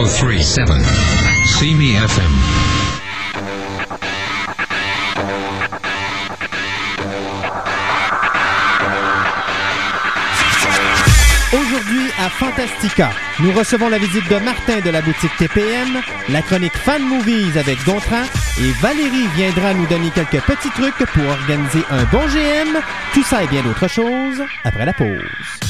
1037. See me FM. Aujourd'hui à Fantastica, nous recevons la visite de Martin de la boutique TPM, la chronique Fan Movies avec Gontran et Valérie viendra nous donner quelques petits trucs pour organiser un bon GM. Tout ça et bien d'autres choses après la pause.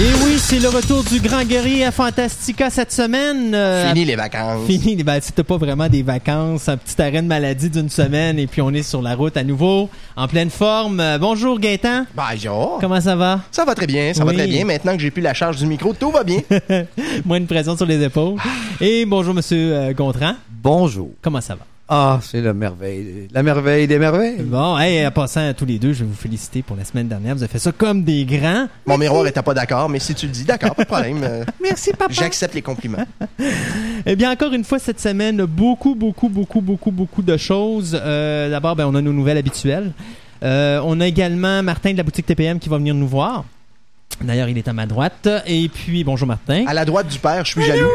Et oui, c'est le retour du grand guerrier à Fantastica cette semaine. Euh, Fini les vacances. Fini, ben, c'était pas vraiment des vacances, un petit arrêt de maladie d'une semaine et puis on est sur la route à nouveau, en pleine forme. Euh, bonjour Gaëtan, Bonjour. comment ça va? Ça va très bien, ça va très bien. Maintenant que j'ai plus la charge du micro, tout va bien. Moins de pression sur les épaules. Et bonjour Monsieur euh, Gontran, Bonjour. comment ça va? Ah, c'est la merveille. La merveille des merveilles. Bon, hey, en passant à tous les deux, je vais vous féliciter pour la semaine dernière. Vous avez fait ça comme des grands. Mon miroir était pas d'accord, mais si tu le dis, d'accord, pas de problème. Euh, Merci papa. J'accepte les compliments. Eh bien, encore une fois, cette semaine, beaucoup, beaucoup, beaucoup, beaucoup, beaucoup de choses. Euh, D'abord, ben, on a nos nouvelles habituelles. Euh, on a également Martin de la boutique TPM qui va venir nous voir. D'ailleurs, il est à ma droite. Et puis, bonjour Martin. À la droite du père, je suis jaloux.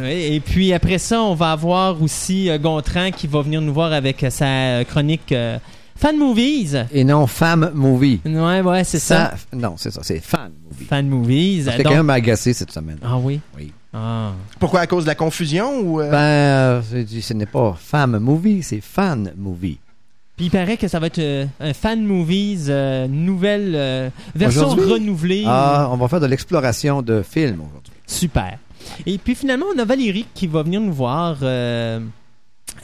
Oui, et puis après ça, on va avoir aussi euh, Gontran qui va venir nous voir avec euh, sa chronique euh, Fan Movies. Et non femme movie. Ouais, ouais, c'est ça. Non, c'est ça. C'est fan movie. Fan Movies. Parce Donc- que quelqu'un m'a agacé cette semaine. Ah oui? Oui. Ah. Pourquoi? À cause de la confusion ou euh, Ben, euh, ce n'est pas femme movie, c'est fan movie. Puis il paraît que ça va être euh, un Fan Movies euh, nouvelle euh, version renouvelée. Ah, on va faire de l'exploration de films aujourd'hui. Super. Et puis finalement, on a Valérie qui va venir nous voir. elle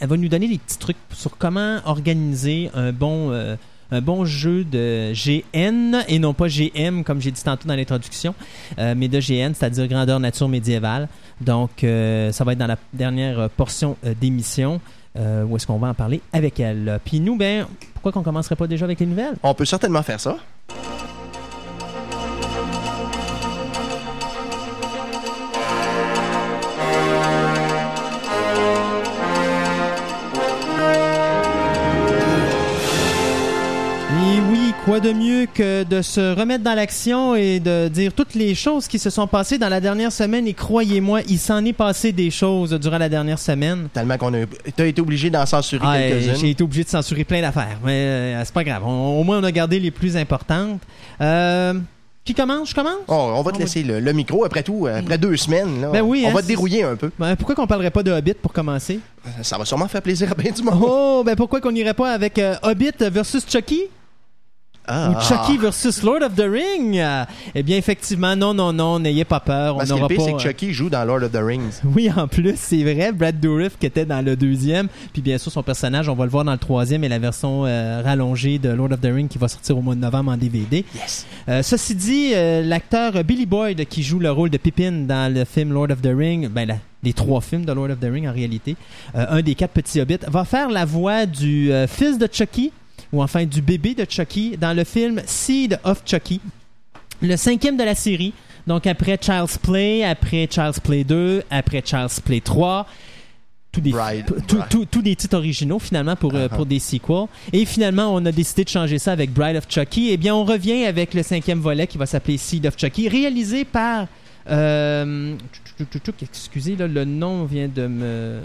va nous donner des petits trucs sur comment organiser un bon, un bon jeu de GN et non pas GM comme j'ai dit tantôt dans l'introduction, mais de GN, c'est-à-dire grandeur nature médiévale. Donc, ça va être dans la dernière portion d'émission euh, où est-ce qu'on va en parler avec elle? Puis nous, ben, pourquoi qu'on commencerait pas déjà avec les nouvelles? on peut certainement faire ça. Quoi de mieux que de se remettre dans l'action et de dire toutes les choses qui se sont passées dans la dernière semaine? Et croyez-moi, il s'en est passé des choses durant la dernière semaine. Tellement qu'on a t'as été obligé d'en censurer Ah, quelques-unes. J'ai été obligé de censurer plein d'affaires, mais euh, c'est pas grave. On- au moins, on a gardé les plus importantes. Euh, qui commence? Je commence? Oh, on va te On laisser le, le micro après tout, euh, après deux semaines. Là, Ben oui, on hein, va te dérouiller un peu. Ben, pourquoi qu'on parlerait pas de Hobbit pour commencer? Ça va sûrement faire plaisir à bien du monde. Oh, ben pourquoi qu'on irait pas avec euh, Hobbit versus Chucky? Ah. Ou Chucky versus Lord of the Ring? Euh, eh bien, effectivement, non, non, non, n'ayez pas peur. Parce on que le n'aura pire, pas. c'est que euh, Chucky joue dans Lord of the Rings. Oui, en plus, c'est vrai. Brad Dourif qui était dans le deuxième. Puis bien sûr, son personnage, on va le voir dans le troisième et la version euh, rallongée de Lord of the Ring qui va sortir au mois de novembre en DVD. Yes. Euh, ceci dit, euh, l'acteur Billy Boyd qui joue le rôle de Pippin dans le film Lord of the Ring, ben les trois films de Lord of the Ring en réalité, euh, un des quatre petits hobbits, va faire la voix du euh, fils de Chucky, ou enfin du bébé de Chucky, dans le film Seed of Chucky, le cinquième de la série. Donc après Child's Play, après Child's Play 2, après Child's Play 3. Tous des, Bride. tout- tout- des titres originaux finalement pour, euh, Uh-huh. pour des sequels. Et finalement, on a décidé de changer ça avec Bride of Chucky. Eh bien, on revient avec le cinquième volet qui va s'appeler Seed of Chucky, réalisé par... euh, excusez, là, le nom vient de me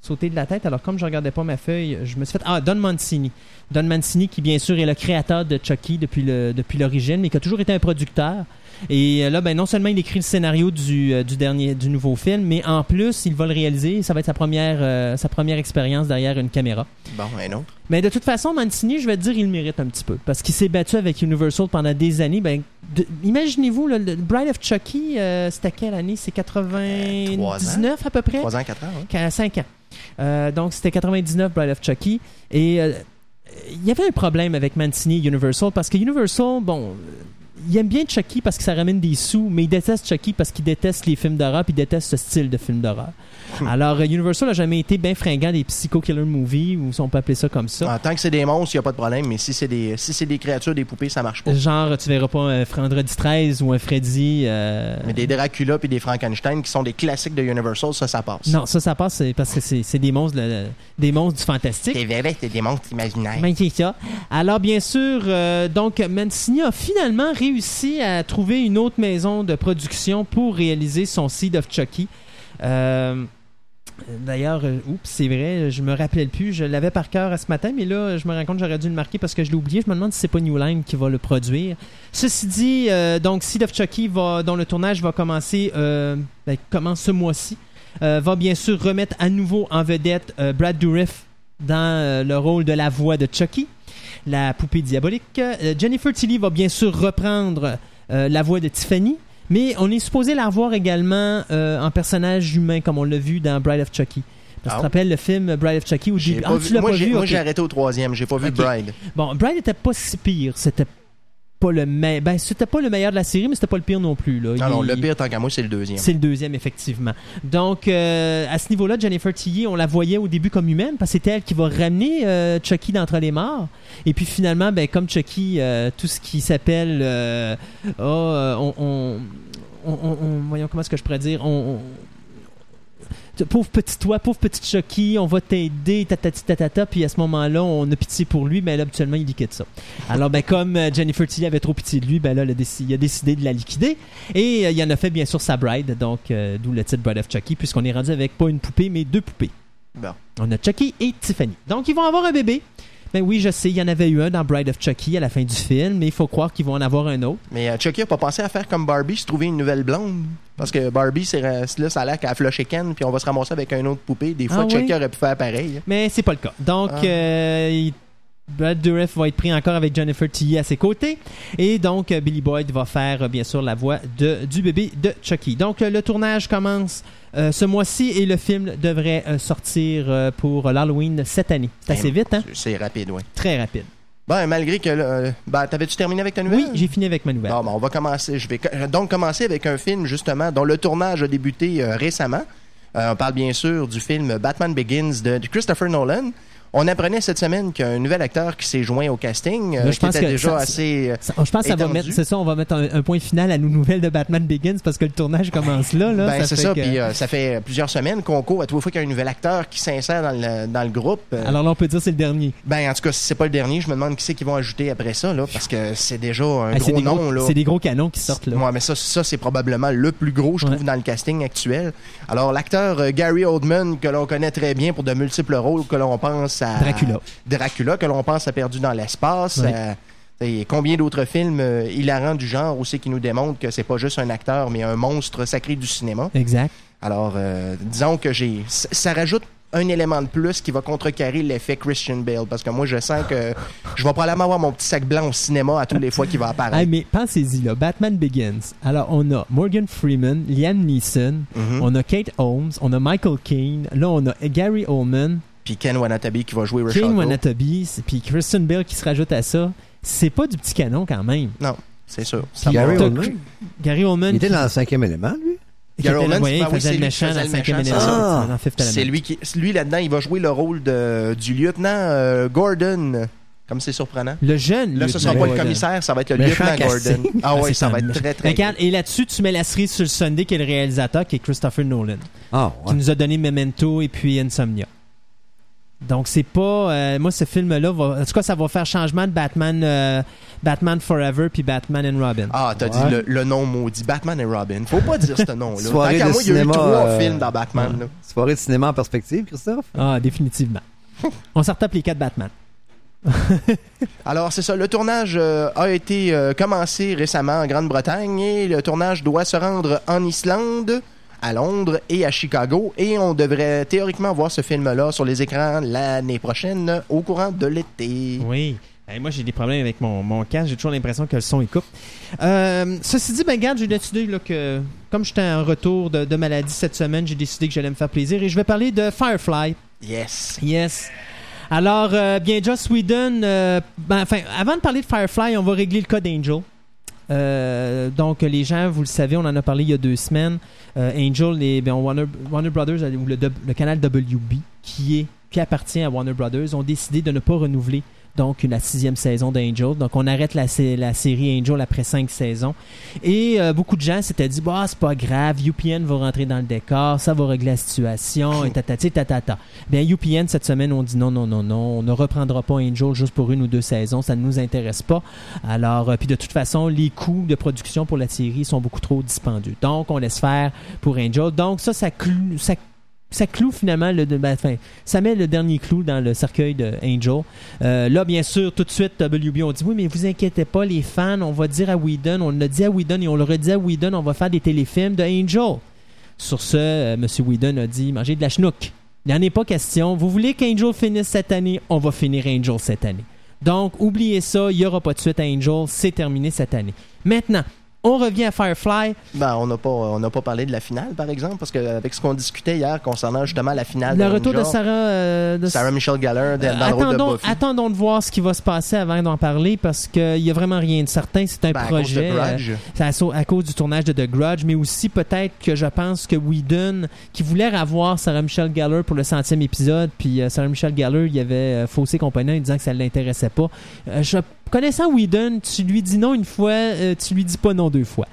sauter de la tête. Alors, comme je regardais pas ma feuille, je me suis fait... Ah, Don Mancini. Don Mancini, qui bien sûr est le créateur de Chucky depuis le- depuis l'origine, mais qui a toujours été un producteur. Et euh, là, ben, non seulement il écrit le scénario du, euh, du dernier, du nouveau film, mais en plus, il va le réaliser. Ça va être sa première, euh, sa première expérience derrière une caméra. Bon, un autre. Mais de toute façon, Mancini, je vais te dire, il le mérite un petit peu. Parce qu'il s'est battu avec Universal pendant des années. Ben, de- imaginez-vous, le Bride of Chucky, euh, c'était quelle année? C'est 99 à peu près? 3 ans, 4 ans, hein? Qu'à 5 ans. Euh, donc, c'était 99 Bride of Chucky. Et euh, il y avait un problème avec Mancini Universal parce que Universal, bon, il aime bien Chucky parce que ça ramène des sous, mais il déteste Chucky parce qu'il déteste les films d'horreur puis il déteste ce style de film d'horreur. Alors, euh, Universal a jamais été bien fringant des psycho-killer movies, ou si on peut appeler ça comme ça. En tant que c'est des monstres, il n'y a pas de problème, mais si c'est des, si des créatures, des poupées, ça marche pas. Genre, tu verras pas un Vendredi 13 ou un Freddy. euh, Mais des Dracula puis des Frankenstein qui sont des classiques de Universal, ça, ça passe. Non, ça, ça passe parce que c'est des monstres, le- des monstres du fantastique. C'est vrai, c'est des monstres imaginaires. Ça. Alors, bien sûr, euh, donc, Mancini a finalement réussi à trouver une autre maison de production pour réaliser son Seed of Chucky. Euh, D'ailleurs, euh, oups, c'est vrai, je me rappelais plus. Je l'avais par cœur ce matin, mais là, je me rends compte j'aurais dû le marquer parce que je l'ai oublié. Je me demande si c'est pas New Line qui va le produire. Ceci dit, euh, donc Seed of Chucky, va, dont le tournage va commencer ben, commence ce mois-ci, va bien sûr remettre à nouveau en vedette Brad Dourif dans le rôle de la voix de Chucky, la poupée diabolique. Euh, Jennifer Tilly va bien sûr reprendre euh, la voix de Tiffany. Mais on est supposé la revoir également euh, en personnage humain, comme on l'a vu dans Bride of Chucky. Parce que tu Ah. te rappelles le film Bride of Chucky où J'ai Ah, vu- moi, pas j'ai, vu moi, ok. j'ai arrêté au troisième. J'ai pas vu. Bride. Bon, Bride était pas si pire. C'était pas le meilleur. Ben, c'était pas le meilleur de la série, mais c'était pas le pire non plus. Là. Non, Il- non, le pire, tant qu'à moi, c'est le deuxième. C'est le deuxième, effectivement. Donc, euh, à ce niveau-là, Jennifer Tilly, on la voyait au début comme humaine, parce que c'était elle qui va ramener euh, Chucky d'entre les morts. Et puis finalement, ben, comme Chucky, euh, tout ce qui s'appelle... euh, ah, euh, on, on, on- on- on- Voyons, comment est-ce que je pourrais dire... On- Pauvre petit toi, pauvre petit Chucky, on va t'aider, tatati tatata, puis à ce moment-là, on a pitié pour lui, mais là, habituellement, il liquide ça. Alors, ben, comme euh, Jennifer Tilly avait trop pitié de lui, ben là, il a, déci- il a décidé de la liquider. Et euh, il en a fait bien sûr sa bride, donc euh, d'où le titre Bride of Chucky, puisqu'on est rendu avec pas une poupée, mais deux poupées. Bon. On a Chucky et Tiffany. Donc ils vont avoir un bébé. Ben oui, je sais, il y en avait eu un dans Bride of Chucky à la fin du film, mais il faut croire qu'ils vont en avoir un autre. Mais euh, Chucky a pas pensé à faire comme Barbie, se trouver une nouvelle blonde. Parce que Barbie, c'est, là, ça a l'air qu'elle a flushé Ken, puis on va se ramasser avec une autre poupée. Des fois, Ah Chucky oui? aurait pu faire pareil. Mais c'est pas le cas. Donc, Ah. euh, il- Brad Dourif va être pris encore avec Jennifer Tilly à ses côtés. Et donc, euh, Billy Boyd va faire, euh, bien sûr, la voix de, du bébé de Chucky. Donc, euh, le tournage commence euh, ce mois-ci et le film devrait euh, sortir euh, pour l'Halloween cette année. C'est assez Eh, vite, hein? C'est rapide, oui. Très rapide. Ben, malgré que. ben, t'avais-tu terminé avec ta nouvelle? Oui, j'ai fini avec ma nouvelle. Bon, ben, on va commencer. Je vais donc commencer avec un film, justement, dont le tournage a débuté récemment. On parle bien sûr du film Batman Begins de Christopher Nolan. On apprenait cette semaine qu'il y a un nouvel acteur qui s'est joint au casting, euh, qui pense était déjà ça- assez... Ça- je pense que ça va étendu. mettre, c'est ça, on va mettre un, un point final à nos nouvelles de Batman Begins parce que le tournage commence là. là ben, c'est ça, que- puis euh, ça fait plusieurs semaines qu'on court à tous les fois qu'il y a un nouvel acteur qui s'insère dans le, dans le groupe. euh, Alors là, on peut dire que c'est le dernier. ben, en tout cas, si c'est pas le dernier, je me demande qui c'est qu'ils vont ajouter après ça, là, parce que c'est déjà un Ah, c'est gros nom, gros, là. c'est des gros canons qui sortent là. Ouais, mais ça, ça c'est probablement le plus gros, je Ouais. trouve, dans le casting actuel. Alors, l'acteur euh, Gary Oldman, que l'on connaît très bien pour de multiples rôles, que l'on pense à... Dracula. Dracula, que l'on pense à Perdu dans l'espace. À- et combien d'autres films euh, hilarants du genre aussi qui nous démontrent que c'est pas juste un acteur, mais un monstre sacré du cinéma. Exact. Alors, euh, disons que j'ai... Ça, rajoute un élément de plus qui va contrecarrer l'effet Christian Bale, parce que moi, je sens que je vais probablement avoir mon petit sac blanc au cinéma à tous les fois qu'il va apparaître. Hey, mais pensez-y là, Batman Begins. Alors on a Morgan Freeman, Liam Neeson, Mhm. on a Kate Holmes, on a Michael Caine, là on a Gary Oldman, Puis Ken Wanatabe qui va jouer Richard Kane Gere. Wanatabe, puis Kristen Bell qui se rajoute à ça. C'est pas du petit canon quand même. Non, c'est sûr. Ça Gary Oldman. Gary Oldman. Il était qui- dans le cinquième élément, lui. qui Gary Oldman, ouais, il oui, faisait le qui méchant dans le cinquième élément, Fifth C'est lui qui, lui là-dedans, il va jouer le rôle de, du lieutenant euh, Gordon. Comme c'est surprenant. Le jeune. Là, ce lieutenant sera pas le commissaire, ça va être le Méchant lieutenant. Gordon. Ah Ah, oui, ça va être méchant. très, très Regarde, et là-dessus, tu mets la cerise sur le Sunday qui est le réalisateur, qui est Christopher Nolan, Ah, qui ouais. nous a donné Memento et puis Insomnia. Donc c'est pas euh, moi ce film là va en tout cas ça va faire changement de Batman euh, Batman Forever puis Batman and Robin. Ah, t'as Ouais. dit le, le nom maudit, Batman et Robin. Faut pas dire ce nom-là. Tant Soirée de moi, il y a eu cinéma, trois euh, films dans Batman. là. Soirée de cinéma en perspective, Christophe? Ah, définitivement. On s'en retape les quatre Batman. Alors, c'est ça. Le tournage euh, a été euh, commencé récemment en Grande-Bretagne et le tournage doit se rendre en Islande, à Londres et à Chicago. Et on devrait théoriquement voir ce film-là sur les écrans l'année prochaine, au courant de l'été. Oui. Moi, j'ai des problèmes avec mon, mon casque. J'ai toujours l'impression que le son, il coupe. Euh, ceci dit, ben, regarde, j'ai décidé là, que, comme j'étais en retour de, de maladie cette semaine, j'ai décidé que j'allais me faire plaisir et je vais parler de Firefly. Yes. Yes. Alors, euh, bien, Joss Whedon, euh, ben, enfin, avant de parler de Firefly, on va régler le cas d'Angel. Euh, donc, les gens, vous le savez, on en a parlé il y a deux semaines. Euh, Angel, les, ben, Warner, Warner Brothers, ou le, le canal WB, qui, est, qui appartient à Warner Brothers, ont décidé de ne pas renouveler donc la sixième saison d'Angel. Donc on arrête la, sé- la série Angel après cinq saisons. Et euh, beaucoup de gens s'étaient dit bah c'est pas grave, UPN va rentrer dans le décor, ça va régler la situation et tatati tatata. Bien UPN cette semaine on dit non non non non, on ne reprendra pas Angel juste pour une ou deux saisons, ça ne nous intéresse pas. Alors euh, puis de toute façon les coûts de production pour la série sont beaucoup trop dispendieux. Donc on laisse faire pour Angel. Donc ça ça clou- ça ça cloue finalement le ben, enfin, ça met le dernier clou dans le cercueil de Angel. Euh, là, bien sûr, tout de suite, WB ont dit oui, mais vous inquiétez pas, les fans, on va dire à Whedon, on l'a dit à Whedon et on le redit à Whedon, on va faire des téléfilms de Angel. Sur ce, euh, M. Whedon a dit mangez de la chenouk. Il n'y en est pas question. Vous voulez qu'Angel finisse cette année, on va finir Angel cette année. Donc, oubliez ça, il n'y aura pas de suite à Angel, c'est terminé cette année. Maintenant, on revient à Firefly. Ben, on n'a pas, on n'a pas parlé de la finale, par exemple, parce qu'avec ce qu'on discutait hier concernant justement la finale Le de retour de Sarah. euh, de Sarah Michelle Gellar dans, Euh, le rôle de attendons, Buffy. attendons de voir ce qui va se passer avant d'en parler parce qu'il n'y a vraiment rien de certain. C'est un Ben, à cause de projet. euh, à, à cause du tournage de The Grudge, mais aussi peut-être que je pense que Whedon, qui voulait avoir Sarah Michelle Gellar pour le centième épisode, puis euh, Sarah Michelle Gellar, il avait euh, faussé compagnon en disant que ça ne l'intéressait pas. Je, connaissant Whedon, tu lui dis non une fois, euh, tu lui dis pas non deux fois.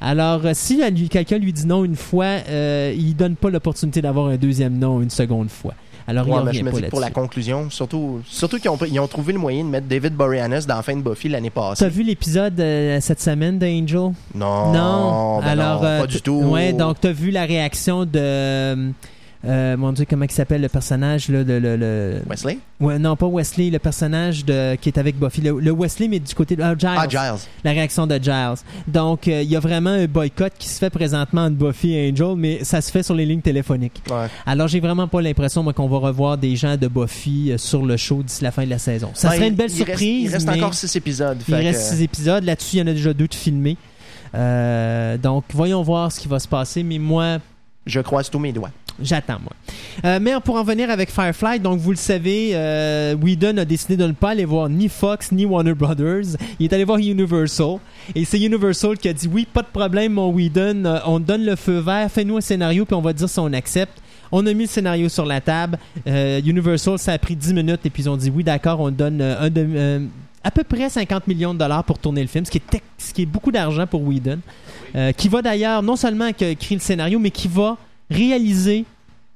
Alors, euh, si quelqu'un lui dit non une fois, euh, il donne pas l'opportunité d'avoir un deuxième non une seconde fois. Alors, Ouais, il mais je me pas dis pour la conclusion, surtout, surtout qu'ils ont, ils ont trouvé le moyen de mettre David Boreanaz dans la fin de Buffy l'année passée. T'as vu l'épisode euh, cette semaine d'Angel? Non, non. ben Alors, non, euh, pas t- du tout. Ouais, donc t'as vu la réaction de. Euh, mon Dieu, comment il s'appelle le personnage là, de, le, le- Wesley? Ouais, non, pas Wesley, le personnage de qui est avec Buffy. Le, le Wesley, mais du côté de ah, Giles. Ah, Giles. La réaction de Giles. Donc, euh, il y a vraiment un boycott qui se fait présentement entre Buffy et Angel, mais ça se fait sur les lignes téléphoniques. Ouais. Alors, j'ai vraiment pas l'impression moi, qu'on va revoir des gens de Buffy euh, sur le show d'ici la fin de la saison. Ça Ben, serait une belle il reste- surprise. il reste encore six épisodes. il reste que- six épisodes. Là-dessus, il y en a déjà deux de filmés. Euh, donc, voyons voir ce qui va se passer. Mais moi, Je croise tous mes doigts. J'attends, moi. Euh, mais pour en venir avec Firefly, donc vous le savez, euh, Whedon a décidé de ne pas aller voir ni Fox ni Warner Brothers. Il est allé voir Universal. Et c'est Universal qui a dit Oui, pas de problème, mon Whedon. Euh, on donne le feu vert. Fais-nous un scénario, puis on va dire si on accepte. On a mis le scénario sur la table. Euh, Universal, ça a pris 10 minutes et puis ils ont dit oui, d'accord, on donne euh, à peu près 50 millions de dollars pour tourner le film, ce qui est, beaucoup d'argent pour Whedon. Qui va d'ailleurs non seulement écrire le scénario, mais qui va réaliser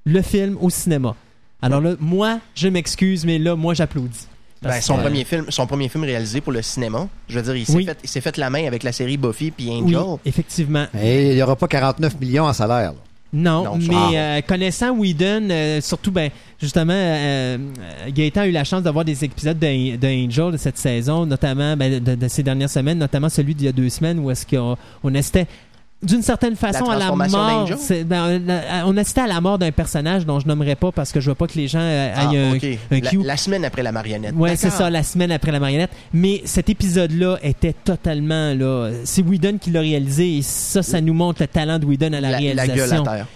le film au cinéma. Alors là, moi, je m'excuse, mais là, moi, j'applaudis. Ben, son, que- premier film, son premier film réalisé pour le cinéma. Je veux dire, il s'est Oui. fait, il s'est fait la main avec la série Buffy puis Oui, Angel. effectivement. Et il n'y aura pas 49 millions en salaire. là. Non, Non, mais ah. euh, connaissant Whedon, euh, surtout, ben, justement, euh, Gaëtan a eu la chance d'avoir des épisodes de, de cette saison, notamment ben, de, de ces dernières semaines, notamment celui d'il y a deux semaines où est-ce qu'on on assistait d'une certaine façon à la transformation mort. on assistait à la mort d'un personnage dont je nommerai pas parce que je veux pas que les gens euh, Ah, un, ok. un la, cue. la semaine après la marionnette. Ouais, c'est ça, la semaine après la marionnette. Mais cet épisode-là était totalement là. C'est Whedon qui l'a réalisé et ça, ça nous montre le talent de Whedon à la, La, la réalisation. gueule à terre.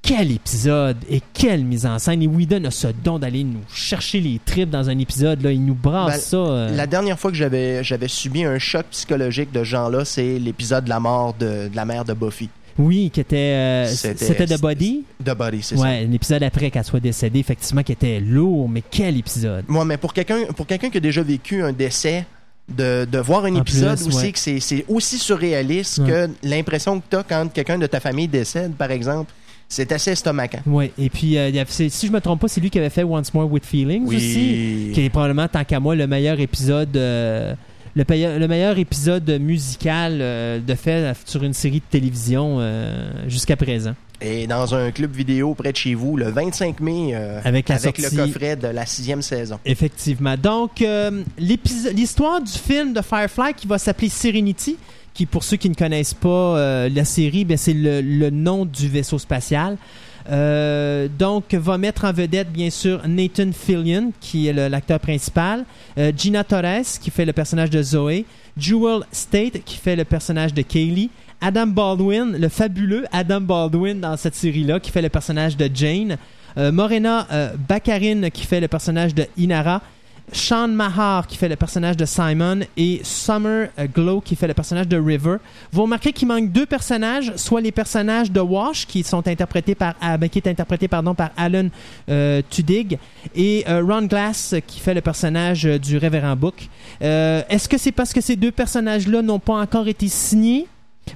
Quel épisode et quelle mise en scène. Et Whedon a ce don d'aller nous chercher les tripes dans un épisode. Là. Il nous brasse Ben, ça. euh. La dernière fois que j'avais j'avais subi un choc psychologique de genre-là, c'est l'épisode de la mort de, de la mère de Buffy. Oui, qui était. euh, C'était- C'était The Body. De Buddy, c'est Ouais, l'épisode après qu'elle soit décédée, effectivement, qui était lourd. Mais quel épisode. ça. Moi, mais pour quelqu'un pour quelqu'un qui a déjà vécu un décès, de, de voir un En épisode plus, aussi ouais. que c'est c'est aussi surréaliste Ouais. que l'impression que tu as quand quelqu'un de ta famille décède, par exemple. C'est assez estomacant. Ouais, et puis, euh, il y a- c'est- si je me trompe pas, c'est lui qui avait fait Once More with Feelings aussi. qui est probablement tant qu'à moi le meilleur épisode euh, le, meilleur épisode musical euh, de fait sur une série de télévision jusqu'à présent. Et dans un club vidéo près de chez vous, le 25 mai, Avec la le sortie- coffret de la sixième saison. Effectivement. Donc, l'histoire du film de Firefly qui va s'appeler Serenity, pour ceux qui ne connaissent pas euh, la série, ben, c'est le, nom du vaisseau spatial. Euh, donc, va mettre en vedette, bien sûr, Nathan Fillion, qui est l'acteur principal, euh, Gina Torres, qui fait le personnage de Zoé, Jewel State, qui fait le personnage de Kaylee, Adam Baldwin, le fabuleux Adam Baldwin dans cette série-là, qui fait le personnage de Jane, Morena Baccarin, qui fait le personnage de Inara, Sean Mahar qui fait le personnage de Simon et Summer euh, Glow qui fait le personnage de River. Vous remarquez qu'il manque deux personnages, soit les personnages de Wash qui sont interprétés par ah, ben, qui est interprété pardon par Alan euh, Tudyk et euh, Ron Glass qui fait le personnage euh, du révérend Book. Est-ce que c'est parce que ces deux personnages-là n'ont pas encore été signés?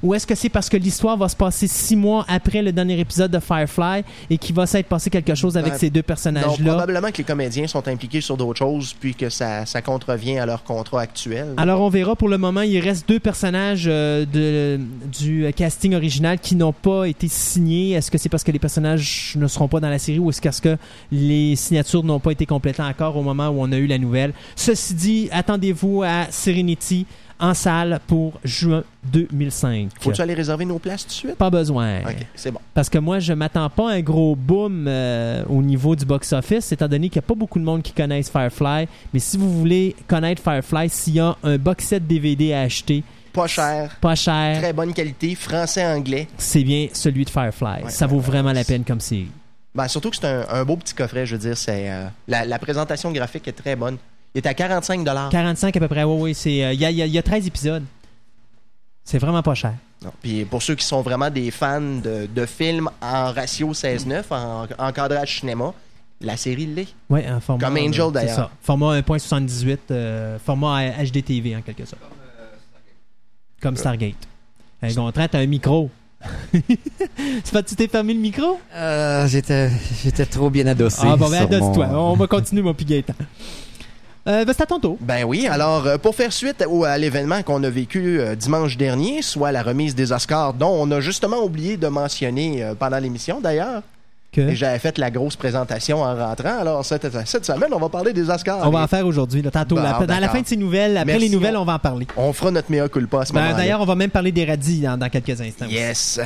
Ou est-ce que c'est parce que l'histoire va se passer six mois après le dernier épisode de Firefly et qu'il va s'être passé quelque chose avec Ben, ces deux personnages-là? probablement que les comédiens sont impliqués sur d'autres choses, puis que ça, ça contrevient à leur contrat actuel. Alors on verra pour le moment, il reste deux personnages euh, de, du casting original qui n'ont pas été signés. Est-ce que c'est parce que les personnages ne seront pas dans la série ou est-ce que- est-ce que les signatures n'ont pas été complétées encore au moment où on a eu la nouvelle? Ceci dit, attendez-vous à Serenity en salle pour juin 2005. Faut-tu aller réserver nos places tout de suite? Pas besoin. Ok, c'est bon. Parce que moi, je m'attends pas à un gros boom euh, au niveau du box-office, étant donné qu'il n'y a pas beaucoup de monde qui connaissent Firefly. Mais si vous voulez connaître Firefly, s'il y a un box set DVD à acheter, Pas cher, pas cher, très bonne qualité, français-anglais. c'est bien celui de Firefly. Ouais, Ça vaut ouais, vraiment ouais. la peine comme série. Ben, surtout que c'est un, un beau petit coffret, je veux dire. c'est euh, la, la présentation graphique est très bonne. Il est à 45 45 à peu près, oui, oui. c'est, euh, Il y, a, il y a- il y a 13 épisodes. C'est vraiment pas cher. Non. Puis pour ceux qui sont vraiment des fans de, de films en ratio 16-9, en en cadrage cinéma, la série l'est. Ouais, un format, Comme Angel, euh, c'est d'ailleurs. ça. Format 1.78, euh, format HDTV en quelque sorte. Comme Stargate. Hey, Gontran, t'as un micro. c'est pas que tu t'es fermé le micro? Euh, j'étais, j'étais trop bien adossé. Ah bon, ben adosse-toi. mon- On va continuer, mon Piguetan. Euh, ben, c'est à tour. Ben oui, alors euh, pour faire suite à l'événement qu'on a vécu euh, dimanche dernier, soit la remise des Oscars, dont on a justement oublié de mentionner pendant l'émission d'ailleurs, Que? et j'avais fait la grosse présentation en rentrant, alors cette, cette semaine, on va parler des Oscars. on va en faire aujourd'hui, tantôt. Bon, là. dans la fin de ces nouvelles, après Merci, les nouvelles, on- on va en parler. On fera notre mea culpa à ce Ben. D'ailleurs, on va même parler des radis dans, dans quelques instants. aussi. Yes.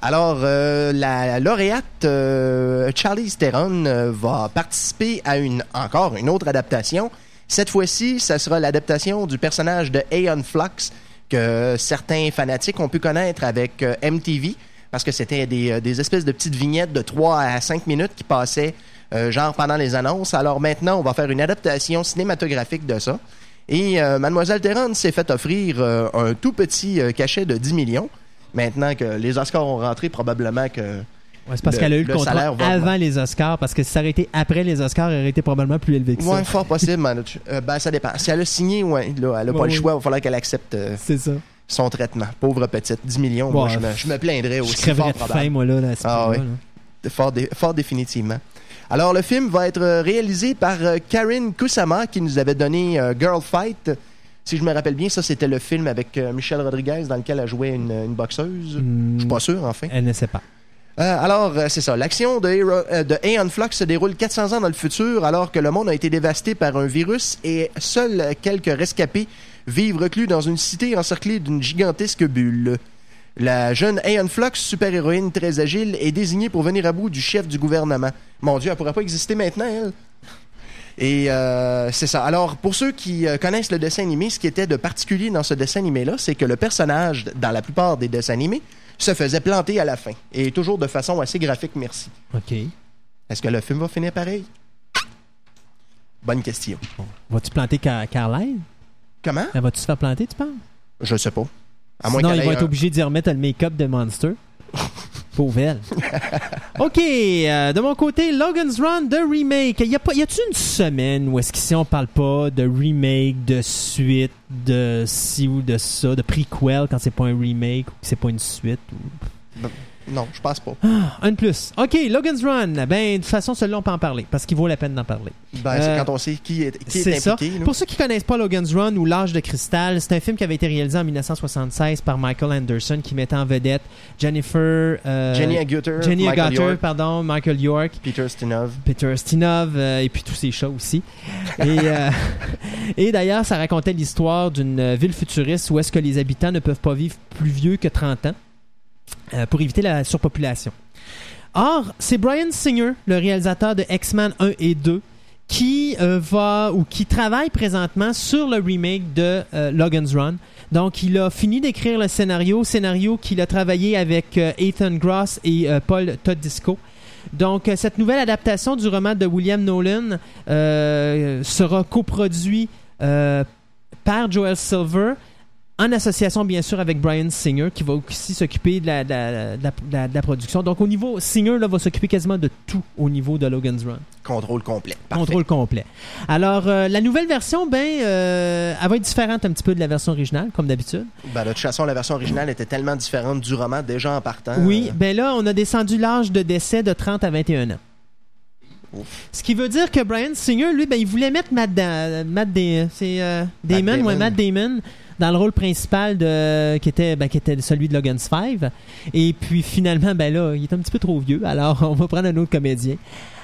Alors, euh, la lauréate euh, Charlize Theron euh, va participer à une encore une autre adaptation. Cette fois-ci, ça sera l'adaptation du personnage de Aeon Flux que certains fanatiques ont pu connaître avec euh, MTV parce que c'était des, euh, des espèces de petites vignettes de 3 à 5 minutes qui passaient euh, genre pendant les annonces. Alors maintenant, on va faire une adaptation cinématographique de ça. Et Mademoiselle Theron s'est fait offrir un tout petit cachet de 10 millions. Maintenant que les Oscars ont rentré, probablement que... Ouais, c'est parce Le- qu'elle a eu le, le contrat avant les Oscars, parce que si ça aurait été après les Oscars, elle aurait été probablement plus élevée que ça. Ouais, fort possible, man. Euh, ben, ça dépend. Si elle a signé, ouais, là, elle a Ouais, pas le oui. choix. Il va falloir qu'elle accepte euh, C'est ça. son traitement. Pauvre petite. 10 millions, moi, je me, je me plaindrais Je aussi. crèverais Fort de faim, moi, là, là, Ah là. Fort, dé- fort définitivement. Alors, le film va être euh, réalisé par Karen Kusama, qui nous avait donné euh, Girl Fight. Si je me rappelle bien, ça, c'était le film avec euh, Michelle Rodriguez dans lequel elle jouait une, une boxeuse. Hmm, Je suis pas sûr, enfin. Elle ne sait pas. Euh, alors, euh, c'est ça. L'action de, Hero- euh, Aeon Flux se déroule 400 ans dans le futur, alors que le monde a été dévasté par un virus et seuls quelques rescapés vivent reclus dans une cité encerclée d'une gigantesque bulle. La jeune Aeon Flux, super-héroïne très agile, est désignée pour venir à bout du chef du gouvernement. Mon Dieu, elle pourrait pas exister maintenant, elle. Et c'est ça. Alors, pour ceux qui connaissent le dessin animé, ce qui était de particulier dans ce dessin animé-là, c'est que le personnage, dans la plupart des dessins animés, se faisait planter à la fin. Et toujours de façon assez graphique, merci. OK. Est-ce que le film va finir pareil? Bonne question. Vas-tu planter Car- Carline? Comment? Elle va-tu se faire planter, tu penses? Je sais pas. À moins Sinon, qu'elle ils vont être un- obligés d'y remettre le make-up de Monster. Pauvre elle. OK, euh, de mon côté, Logan's Run de remake. Y a pas, y a-tu une semaine où est-ce qu'ici on parle pas de remake, de suite, de ci ou de ça, de prequel quand c'est pas un remake ou que c'est pas une suite? ou- Non, je pense pas. Un de plus. OK, Logan's Run. Ben, de toute façon, celui-là, on peut en parler parce qu'il vaut la peine d'en parler. Ben, c'est Euh, quand on sait qui est, qui est ça. impliqué. là. Pour ceux qui connaissent pas Logan's Run ou L'âge de cristal, c'est un film qui avait été réalisé en 1976 par Michael Anderson qui mettait en vedette Jennifer euh, Jenny Agutter, Jenny Michael Agutter, York, pardon, Michael York, Peter Stinov. Peter Stinov euh, et puis tous ces chats aussi. Et, et d'ailleurs, ça racontait l'histoire d'une ville futuriste où est-ce que les habitants ne peuvent pas vivre plus vieux que 30 ans euh, pour éviter la surpopulation. Or, c'est Brian Singer, le réalisateur de X-Men 1 et 2, qui euh, va ou qui travaille présentement sur le remake de euh, Logan's Run. Donc, il a fini d'écrire le scénario, scénario qu'il a travaillé avec Ethan Gross et Paul Todisco. Donc, cette nouvelle adaptation du roman de William Nolan sera coproduit euh, par Joel Silver en association bien sûr avec Brian Singer qui va aussi s'occuper de la, de la- de la- de la- de la production. Donc au niveau Singer là, va s'occuper quasiment de tout au niveau de Logan's Run. Contrôle complet. Parfait. Contrôle complet. Alors euh, la nouvelle version ben euh, elle va être différente un petit peu de la version originale comme d'habitude. Ben, de toute façon, la version originale était tellement différente du roman déjà en partant. Oui, Euh, ben là on a descendu l'âge de décès de 30 à 21 ans. Ouf. Ce qui veut dire que Brian Singer, lui, ben, il voulait mettre Matt, Da- Matt Da- Damon, Damon. ouais, Matt Damon dans le rôle principal de, qui, était, ben, qui était celui de Logan's Five. Et puis finalement, ben là, il est un petit peu trop vieux, alors on va prendre un autre comédien.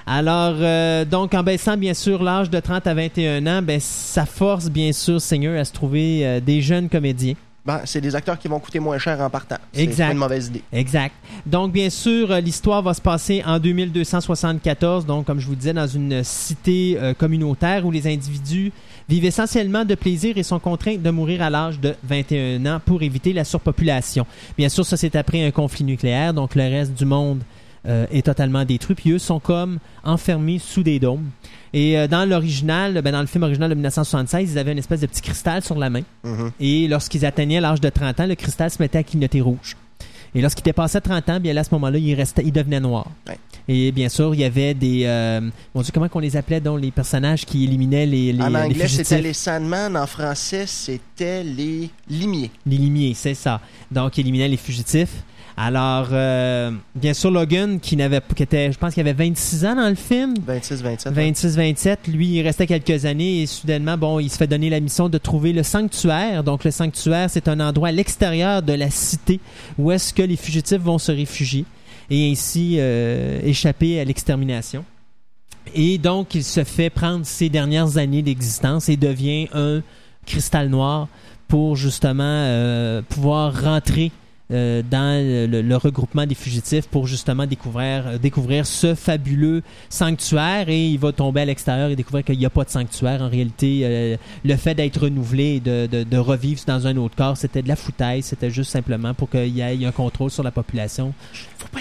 Alors, euh, donc, en baissant bien sûr l'âge de 30 à 21 ans, ben, ça force bien sûr Singer à se trouver euh, des jeunes comédiens. ben, c'est des acteurs qui vont coûter moins cher en partant. C'est Exact. pas une mauvaise idée. Exact. Donc, bien sûr, euh, l'histoire va se passer en 2274, donc, comme je vous disais, dans une cité euh, communautaire où les individus vivent essentiellement de plaisir et sont contraints de mourir à l'âge de 21 ans pour éviter la surpopulation. Bien sûr, ça, c'est après un conflit nucléaire, donc le reste du monde euh, est totalement détruit, puis eux sont comme enfermés sous des dômes. Et euh, dans l'original, ben, dans le film original de 1976, ils avaient une espèce de petit cristal sur la main. Mhm. Et lorsqu'ils atteignaient l'âge de 30 ans, le cristal se mettait à clignoter rouge. Et lorsqu'il dépassaient 30 ans, bien là, à ce moment-là, il, restait, il devenait noir. Ouais. Et bien sûr, il y avait des... Euh, mon Dieu, comment qu'on les appelait, donc, les personnages qui éliminaient les, les, en les anglais, c'était les Sandman. En français, c'était les Limiers. Les limiers, c'est ça. Donc, il éliminait les fugitifs. Alors, euh, bien sûr, Logan, qui n'avait, qui était, je pense qu'il avait 26 ans dans le film, 26-27. 26-27, lui, il restait quelques années et soudainement, bon, il se fait donner la mission de trouver le sanctuaire. Donc, le sanctuaire, c'est un endroit à l'extérieur de la cité où est-ce que les fugitifs vont se réfugier et ainsi euh, échapper à l'extermination. Et donc, il se fait prendre ses dernières années d'existence et devient un cristal noir pour justement euh, pouvoir rentrer euh, dans le, regroupement des fugitifs pour justement découvrir, euh, découvrir ce fabuleux sanctuaire et il va tomber à l'extérieur et découvrir qu'il n'y a pas de sanctuaire. En réalité, euh, le fait d'être renouvelé et de, de- revivre dans un autre corps, c'était de la foutaise. C'était juste simplement pour qu'il y ait un contrôle sur la population.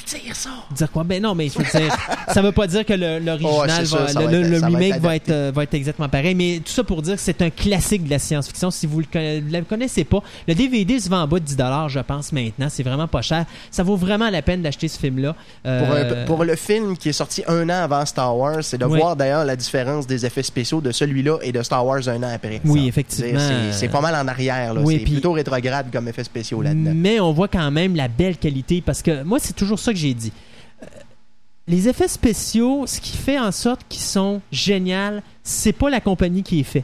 Dire ça. Dire quoi? Ben non, mais je veux dire, ça veut pas dire que le- l'original, va, le, va le- être- le ça va remake être va être, euh, va être exactement pareil. Mais tout ça pour dire que c'est un classique de la science-fiction. Si vous le conna- le connaissez pas, le DVD se vend en bas de 10 je pense, maintenant. C'est vraiment pas cher. Ça vaut vraiment la peine d'acheter ce film-là. Pour, Euh, un- pour le film qui est sorti un an avant Star Wars, c'est de Oui. voir d'ailleurs la différence des effets spéciaux de celui-là et de Star Wars un an après. Oui, Ça. effectivement. C'est- C'est pas mal en arrière. là. Oui, c'est plutôt rétrograde comme effets spéciaux là-dedans. Mais on voit quand même la belle qualité parce que moi, c'est toujours ça que j'ai dit. Euh, Les effets spéciaux, ce qui fait en sorte qu'ils sont géniaux, c'est pas la compagnie qui les fait.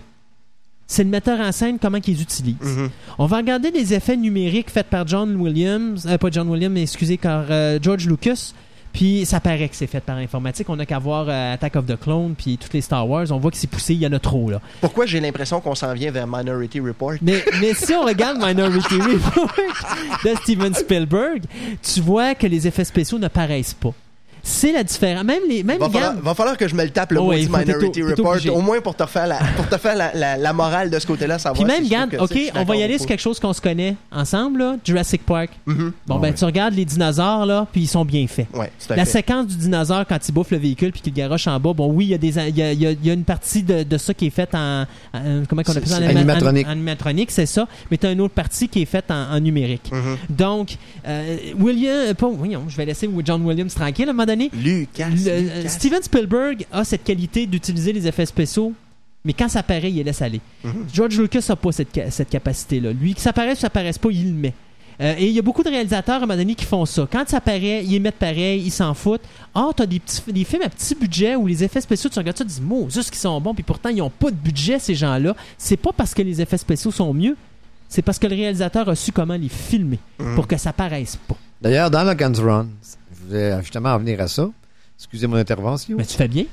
C'est le metteur en scène, comment qu'ils utilisent. Mhm. On va regarder les effets numériques faits par John Williams, euh, pas John Williams, mais excusez, par euh, George Lucas. Puis ça paraît que c'est fait par informatique. On n'a qu'à voir euh, Attack of the Clone, puis toutes les Star Wars. On voit que c'est poussé, il y en a trop là. Pourquoi j'ai l'impression qu'on s'en vient vers Minority Report? Mais, mais si on regarde Minority Report de Steven Spielberg, tu vois que les effets spéciaux ne paraissent pas. C'est la différence. Même les, même Va falloir, va falloir que je me le tape le Oh, ouais, Minority Report, au moins pour te faire la, pour te faire la, la- la morale de ce côté-là, savoir Puis même, si regarde, ok, on va y aller sur quelque chose qu'on se connaît ensemble, là, Jurassic Park. Mhm. Bon, Ah ben, ouais. tu regardes les dinosaures, là, puis ils sont bien faits. Ouais, tout à La fait. séquence du dinosaure quand il bouffe le véhicule puis qu'il garoche en bas, bon oui, il y a des il y a, il y a- il y a une partie de, de ça qui est faite en, en- comment C'est- appelle ça en animatronique. en- animatronique, c'est ça, mais tu as une autre partie qui est faite en, en numérique. Mhm. Donc euh, William euh, pas voyons, je vais laisser John Williams tranquille à un moment donné. Lucas, Le- euh, Lucas. Steven Spielberg a cette qualité d'utiliser les effets spéciaux mais quand ça paraît, il les laisse aller. Mhm. George Lucas n'a pas cette, ca- cette capacité-là. Lui, que ça paraisse ou ça paraisse pas, il le met. Euh, et il y a beaucoup de réalisateurs à un moment donné qui font ça. Quand ça paraît, ils émettent pareil, ils s'en foutent. Ah, t'as des, petits, des films à petit budget où les effets spéciaux, tu regardes ça, tu dis, mots, juste qu'ils sont bons, puis pourtant, ils n'ont pas de budget, ces gens-là. C'est pas parce que les effets spéciaux sont mieux, c'est parce que le réalisateur a su comment les filmer pour que ça paraisse pas. D'ailleurs, dans le Guns Run, je voulais justement en venir à ça. Excusez mon intervention. Mais tu fais bien.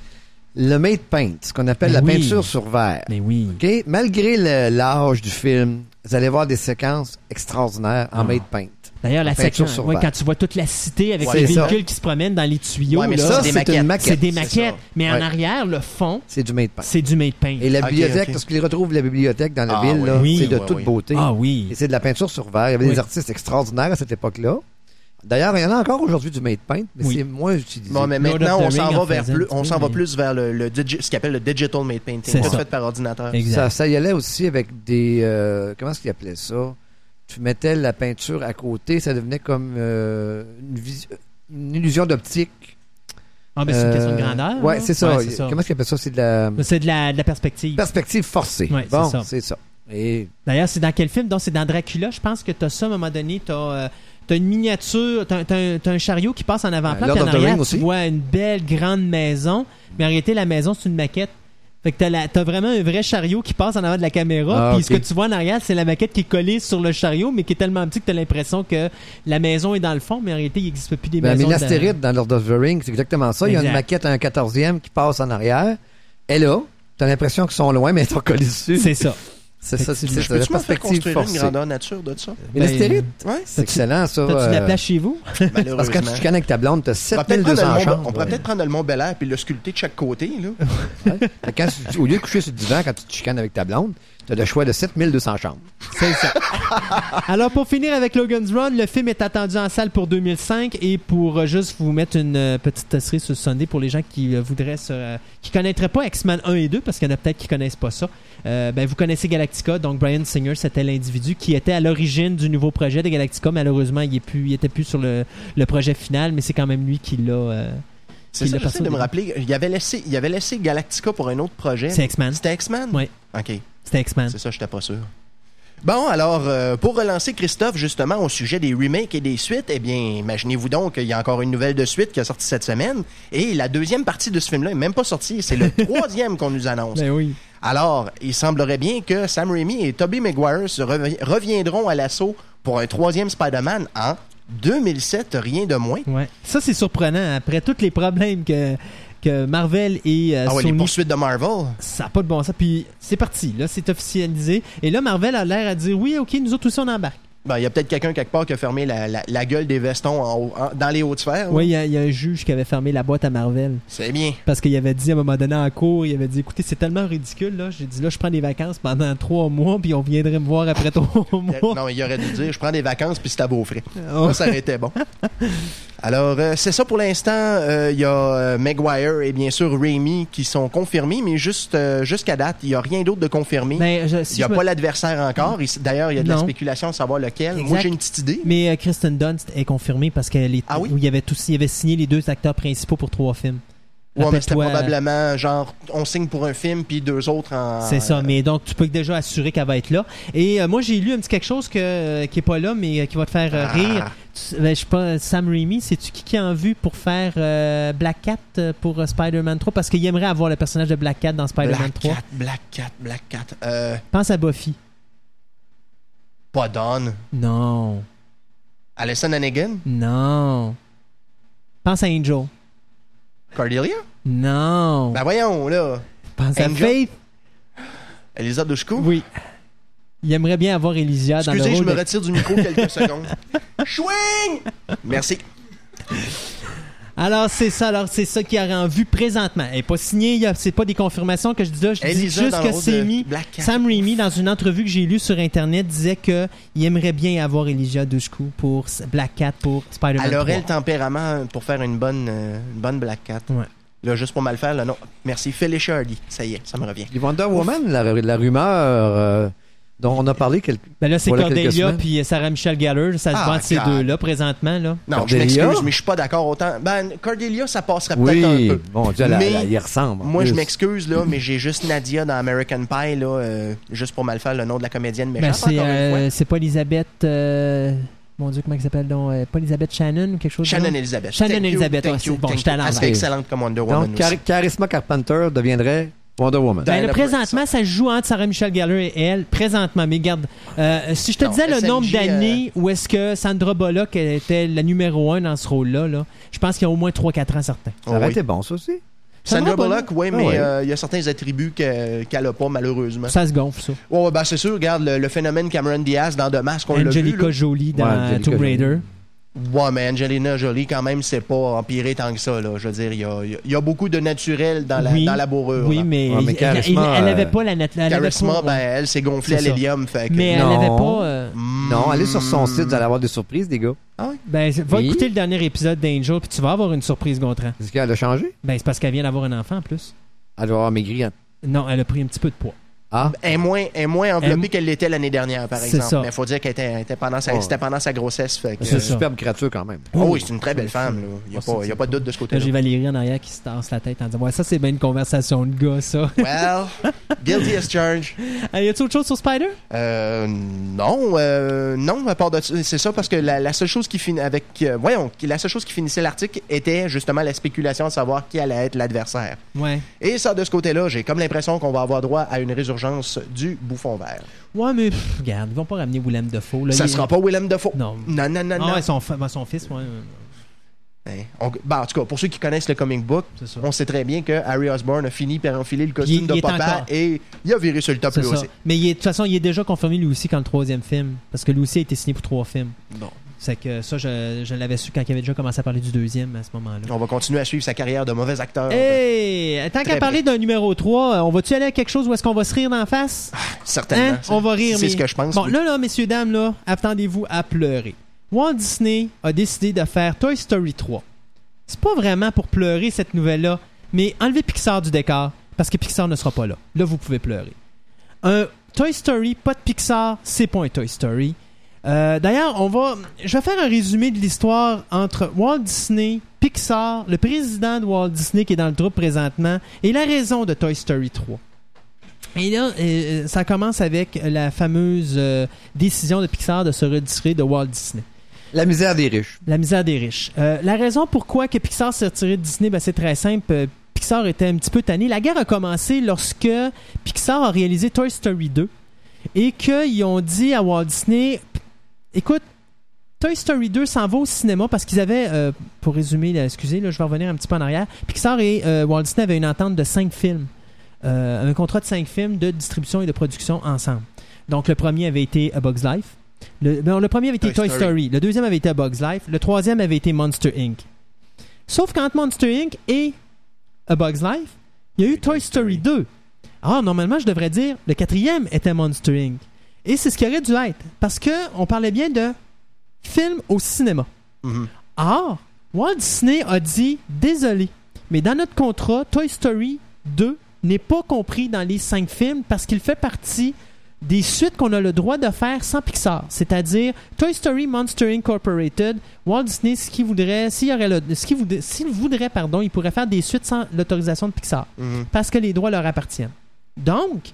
Le made paint, ce qu'on appelle Mais la oui. peinture sur verre. Mais oui. OK? Malgré l'âge du film, vous allez voir des séquences extraordinaires en Ah. made paint. D'ailleurs, la séquence, sur ouais, verre. quand tu vois toute la cité avec Ouais, les ça. véhicules qui se promènent dans les tuyaux, Ouais, mais là, ça, Ça, c'est des maquettes. une maquette. c'est des maquettes. Mais en arrière, le fond, C'est du made paint. c'est du made paint. Et la bibliothèque, parce qu'ils retrouvent la bibliothèque dans la Ah, ville, oui. c'est de toute oui. beauté. Ah oui. Et c'est de la peinture sur verre. Il y avait Oui. des artistes extraordinaires à cette époque-là. D'ailleurs, il y en a encore aujourd'hui du made paint, mais Oui. c'est moins utilisé. Bon, mais Lord of maintenant, the on s'en Ring va en vers faisait un plus, petit on peu, s'en va mais- plus vers le, le digi- ce qu'on appelle le digital made painting, C'est tout ça. fait par ordinateur. Exact. Ça, ça y allait aussi avec des... euh, comment est-ce qu'ils appelaient ça? Tu mettais la peinture à côté, ça devenait comme euh, une, vis- une illusion d'optique. Ah, ben, c'est une question de Euh, grandeur. Ouais, là. c'est ça. Ouais, c'est ça. Comment est-ce qu'ils appellent ça? C'est de la C'est de la, de la perspective. perspective forcée. Ouais, c'est bon, ça. c'est ça. Et D'ailleurs, c'est dans quel film? Donc, c'est dans Dracula. Je pense que t'as ça à un moment donné. T'as euh, t'as une miniature, t'as un, un chariot qui passe en avant-plan, en arrière, tu aussi. vois une belle grande maison. Mais en réalité, la maison, c'est une maquette. Fait que t'as la- t'as vraiment un vrai chariot qui passe en avant de la caméra. Ah, Puis ce que tu vois en arrière, c'est la maquette qui est collée sur le chariot, mais qui est tellement petit que t'as l'impression que la maison est dans le fond, mais en réalité, il n'existe plus des ben, maisons. Dans- Tirith, dans Lord of the Rings, c'est exactement ça. Il y a une maquette à un 14e qui passe en arrière. Et là, t'as l'impression qu'ils sont loin, mais ils sont collés dessus. C'est ça. C'est ça, c'est la perspective construire une forcée. grandeur nature de ça? Minas Ben, Ouais. c'est excellent, ça. T'as-tu de la euh, place chez vous? Parce que quand tu chicanes avec ta blonde, t'as On pourrait peut-être prendre 7200 le Mont- chambres. on pourrait peut-être prendre le Mont Bel Air puis le sculpter de chaque côté. Là. Ouais. Quand tu- au lieu de coucher sur le divan, quand tu te chicanes avec ta blonde, t'as le choix de 7200 chambres. C'est ça. Alors, pour finir avec Logan's Run, le film est attendu en salle pour 2005 et pour euh, juste vous mettre une euh, petite cerise sur Sunday pour les gens qui euh, voudraient se, euh, qui connaîtraient pas X-Men 1 et 2 parce qu'il y en a peut-être qui connaissent pas ça. Ben, vous connaissez Galactica, donc Brian Singer, c'était l'individu qui était à l'origine du nouveau projet de Galactica. Malheureusement, il est plus, il était plus sur le, le projet final, mais c'est quand même lui qui l'a. C'est ça, j'essaie de me rappeler. Il avait, laissé, il avait laissé Galactica pour un autre projet. c'est X-Men. C'était X-Men? Ouais. OK. C'était X-Men. C'est ça, j'étais pas sûr. Bon, alors, euh, pour relancer Christophe, justement, au sujet des remakes et des suites, eh bien, imaginez-vous donc qu'il y a encore une nouvelle de suite qui a sorti cette semaine. Et la deuxième partie de ce film-là est même pas sortie. C'est le troisième qu'on nous annonce. Ben oui. Alors, il semblerait bien que Sam Raimi et Tobey Maguire se revi- reviendront à l'assaut pour un troisième Spider-Man en 2007, rien de moins. Ouais. Ça, c'est surprenant. Après tous les problèmes que, que Marvel et euh, Ah ouais, les poursuites de Marvel. Ça n'a pas de bon sens. Puis c'est parti, là, c'est officialisé. Et là, Marvel a l'air à dire oui, ok, nous autres aussi on embarque. Ben, il y a peut-être quelqu'un quelque part qui a fermé la, la- la gueule des vestons en haut- en- dans les hautes sphères. Oui, il y, a- il y a un juge qui avait fermé la boîte à Marvel. C'est bien. Parce qu'il avait dit à un moment donné en cours, il avait dit écoutez, c'est tellement ridicule, là. J'ai dit là, je prends des vacances pendant trois mois, puis on viendrait me voir après trois mois. Non, il aurait dû dire je prends des vacances puis c'est à beau frais. Oh. Ça, ça aurait été bon. Alors, euh, c'est ça pour l'instant. Euh, Il y a euh, Maguire et bien sûr Raimi qui sont confirmés, mais juste euh, jusqu'à date, il n'y a rien d'autre de confirmé. Ben, il si n'y a me- pas l'adversaire encore. Il- D'ailleurs, il y a de la spéculation à savoir lequel. Moi, Exact. j'ai une petite idée. Mais euh, Kristen Dunst est confirmée parce qu'elle est, Ah oui? où il avait tous, il avait signé les deux acteurs principaux pour trois films. Ouais, mais c'était Rappelle-toi, euh, probablement genre, on signe pour un film puis deux autres en. C'est ça, mais donc tu peux déjà assurer qu'elle va être là. Et euh, moi j'ai lu un petit quelque chose que, euh, qui est pas là, mais euh, qui va te faire euh, Ah. rire. Tu- ben, je sais pas, Sam Raimi, c'est-tu qui qui a en vue pour faire euh, Black Cat euh, pour euh, Spider-Man 3? Parce qu'il aimerait avoir le personnage de Black Cat dans Spider-Man Black 3. Cat, Black Cat, Black Cat. Euh, Pense à Buffy. Pas Dawn. Non. Alison Hannigan? Non. Pense à Angel. Cordelia? Non. Ben voyons, là. Pense à? Faith. Elisa Dushku? Oui. Il aimerait bien avoir Elysia dans le Excusez, je me de- retire du micro quelques secondes. Chouing! Merci. Alors, c'est ça. Alors, c'est ça qui aurait en vue présentement. Elle n'est pas signée. C'est pas des confirmations que je dis là. Je dis juste que c'est mis. Sam Raimi, dans une entrevue que j'ai lue sur Internet, disait que il aimerait bien avoir Elijah Dushku pour S- Black Cat pour Spider-Man Elle aurait 3. le tempérament pour faire une bonne, euh, une bonne Black Cat. Ouais. Là, juste pour mal faire, là, non. Merci. Felicia Hardy. Ça y est, ça me revient. Et Wonder Woman, la, la rumeur euh, dont on a parlé quelques... Ben là, c'est Voilà Cordelia puis Sarah Michelle Gellar. Ça se Ah, ces deux-là présentement. Là. Non, Cordelia? je m'excuse, mais je suis pas d'accord autant. Ben, Cordelia, ça passerait peut-être Oui, un peu. bon Dieu, elle, Mais elle y ressemble. Moi, je m'excuse, là, mais j'ai juste Nadia dans American Pie, là, euh, juste pour mal faire le nom de la comédienne Ben, méchante, c'est fois. euh, c'est pas Elisabeth. euh, Mon Dieu, comment elle s'appelle donc euh, Pas Elizabeth Shannon ou quelque chose Shannon de? Elizabeth. Shannon Thank you, Elizabeth, thank ouais, you, bon, thank. Elle serait excellente comme Wonder Woman Donc, Char- aussi. Charisma Carpenter deviendrait Wonder Woman. Ben, là, présentement, ça se joue entre Sarah Michelle Gellar et elle. Présentement, mais regarde, euh, si je te Non, disais le nombre euh, d'années où est-ce que Sandra Bullock était la numéro un dans ce rôle-là, là, je pense qu'il y a au moins 3-4 ans certains. Ça aurait Oh, oui. été bon, ça aussi. Sandra Sandra Bullock, oui, Ah mais ouais. euh, il y a certains attributs que- qu'elle n'a pas, malheureusement. Ça se gonfle, ça. Ouais, ouais, ben c'est sûr, regarde le, le phénomène Cameron Diaz dans The Mask, on l'a vu. Angelica. Jolie dans Ouais, Angelica Tomb Jolie. Raider. Ouais, mais Angelina Jolie, quand même, c'est pas empiré tant que ça. Là. Je veux dire, il y y a- il y a beaucoup de naturel dans la, Oui. dans la bourrure. Oui, mais, Ouais, mais elle- Charisma, elle, elle euh, avait pas la nat- elle avait Charisma, ben, elle s'est gonflée à l'hélium. fait que- mais elle Non. avait pas. euh, Mm. Non, allez sur son site, vous allez avoir des surprises, les gars. ben, va Oui. écouter le dernier épisode d'Angel, puis tu vas avoir une surprise, Gontran. Est-ce qu'elle a changé? Ben, c'est parce qu'elle vient d'avoir un enfant en plus. Elle doit avoir maigri. en- Non, elle a pris un petit peu de poids. Ah, Elle est moins, elle est moins enveloppée Elle- qu'elle l'était l'année dernière, par exemple. ça. Mais il faut dire qu'elle était, était pendant sa, Oh. c'était pendant sa grossesse. C'est une superbe créature quand même. Oh oui, c'est une très belle femme. Il n'y a, Oh, pas- il y a pas de doute de ce Là, côté-là. j'ai Valérie en arrière qui se tasse la tête en disant Ouais, ça, c'est bien une conversation de gars, ça. Well, guilty as charged. Euh, y a-tu autre chose sur Spider? Euh, non, euh, non, à part de c'est ça parce que la, la seule chose qui finit avec, euh, voyons, la seule chose qui finissait l'article était justement la spéculation de savoir qui allait être l'adversaire. Ouais. Et ça, de ce côté-là, j'ai comme l'impression qu'on va avoir droit à une résurgence du bouffon vert. Ouais, mais pff, regarde, ils vont pas ramener Willem Dafoe. Là, ça Il- sera pas Willem Dafoe. Non. Non, non, non, Ah non. ouais, son, ben, son fils, ouais. Hein, on- ben, en tout cas, pour ceux qui connaissent le comic book, on sait très bien que Harry Osborn a fini par enfiler le costume il de papa encore- et il a viré sur le top lui ça. aussi. Mais de toute façon, il est déjà confirmé lui aussi quand le troisième film. Parce que lui aussi a été signé pour trois films. Bon. C'est que ça, je, je l'avais su quand il avait déjà commencé à parler du deuxième à ce moment-là. On va continuer à suivre sa carrière de mauvais acteur. Hey! Tant qu'à parler d'un numéro 3, on va-tu aller à quelque chose où est-ce qu'on va se rire d'en face? Certainement. Hein? On va rire, C'est mais- ce que je pense. Bon, oui. là, là, messieurs, dames, là, attendez-vous à pleurer. Walt Disney a décidé de faire Toy Story 3. C'est pas vraiment pour pleurer cette nouvelle-là, mais enlevez Pixar du décor, parce que Pixar ne sera pas là. Là, vous pouvez pleurer. Un Toy Story, pas de Pixar, c'est pas un Toy Story. Euh, D'ailleurs, on va, je vais faire un résumé de l'histoire entre Walt Disney, Pixar, le président de Walt Disney qui est dans le groupe présentement, et la raison de Toy Story 3. Et là, euh, ça commence avec la fameuse euh, décision de Pixar de se retirer de Walt Disney. La misère des riches. La misère des riches. Euh, la raison pourquoi que Pixar s'est retiré de Disney, ben, c'est très simple. Euh, Pixar était un petit peu tanné. La guerre a commencé lorsque Pixar a réalisé Toy Story 2 et qu'ils ont dit à Walt Disney écoute, Toy Story 2 s'en va au cinéma parce qu'ils avaient, euh, pour résumer, là, excusez, là, je vais revenir un petit peu en arrière. Pixar et euh, Walt Disney avaient une entente de 5 films. Euh, un contrat de 5 films de distribution et de production ensemble. Donc, le premier avait été A Bug's Life. Le, non, le premier avait été Toy Toy Story. Story. Le deuxième avait été A Bug's Life. Le troisième avait été Monster Inc. Sauf qu'entre Monster Inc. et A Bug's Life, il y a eu Toy Story 2. Alors, normalement, je devrais dire le quatrième était Monster Inc. Et c'est ce qui aurait dû être. Parce que on parlait bien de film au cinéma. Mhm. Or, Walt Disney a dit désolé, mais dans notre contrat, Toy Story 2 n'est pas compris dans les cinq films parce qu'il fait partie des suites qu'on a le droit de faire sans Pixar, c'est-à-dire Toy Story Monster Incorporated. Walt Disney, ce qu'il voudrait, s'il y aurait le- ce qu'il voudrait, s'il voudrait, pardon, il pourrait faire des suites sans l'autorisation de Pixar Mhm. parce que les droits leur appartiennent. Donc,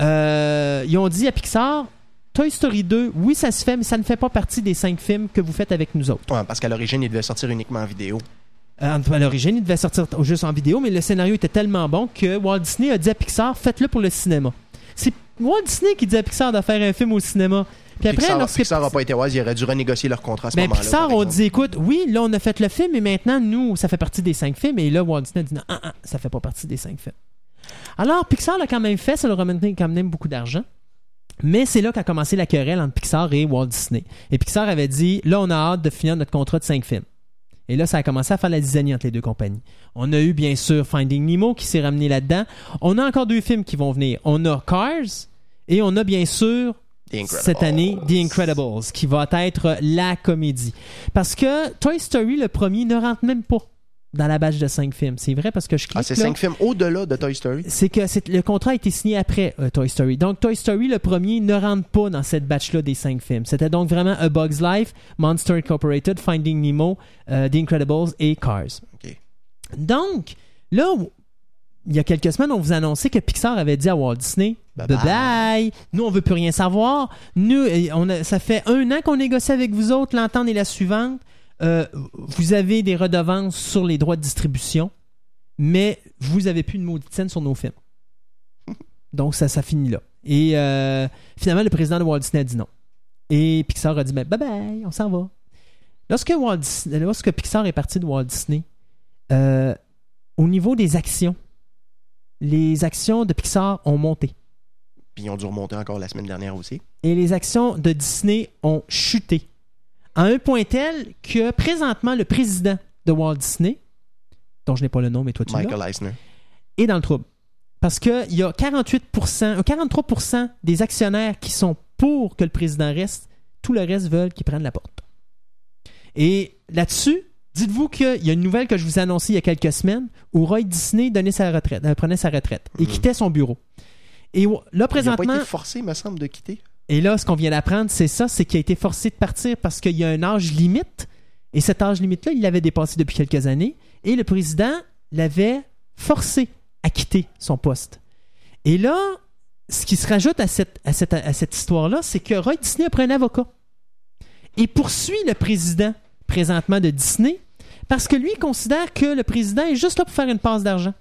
euh, ils ont dit à Pixar, Toy Story 2, oui, ça se fait, mais ça ne fait pas partie des cinq films que vous faites avec nous autres. Ouais, parce qu'à l'origine, il devait sortir uniquement en vidéo. Euh, à l'origine, il devait sortir juste en vidéo, mais le scénario était tellement bon que Walt Disney a dit à Pixar, faites-le pour le cinéma. C'est Walt Disney qui dit à Pixar de faire un film au cinéma. Puis après, Pixar, lorsque Pixar n'a pas été wise, il aurait dû renégocier leur contrat à ce ben, moment-là. Pixar exemple. dit, écoute, oui, là, on a fait le film, mais maintenant, nous, ça fait partie des cinq films. Et là, Walt Disney a dit, non, ah, ah, ça fait pas partie des cinq films. Alors, Pixar l'a quand même fait, ça leur a quand même beaucoup d'argent. Mais c'est là qu'a commencé la querelle entre Pixar et Walt Disney. Et Pixar avait dit, là, on a hâte de finir notre contrat de cinq films. Et là, ça a commencé à faire la dizaine entre les deux compagnies. On a eu, bien sûr, Finding Nemo qui s'est ramené là-dedans. On a encore deux films qui vont venir. On a Cars et on a, bien sûr, cette année The Incredibles, qui va être la comédie. Parce que Toy Story, le premier, ne rentre même pas dans la batch de cinq films. C'est vrai parce que je clique Ah, c'est cinq films au-delà de Toy Story? c'est que le contrat a été signé après euh, Toy Story. Donc Toy Story, le premier, ne rentre pas dans cette batch-là des cinq films. C'était donc vraiment A Bug's Life, Monster Incorporated, Finding Nemo, euh, The Incredibles et Cars. Ok. Donc, là, il y a quelques semaines, on vous annonçait que Pixar avait dit à Walt Disney Bye Bye bye. Nous, on veut plus rien savoir. Nous, on a- ça fait un an qu'on négocie avec vous autres. L'entente est la suivante. Euh, vous avez des redevances sur les droits de distribution, mais vous avez plus une maudite scène sur nos films. Donc, ça, ça finit là. Et euh, finalement, le président de Walt Disney a dit non. Et Pixar a dit ben, bye bye, on s'en va. Lorsque, Walt Disney- lorsque Pixar est parti de Walt Disney, euh, au niveau des actions, les actions de Pixar ont monté. Puis ils ont dû remonter encore la semaine dernière aussi. et les actions de Disney ont chuté. À un point tel que présentement, le président de Walt Disney, dont je n'ai pas le nom, mais toi tu l'as, Michael Eisner. est dans le trouble. Parce qu'il y a 48%, euh, 43% des actionnaires qui sont pour que le président reste, tout le reste veulent qu'il prenne la porte. Et là-dessus, dites-vous qu'il y a une nouvelle que je vous ai annoncée il y a quelques semaines où Roy Disney donnait sa retraite, euh, prenait sa retraite et Mhm. quittait son bureau. Et là, Il n'a présentement, pas été forcé, me semble, de quitter. Et là, ce qu'on vient d'apprendre, c'est ça, c'est qu'il a été forcé de partir parce qu'il y a un âge limite. Et cet âge limite-là, il l'avait dépassé depuis quelques années. Et le président l'avait forcé à quitter son poste. Et là, ce qui se rajoute à cette, histoire-là, c'est que Roy Disney a pris un avocat. Et poursuit le président présentement de Disney parce que lui considère que le président est juste là pour faire une passe d'argent.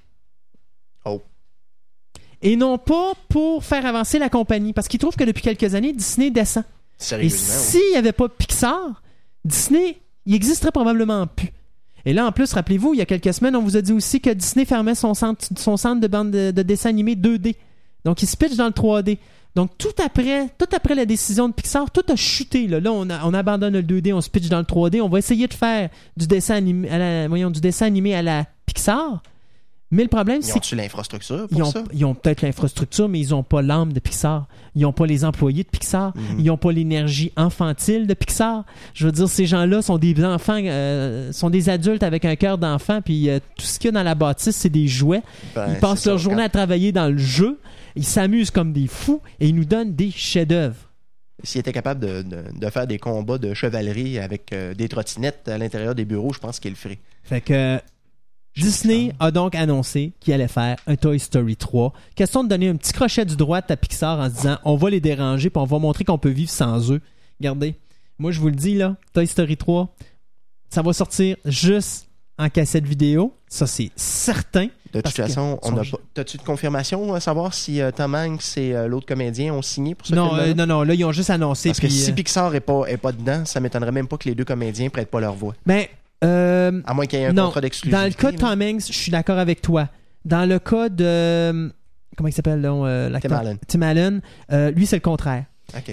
Et non pas pour faire avancer la compagnie. Parce qu'il trouve que depuis quelques années, Disney descend. Et s'il n'y avait pas Pixar, Disney, il existerait probablement plus. Et là, en plus, rappelez-vous, il y a quelques semaines, on vous a dit aussi que Disney fermait son centre, son centre de bande de, de dessin animé 2D. Donc, il se pitch dans le 3D. Donc, tout après, tout après la décision de Pixar, tout a chuté. Là, Là, on, a- on abandonne le 2D, on se pitch dans le 3D. On va essayer de faire du dessin animé à la, voyons, du dessin animé à la Pixar. Mais le problème, Ils c'est ont-tu l'infrastructure pour ils ont, ça? ils ont peut-être l'infrastructure, mais ils n'ont pas l'âme de Pixar. Ils n'ont pas les employés de Pixar. Mhm. Ils n'ont pas l'énergie infantile de Pixar. Je veux dire, ces gens-là sont des enfants, euh, sont des adultes avec un cœur d'enfant, puis euh, tout ce qu'il y a dans la bâtisse, c'est des jouets. Ben, ils passent leur ça, journée quand- à travailler dans le jeu. Ils s'amusent comme des fous et ils nous donnent des chefs-d'œuvre. S'ils étaient capables de, de- de faire des combats de chevalerie avec euh, des trottinettes à l'intérieur des bureaux, je pense qu'ils le feraient. Fait que Disney a donc annoncé qu'il allait faire un Toy Story 3. Question de donner un petit crochet du droit à Pixar en se disant on va les déranger puis on va montrer qu'on peut vivre sans eux. Regardez, moi je vous le dis là, Toy Story 3, ça va sortir juste en cassette vidéo. Ça c'est certain. De toute façon, on son a jeu- pas. T'as-tu de confirmation à savoir si euh, Tom Hanks et euh, l'autre comédien ont signé pour ce Non, film-là? euh, non, non, là ils ont juste annoncé. Parce que si euh, Pixar est pas, est pas dedans, ça m'étonnerait même pas que les deux comédiens prêtent pas leur voix. ben, euh, À moins qu'il y ait un non, contrat d'exclusivité. dans le cas de. Tom Hanks, je suis d'accord avec toi. Dans le cas de comment il s'appelle là, euh, l'acteur? Tim Allen. Tim Allen, euh, lui c'est le contraire.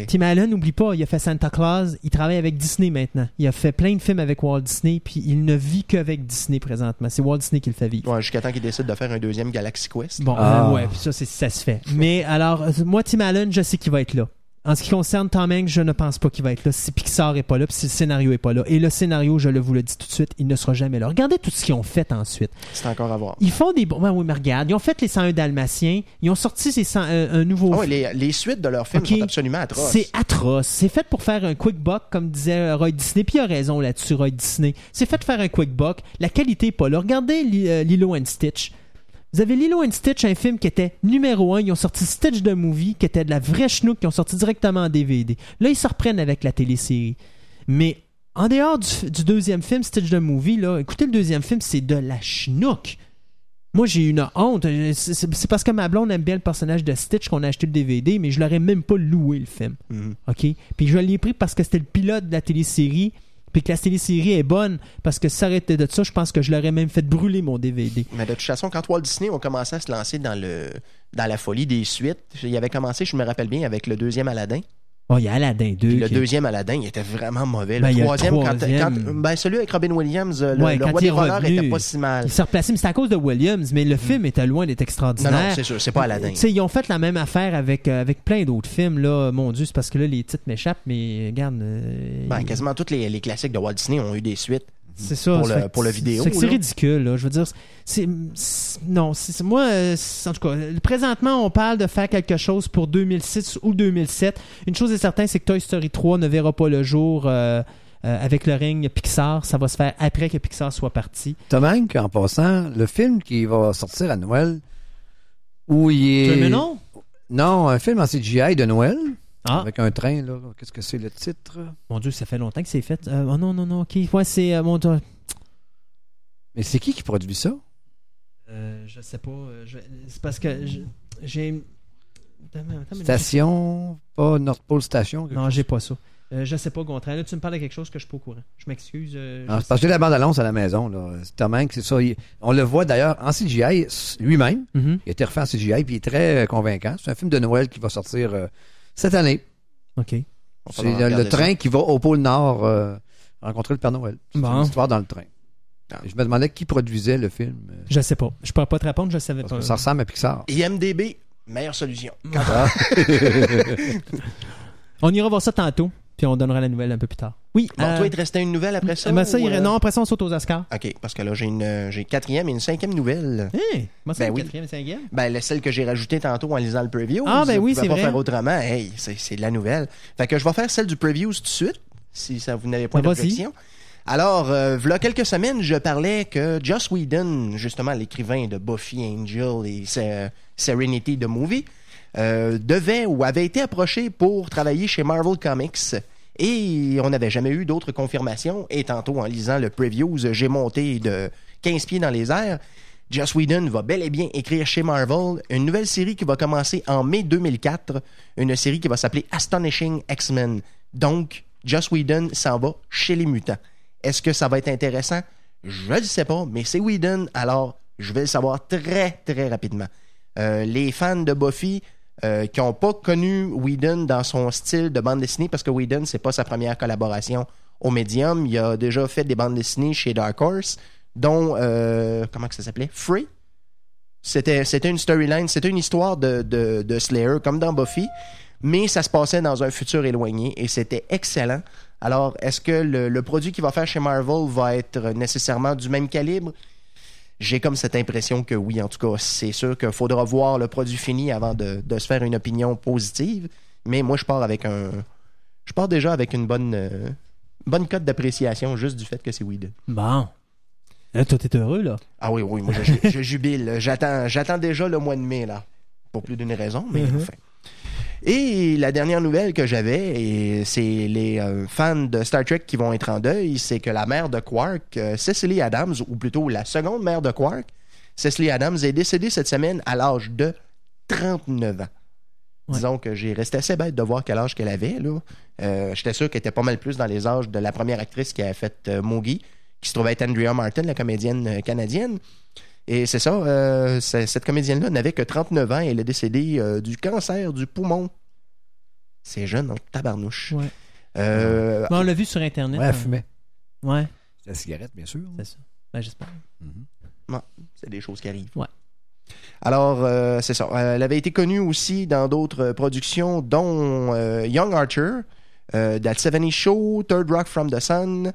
Tim Allen, n'oublie pas, il a fait Santa Claus, il travaille avec Disney maintenant. Il a fait plein de films avec Walt Disney, puis il ne vit qu'avec Disney présentement. C'est Walt Disney qui le fait vivre. Ouais, jusqu'à temps qu'il décide de faire un deuxième Galaxy Quest. Bon, Ah. euh, ouais, puis ça, c'est- ça se fait. Mais alors, euh, moi, Tim Allen, je sais qu'il va être là. En ce qui concerne Tom Hanks, je ne pense pas qu'il va être là si Pixar est pas là, puis si le scénario est pas là. Et le scénario, je le vous le dis tout de suite, il ne sera jamais là. Regardez tout ce qu'ils ont fait ensuite. C'est encore à voir. Ils font des bons. Ben oui, mais regarde, ils ont fait les 101 Dalmatiens, ils ont sorti ces 100 euh, un nouveau ouais, les, les suites de leurs films sont absolument atroces. C'est atroce. C'est fait pour faire un quick buck, comme disait euh, Roy Disney. Puis il a raison là-dessus, Roy Disney. C'est fait de faire un quick buck. La qualité est pas là. Regardez euh, Lilo and Stitch. Vous avez Lilo and Stitch, un film qui était numéro un. Ils ont sorti Stitch de Movie, qui était de la vraie schnook, qui ont sorti directement en DVD. Là, ils se reprennent avec la télésérie. Mais en dehors du, du deuxième film, Stitch de Movie, là, écoutez le deuxième film, c'est de la schnook. Moi, j'ai une honte. C'est parce que ma blonde aime bien le personnage de Stitch qu'on a acheté le DVD, mais je l'aurais même pas loué, le film. Mhm. OK? Puis je l'ai pris parce que c'était le pilote de la télésérie, puis que la télésérie est bonne, parce que si de ça, je pense que je l'aurais même fait brûler mon DVD. Mais de toute façon, quand Walt Disney ont commencé à se lancer dans le dans la folie des suites, il avait commencé, je me rappelle bien, avec le deuxième Aladdin. Oh, il y a Aladdin 2. Puis le qui- deuxième Aladdin, il était vraiment mauvais. Ben, le le troisième, quand- quand- ben, celui avec Robin Williams, le, Ouais, le roi des voleurs était pas si mal. Il s'est replacé, mais c'est à cause de Williams, mais le film était loin d'être Non, extraordinaire. non, c'est sûr, c'est pas Aladdin. Tu sais, ils ont fait la même affaire avec, euh, avec plein d'autres films, là. Mon Dieu, c'est parce que là, les titres m'échappent, mais regarde. euh, Ben, quasiment tous les, les classiques de Walt Disney ont eu des suites. C'est ça. Pour vidéo, c'est ridicule, là. Je veux dire, c'est. Non, c'est moi, euh, en tout cas, présentement, on parle de faire quelque chose pour 2006 ou 2007. Une chose est certaine, c'est que Toy Story 3 ne verra pas le jour euh, euh, avec le règne Pixar. Ça va se faire après que Pixar soit parti. Tom Hanks, en passant, le film qui va sortir à Noël, où il est... Mais non? Non, un film en CGI de Noël, Ah, avec un train, là. Qu'est-ce que c'est le titre? mon Dieu, ça fait longtemps que c'est fait. Euh, oh non, non, non, ok. Ouais, c'est euh, mon. Mais c'est qui qui produit ça? Euh, je sais pas. euh, je- C'est parce que j'ai. Station, pas North Pole Station? Non, j'ai pas ça. Euh, je sais pas, Gontran. Là, tu me parles de quelque chose que je suis pas au courant. Je m'excuse. euh, Ah, c'est parce que j'ai la bande-annonce à la maison, là. C'est Tom Hanks, c'est ça. Il- on le voit d'ailleurs en CGI lui-même. Mhm. Il a été refait en CGI, puis il est très euh, convaincant. C'est un film de Noël qui va sortir cette année. Ok. C'est le, le regarder ça. train qui va au pôle Nord euh, rencontrer le Père Noël. C'est Bon. une histoire dans le train. Ah. Je me demandais qui produisait le film. euh, Je sais pas. Je pourrais pas te répondre, je savais Parce pas. ça ressemble à Pixar. IMDB, meilleure solution. On ira voir ça tantôt, puis on donnera la nouvelle un peu plus tard. Oui. Bon, euh, toi, il te restait une nouvelle après ça? ben ça, ou, il- euh? Non, après ça, on saute aux Oscars. OK, parce que là, j'ai une, euh, j'ai quatrième et une cinquième nouvelle. Hein? Moi, c'est Ben oui. quatrième et cinquième. Ben, la- celle que j'ai rajoutée tantôt en lisant le preview. Ah, ben oui, c'est pas vrai. faire autrement. Hey, c'est de la nouvelle. Fait que je vais faire celle du preview tout de suite, si ça vous n'avez pas vas-y. d'objection. Alors, euh, v'là quelques semaines, je parlais que Joss Whedon, justement l'écrivain de Buffy, Angel et Se- Serenity the Movie, euh, devait ou avait été approché pour travailler chez Marvel Comics. Et on n'avait jamais eu d'autres confirmations. Et tantôt, en lisant le previews, j'ai monté de 15 pieds dans les airs. Joss Whedon va bel et bien écrire chez Marvel une nouvelle série qui va commencer en mai 2004, une série qui va s'appeler Astonishing X-Men. Donc, Joss Whedon s'en va chez les mutants. Est-ce que ça va être intéressant? Je ne sais pas, mais c'est Whedon, alors je vais le savoir très, très rapidement. Euh, les fans de Buffy euh, qui n'ont pas connu Whedon dans son style de bande dessinée, parce que Whedon, c'est pas sa première collaboration au Medium. Il a déjà fait des bandes dessinées chez Dark Horse, dont, euh, comment que ça s'appelait? Free? C'était, c'était une storyline, c'était une histoire de, Slayer, comme dans Buffy, mais ça se passait dans un futur éloigné et c'était excellent. Alors, est-ce que le produit qu'il va faire chez Marvel va être nécessairement du même calibre? J'ai comme cette impression que oui, en tout cas, c'est sûr qu'il faudra voir le produit fini avant de, de se faire une opinion positive. Mais moi, je pars avec un. Je pars déjà avec une bonne, euh, bonne cote d'appréciation juste du fait que c'est Whedon. Bon. Là, toi, t'es heureux, là. Ah oui, oui, moi je, jubile. J'attends, j'attends déjà le mois de mai, là. Pour plus d'une raison, mais Mhm. enfin. Et la dernière nouvelle que j'avais, et c'est les euh, fans de Star Trek qui vont être en deuil, c'est que la mère de Quark, euh, Cecily Adams, ou plutôt la seconde mère de Quark, Cecily Adams, est décédée cette semaine à l'âge de 39 ans. Ouais. Disons que j'ai resté assez bête de voir quel âge qu'elle avait. Là. Euh, J'étais sûr qu'elle était pas mal plus dans les âges de la première actrice qui a fait Mogi, qui se trouvait être Andrea Martin, la comédienne canadienne. Et c'est ça, euh, cette comédienne-là n'avait que 39 ans et elle est décédée euh, du cancer du poumon. C'est jeune, en tabarnouche. Ouais. Euh, Bon, on l'a vu sur Internet. Ouais, hein. elle fumait. Ouais, C'est la cigarette, bien sûr. c'est ça. Ben, j'espère. Mhm. c'est des choses qui arrivent. Ouais. Alors, euh, c'est ça. Elle avait été connue aussi dans d'autres productions, dont euh, Young Archer, euh, That 70 Show, Third Rock from the Sun,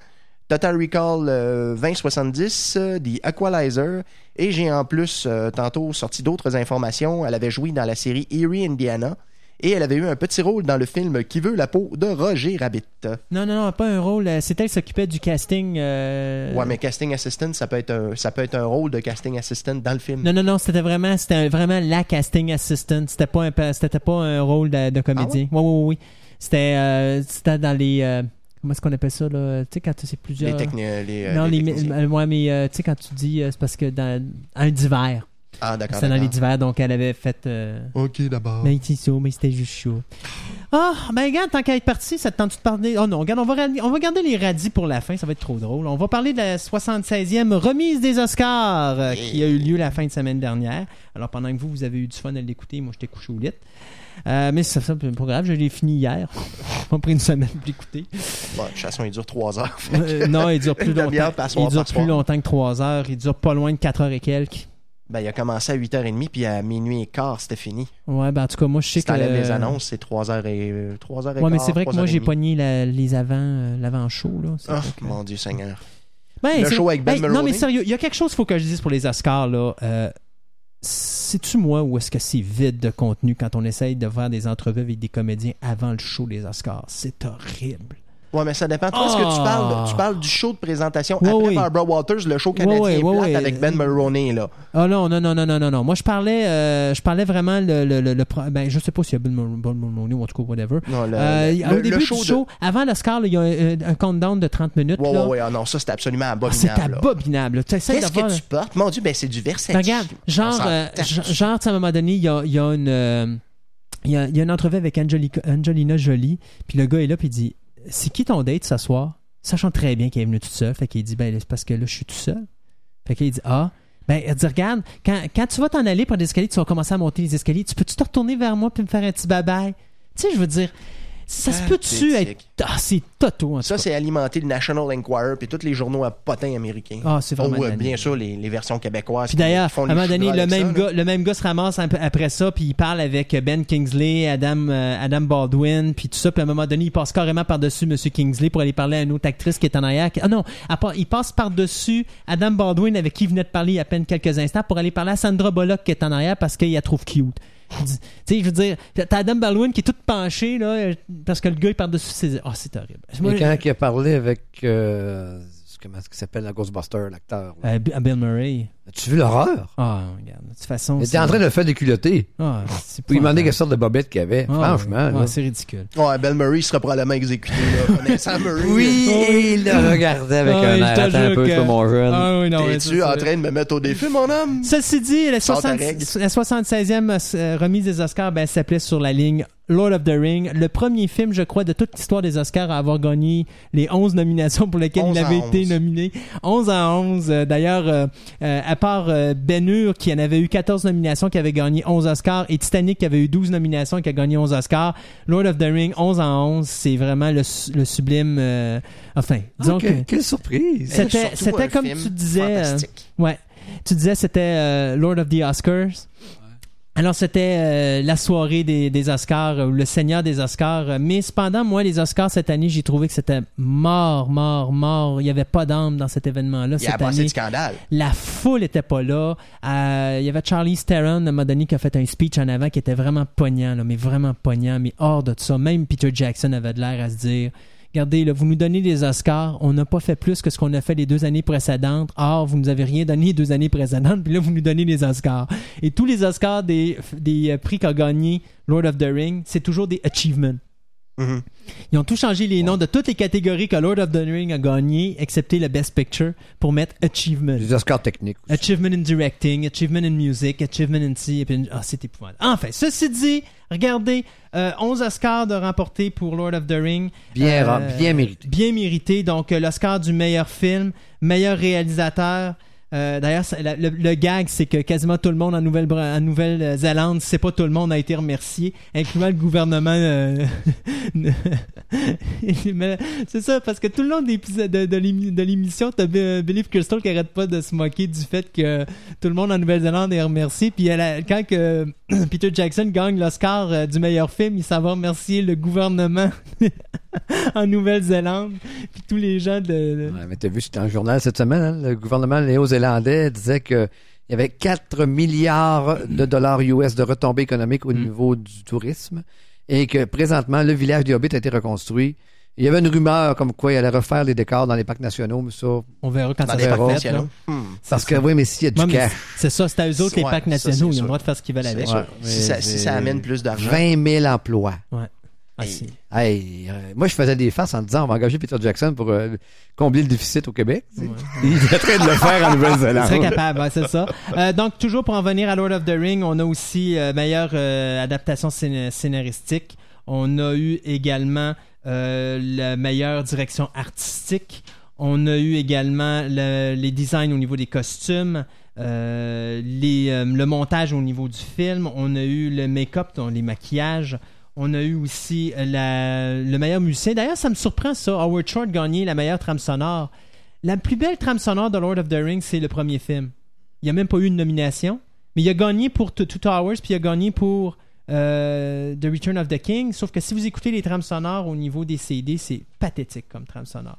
Total Recall euh, 2070, euh, The Equalizer, et j'ai en plus euh, tantôt sorti d'autres informations. Elle avait joué dans la série Erie, Indiana, et elle avait eu un petit rôle dans le film Qui veut la peau de Roger Rabbit. Non, non, non, pas un rôle. euh, C'est elle qui s'occupait du casting. euh, Ouais, mais casting assistant, ça peut être un, ça peut être un rôle de casting assistant dans le film. Non, non, non, c'était vraiment, c'était vraiment la casting assistant. C'était pas un, c'était pas un rôle de, de comédien. Oui, oui, oui. C'était, euh, c'était dans les, comment est-ce qu'on appelle ça là? Tu sais quand c'est plusieurs. Les techni- les, euh, non, les les, techniciens. ouais, mais euh, tu sais quand tu dis, euh, c'est parce que dans un divers. Ah, d'accord. C'était dans les divers, donc elle avait fait. euh, Ok, d'abord. Mais c'est chaud, mais c'était juste chaud. Ah, ben regarde, tant qu'à être parti, ça te tente de parler? Oh non, regarde, on va, on va garder les radis pour la fin, ça va être trop drôle. On va parler de la 76e remise des Oscars euh, qui a eu lieu la fin de semaine dernière. Alors pendant que vous, vous avez eu du fun à l'écouter, moi j'étais couché au lit. Euh, mais ça, ça, c'est pas grave, je l'ai fini hier. On a pris une semaine pour l'écouter. Bon, de toute façon, il dure trois heures. Euh, non, il dure plus longtemps. par soir, Il dure par soir. plus longtemps que 3 heures. Il dure pas loin de 4 heures et quelques. Ben, il a commencé à 8h30, puis à minuit et quart, c'était fini. Ouais, ben en tout cas, moi je sais Si que. t'enlèves les annonces, c'est 3h et, euh, 3h et Ouais, mais c'est vrai que moi 3h30. j'ai pogné la- les avant, euh, l'avant-show. que- mon Dieu Seigneur. Ben, Le show avec Ben Hey, Non, Mulroney. mais sérieux, il y a quelque chose qu'il faut que je dise pour les Oscars. là. Euh, C'est-tu moi ou est-ce que c'est vide de contenu quand on essaye de faire des entrevues avec des comédiens avant le show des Oscars? C'est horrible. Ouais, mais ça dépend. Toi, est-ce que tu Ah. parles, tu parles du show de présentation après oui. Barbara Walters, le show canadien plate ouais. avec Ben Mulroney, là? Ah non, non, non, non, non, non, non. Moi, je parlais, euh, je parlais vraiment le, le, le, ben, je sais pas s'il y a Mul- Bill Mulroney ou en tout cas, whatever. Non, le, Euh, au début show du de- show, avant l'Oscar, il y a un, un countdown de 30 minutes. Ouais, là. ouais, ouais. Ah non, ça, c'est absolument Ah, abominable. c'est là. abominable. Qu'est-ce que tu portes? Mon Dieu, ben c'est du Versace. Regarde, genre, euh, genre, à un moment donné, il y a, il y a une, euh, il y a, il y a une entrevue avec Angelica- Angelina Jolie, puis le gars est là, puis il dit, c'est qui ton date ce soir? Sachant très bien qu'elle est venue toute seule, fait qu'il dit, ben, c'est parce que là, je suis tout seul. Fait qu'il dit, ah, ben, elle dit, regarde, quand, quand tu vas t'en aller par des escaliers, tu vas commencer à monter les escaliers, tu peux-tu te retourner vers moi puis me faire un petit bye-bye? Tu sais, je veux dire, ça se peut-tu être. Ah, c'est toto, en tout Ça, cas. c'est alimenter le National Enquirer puis tous les journaux à potins américains. Ah, c'est vraiment Oh, la bien sûr, les, les versions québécoises. Puis d'ailleurs, à un moment donné, le même, ça, là. gars, le même gars se ramasse un peu après ça, puis il parle avec Ben Kingsley, Adam, euh, Adam Baldwin, puis tout ça. Puis à un moment donné, il passe carrément par-dessus M. Kingsley pour aller parler à une autre actrice qui est en arrière. Ah non, à part- il passe par-dessus Adam Baldwin avec qui il venait de parler il y a à peine quelques instants pour aller parler à Sandra Bullock qui est en arrière parce qu'il la trouve cute. Tu sais, je veux dire, t'as Adam Baldwin qui est tout penché, là, parce que le gars, il par-dessus ses... Ah, c'est horrible. Moi, Et quand il a parlé avec. euh, comment est-ce qu'il s'appelle, la Ghostbuster, l'acteur euh, Bill Murray. As-tu vu l'horreur? Ah, regarde. De toute façon... Il était en train de le faire déculotter. Ah, c'est Puis il demandait quelle sorte de bobette qu'il y avait. Ah, Franchement. ouais, là. ouais, c'est ridicule. Ouais, Bill Murray sera probablement exécuté, là. Murray. Oui, il le regardait avec Ah, un air. un peu, que- toi, mon jeune. Ah oui, non, T'es-tu en train de me mettre au défi, mon homme? Ceci dit, la, Sors ta 60 règle. la 76e euh, remise des Oscars ben, s'appelait sur la ligne Lord of the Ring, le premier film, je crois, de toute l'histoire des Oscars à avoir gagné les 11 nominations pour lesquelles 11 il avait été 11. nominé. 11 à 11. Euh, D'ailleurs, euh, euh, à part euh, Ben Hur, qui en avait eu 14 nominations, qui avait gagné 11 Oscars, et Titanic, qui avait eu 12 nominations, qui a gagné 11 Oscars, Lord of the Ring, 11 à 11, c'est vraiment le, le sublime... euh, enfin, disons Ah, que... que- Quelle surprise. C'était- comme tu disais, euh. Ouais. Tu disais c'était euh, Lord of the Oscars. Alors c'était euh, la soirée des, des Oscars, euh, ou le Seigneur des Oscars. Euh, Mais cependant, moi, les Oscars cette année, j'ai trouvé que c'était mort, mort, mort. Il n'y avait pas d'âme dans cet événement-là Il y a cette année. de scandale. La foule était pas là. Euh, il y avait Charlie Theron, à un moment donné, qui a fait un speech en avant qui était vraiment poignant, là, mais vraiment poignant, mais hors de ça. Même Peter Jackson avait de l'air à se dire Regardez, là, vous nous donnez des Oscars, on n'a pas fait plus que ce qu'on a fait les deux années précédentes. Or, vous nous avez rien donné les deux années précédentes, puis là, vous nous donnez des Oscars. Et tous les Oscars des, des euh, prix qu'a gagné Lord of the Ring, c'est toujours des achievements. Mhm. Ils ont tout changé les noms de toutes les catégories que Lord of the Ring a gagné, excepté le Best Picture, pour mettre Achievement. Les Oscars techniques. aussi. Achievement in Directing, Achievement in Music, Achievement in C. et puis- Ah, c'est épouvantable. Enfin, ceci dit, regardez, euh, 11 Oscars de remportés pour Lord of the Ring. Bien, Euh, bien mérité. Bien mérité. Donc, euh, l'Oscar du meilleur film, meilleur réalisateur. Euh, D'ailleurs, le, gag, c'est que quasiment tout le monde en Nouvelle- en Nouvelle-Zélande, c'est pas tout le monde a été remercié, incluant le gouvernement. euh, c'est ça, parce que tout le long de de, de l'émi- de l'émission, t'as Bi- Billy Crystal qui arrête pas de se moquer du fait que tout le monde en Nouvelle-Zélande est remercié. Puis quand que Peter Jackson gagne l'Oscar euh, du meilleur film, il s'en va remercier le gouvernement en Nouvelle-Zélande, puis tous les gens de... de- Ouais, mais t'as vu, c'était un journal cette semaine, hein, le gouvernement néo-zélandais disait que il y avait 4 milliards de dollars US de retombées économiques au Mm. niveau du tourisme et que présentement, le village des Hobbits a été reconstruit. Il y avait une rumeur comme quoi il allait refaire les décors dans les parcs nationaux, mais ça, On verra quand Dans ça les sera parcs nationaux. Hmm. parce que oui, mais s'il y a du cash, c'est ça, c'est à eux autres les Ouais, parcs nationaux, ils ont le droit de faire ce qu'ils veulent avec. Ouais, si, ça amène plus d'argent. 20 000 emplois. Ah, Hey, euh, moi, je faisais des farces en disant on va engager Peter Jackson pour euh, combler le déficit au Québec. Il est en train de le faire en Il Nouvelle-Zélande. serait capable, ouais, c'est ça. Euh, donc, toujours pour en venir à Lord of the Ring, on a aussi meilleure adaptation scén- scénaristique. On a eu également la meilleure direction artistique. On a eu également le- les designs au niveau des costumes, euh, les, euh, le montage au niveau du film. On a eu le make-up, les maquillages. On a eu aussi euh, le meilleur musicien. D'ailleurs, ça me surprend ça. Howard Short gagné la meilleure trame sonore. La plus belle trame sonore de Lord of the Rings, c'est le premier film. Il n'y a même pas eu une nomination, mais il a gagné pour Two Towers, puis il a gagné pour euh, The Return of the King. Sauf que si vous écoutez les trames sonores au niveau des CD, c'est pathétique comme trame sonore.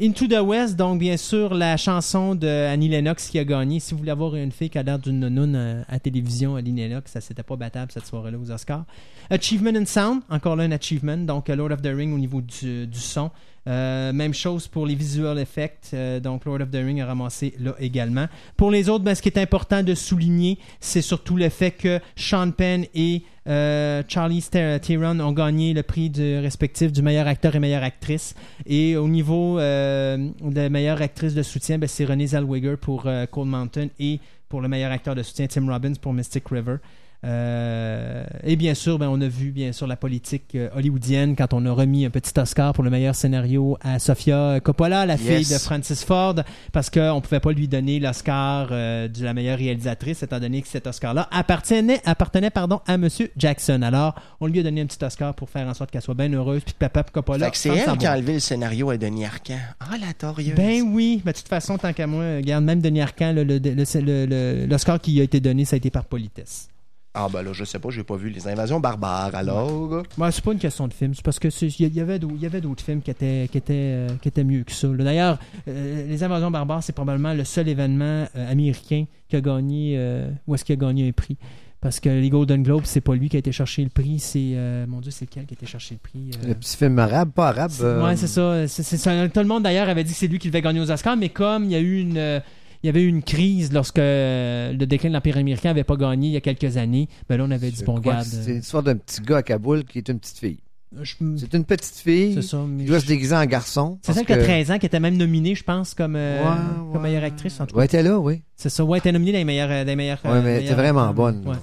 Into the West, donc bien sûr la chanson de Annie Lennox qui a gagné. Si vous voulez avoir une fille qui a l'air d'une nounoune euh, à, télévision, Annie Lennox, ça c'était pas battable cette soirée-là aux Oscars. Achievement in Sound, encore là un achievement, donc euh, Lord of the Ring au niveau du, du son. Euh, même chose pour les visual effects. Euh, donc, Lord of the Ring a ramassé là également. Pour les autres, ben, ce qui est important de souligner, c'est surtout le fait que Sean Penn et euh, Charlie Theron ont gagné le prix du respectif du meilleur acteur et meilleure actrice. Et au niveau euh, de la meilleure actrice de soutien, ben, c'est Renée Zellweger pour Cold Mountain et pour le meilleur acteur de soutien, Tim Robbins pour Mystic River. Euh, et bien sûr, ben, on a vu bien sûr la politique euh, hollywoodienne quand on a remis un petit Oscar pour le meilleur scénario à Sofia Coppola, la Yes. fille de Francis Ford, parce qu'on ne pouvait pas lui donner l'Oscar euh, de la meilleure réalisatrice, étant donné que cet Oscar-là appartenait, appartenait pardon, à M. Jackson. Alors, on lui a donné un petit Oscar pour faire en sorte qu'elle soit bien heureuse, puis Papa Coppola. C'est elle qui a enlevé le scénario à Denis Arcand. Ah, la torieuse. Ben oui, mais de toute façon, tant qu'à moi, regarde, même Denis Arcand, le- le- le- le- le- l'Oscar qui a été donné, ça a été par politesse. Ah, ben là, je sais pas, j'ai pas vu les invasions barbares, alors. Ouais, c'est pas une question de film, c'est parce que c'est- il y, avait d'autres- il y avait d'autres films qui étaient qui étaient euh, qui étaient mieux que ça. D'ailleurs, euh, les invasions barbares, c'est probablement le seul événement euh, américain qui a gagné euh, où est-ce qu'il a gagné un prix. Parce que les Golden Globes, c'est pas lui qui a été chercher le prix, c'est euh, mon Dieu, c'est lequel qui a été chercher le prix euh, Le petit film arabe, pas arabe. c'est- euh, Ouais, c'est ça. Ça. Tout le monde d'ailleurs avait dit que c'est lui qui devait gagner aux Oscars, mais comme il y a eu une, euh, il y avait eu une crise lorsque euh, le déclin de l'Empire américain n'avait pas gagné il y a quelques années, ben là on avait dit bon garde. que C'est l'histoire d'un petit gars à Kaboul qui est une petite fille. euh, je- C'est une petite fille C'est ça. qui doit je- se déguiser en garçon. C'est celle qui a que- 13 ans, qui était même nominée, je pense, comme, euh, Ouais, comme ouais. meilleure actrice. En tout cas. Ouais, t'es là, oui. C'est ça. Ouais, elle était nominée dans les meilleures. Dans les meilleures Ouais, euh, mais meilleures- t'es vraiment bonne. Ouais.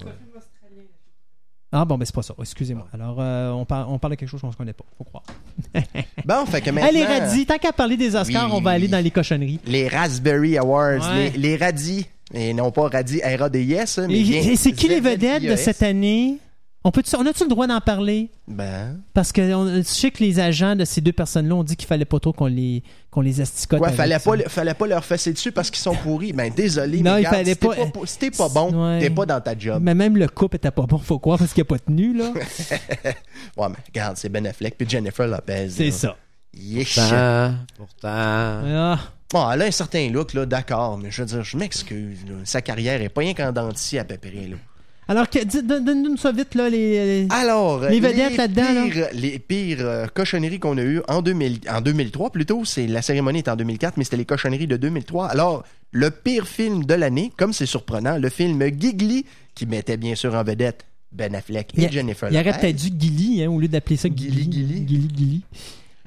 Ah bon, ben c'est pas ça. Excusez-moi. Alors, euh, on, parle, on parle de quelque chose qu'on ne connaît pas. Faut croire. Bon, fait que maintenant. Allez, Radis, tant qu'à parler des Oscars, Oui, on va oui. aller dans les cochonneries. Les Raspberry Awards, Ouais. les, les radis. Et non pas radis R-A-D-I-S, mais Et, bien et c'est qui les vedettes de cette année? On, peut on a-tu le droit d'en parler? Ben. Parce que on- je sais que les agents de ces deux personnes-là ont dit qu'il fallait pas trop qu'on les, qu'on les asticote. Avec fallait ça. pas, fallait pas leur fesser dessus parce qu'ils sont pourris. Ben, désolé, Non, mais il regarde, fallait si t'es pas- pas, si t'es pas bon, Ouais. t'es pas dans ta job. Mais même le couple était pas bon, faut croire, parce qu'il n'y a pas de tenue, là. Ouais, mais regarde, c'est Ben Affleck puis Jennifer Lopez. C'est ça. Yesh. Pourtant, pourtant. Ah. Bon, elle a un certain look, là, d'accord, mais je veux dire, je m'excuse. Sa carrière est pas rien qu'en dents de scie à peu près, là. Alors, donne-nous ça vite, là, les... les- Alors, Les vedettes là-dedans, là. les pires euh, cochonneries qu'on a eues en, 2000 en 2003 plutôt, c'est la cérémonie est en 2004, mais c'était les cochonneries de 2003. Alors, le pire film de l'année, comme c'est surprenant, le film Giggly, qui mettait bien sûr en vedette Ben Affleck et Il Jennifer Il aurait peut-être dû Gilly, hein, au lieu d'appeler ça Gilly. Gilly, Gilly. Gilly, Gilly.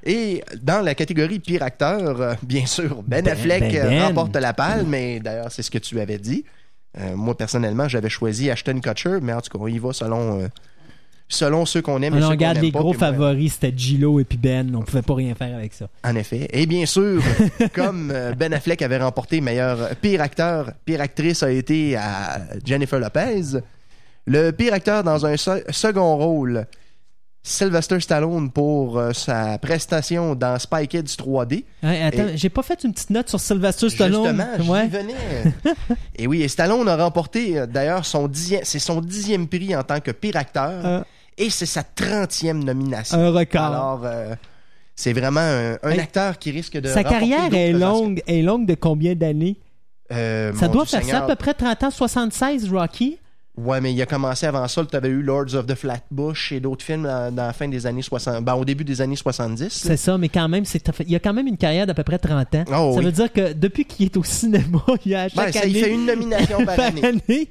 Et dans la catégorie pire acteur, euh, bien sûr, Ben, Ben, Affleck ben, euh, Ben. remporte la palme, mais d'ailleurs, c'est ce que tu avais dit. Euh, moi, personnellement, j'avais choisi Ashton Kutcher, mais en tout cas, on y va selon, euh, selon ceux qu'on aime et Alors, ceux on regarde les pas, gros favoris, c'était Gilo et puis Ben. On pouvait pas rien faire avec ça. En effet. Et bien sûr, comme euh, Ben Affleck avait remporté meilleur pire acteur, pire actrice a été à Jennifer Lopez. Le pire acteur dans un se- second rôle, Sylvester Stallone pour euh, sa prestation dans Spy Kids 3D. Hein, attends, Et- j'ai pas fait une petite note sur Sylvester Stallone. Justement, Ouais. venais. et oui, et Stallone a remporté euh, d'ailleurs son dixième, c'est son dixième prix en tant que pire acteur Euh. et c'est sa trentième nomination. Un record. Alors, euh, c'est vraiment un, un Hey, acteur qui risque de Sa carrière est longue, est longue de combien d'années? Ça doit Dieu faire ça à peu près 30 ans, 76, Rocky. Ouais, mais il a commencé avant ça. Tu avais eu Lords of the Flatbush et d'autres films dans, dans la fin des années 60. Ben, au début des années 70. là. C'est ça, mais quand même, c'est, il y a quand même une carrière d'à peu près 30 ans. Oh, ça oui. veut dire que depuis qu'il est au cinéma, il a à Ben, ça, il fait une nomination par année.